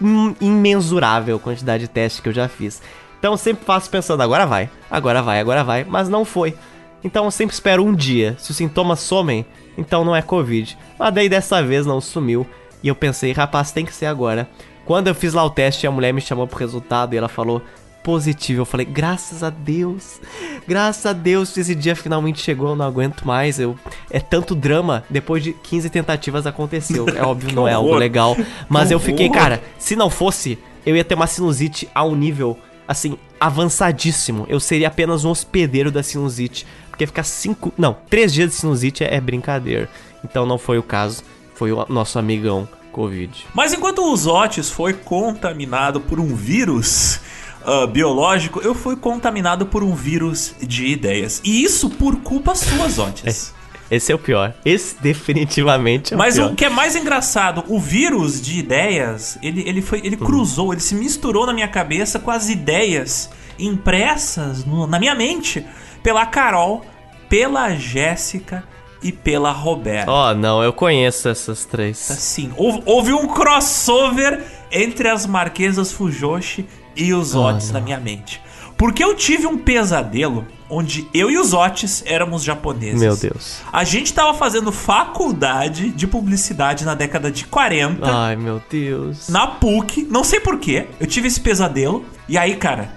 in, imensurável a quantidade de testes que eu já fiz. Então sempre faço pensando, agora vai, agora vai, agora vai, mas não foi. Então eu sempre espero um dia. Se os sintomas somem, então não é Covid. Mas daí dessa vez não sumiu. E eu pensei, rapaz, tem que ser agora. Quando eu fiz lá o teste, a mulher me chamou pro resultado e ela falou positivo. Eu falei, graças a Deus, graças a Deus, esse dia finalmente chegou, eu não aguento mais. Eu, é tanto drama, depois de 15 tentativas aconteceu. É óbvio, não é algo legal. Mas eu fiquei, cara, se não fosse, eu ia ter uma sinusite a um nível, assim, avançadíssimo. Eu seria apenas um hospedeiro da sinusite. Porque ficar cinco. Não, três dias de sinusite é, é brincadeira. Então não foi o caso. Foi o nosso amigão Covid. Mas enquanto o Zotes foi contaminado por um vírus uh, biológico, eu fui contaminado por um vírus de ideias. E isso por culpa sua, Zotes. É, esse é o pior. Esse definitivamente é o Mas pior. o que é mais engraçado, o vírus de ideias, ele, ele foi. Ele cruzou, ele se misturou na minha cabeça com as ideias impressas no, na minha mente pela Carol, pela Jéssica e pela Roberta. Oh, não, eu conheço essas três. Sim, houve, houve um crossover entre as Marquesas Fujoshi e os Otis oh, na minha mente. Porque eu tive um pesadelo onde eu e os Otis éramos japoneses. Meu Deus. A gente tava fazendo faculdade de publicidade na década de 40. Ai, meu Deus. Na PUC, não sei porquê, eu tive esse pesadelo. E aí, cara,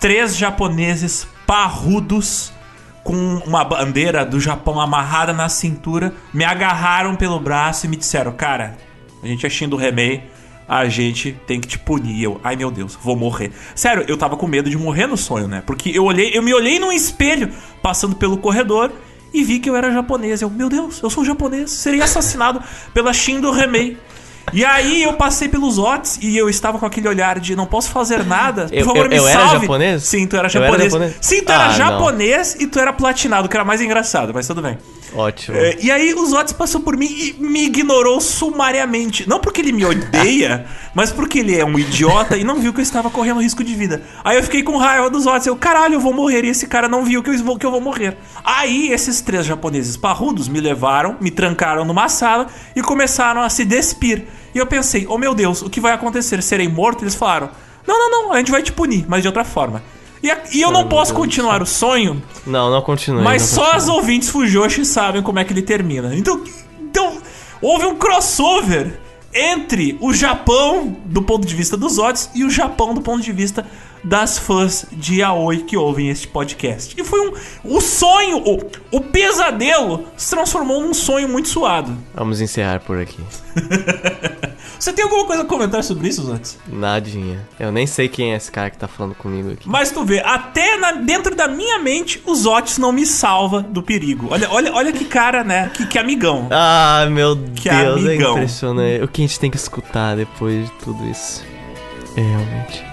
três japoneses parrudos com uma bandeira do Japão amarrada na cintura me agarraram pelo braço e me disseram: Cara, a gente é Shin do Remei, a gente tem que te punir. Eu, ai meu Deus, vou morrer. Sério, eu tava com medo de morrer no sonho, né? Porque eu olhei, eu me olhei num espelho passando pelo corredor e vi que eu era japonês. Eu, meu Deus, eu sou japonês, serei assassinado pela Shin do Remei. E aí eu passei pelos Otis e eu estava com aquele olhar de não posso fazer nada. Por Eu- favor, eu- me eu era salve. japonês? Sim, tu era Eu era japonês. japonês? Sim, tu era Ah, não. japonês e tu era platinado, que era mais engraçado, mas tudo bem. Ótimo. É, e aí os Otis passou por mim e me ignorou sumariamente. Não porque ele me odeia, mas porque ele é um idiota e não viu que eu estava correndo risco de vida. Aí eu fiquei com raiva dos Otis. Eu, caralho, eu vou morrer. E esse cara não viu que eu vou, que eu vou morrer. Aí esses três japoneses parrudos me levaram, me trancaram numa sala e começaram a se despir. E eu pensei, oh meu Deus, o que vai acontecer? Serei morto? Eles falaram, não, não, não, a gente vai te punir, mas de outra forma. E, a- e eu não posso continuar o sonho Não, não continue. mas não só continue. as ouvintes Fujoshi sabem como é que ele termina. Então, então houve um crossover entre o Japão do ponto de vista dos odds e o Japão do ponto de vista das fãs de Yaoi que ouvem este podcast. E foi um o sonho, o, o pesadelo se transformou num sonho muito suado. Vamos encerrar por aqui. Você tem alguma coisa a comentar sobre isso, Zantes? Nadinha. Eu nem sei quem é esse cara que tá falando comigo aqui. Mas tu vê, até na- dentro da minha mente, os Otis não me salva do perigo. Olha, olha, olha que cara, né? Que, que amigão. Ah, meu Que Deus, amigão. é impressionante. O que a gente tem que escutar depois de tudo isso? É realmente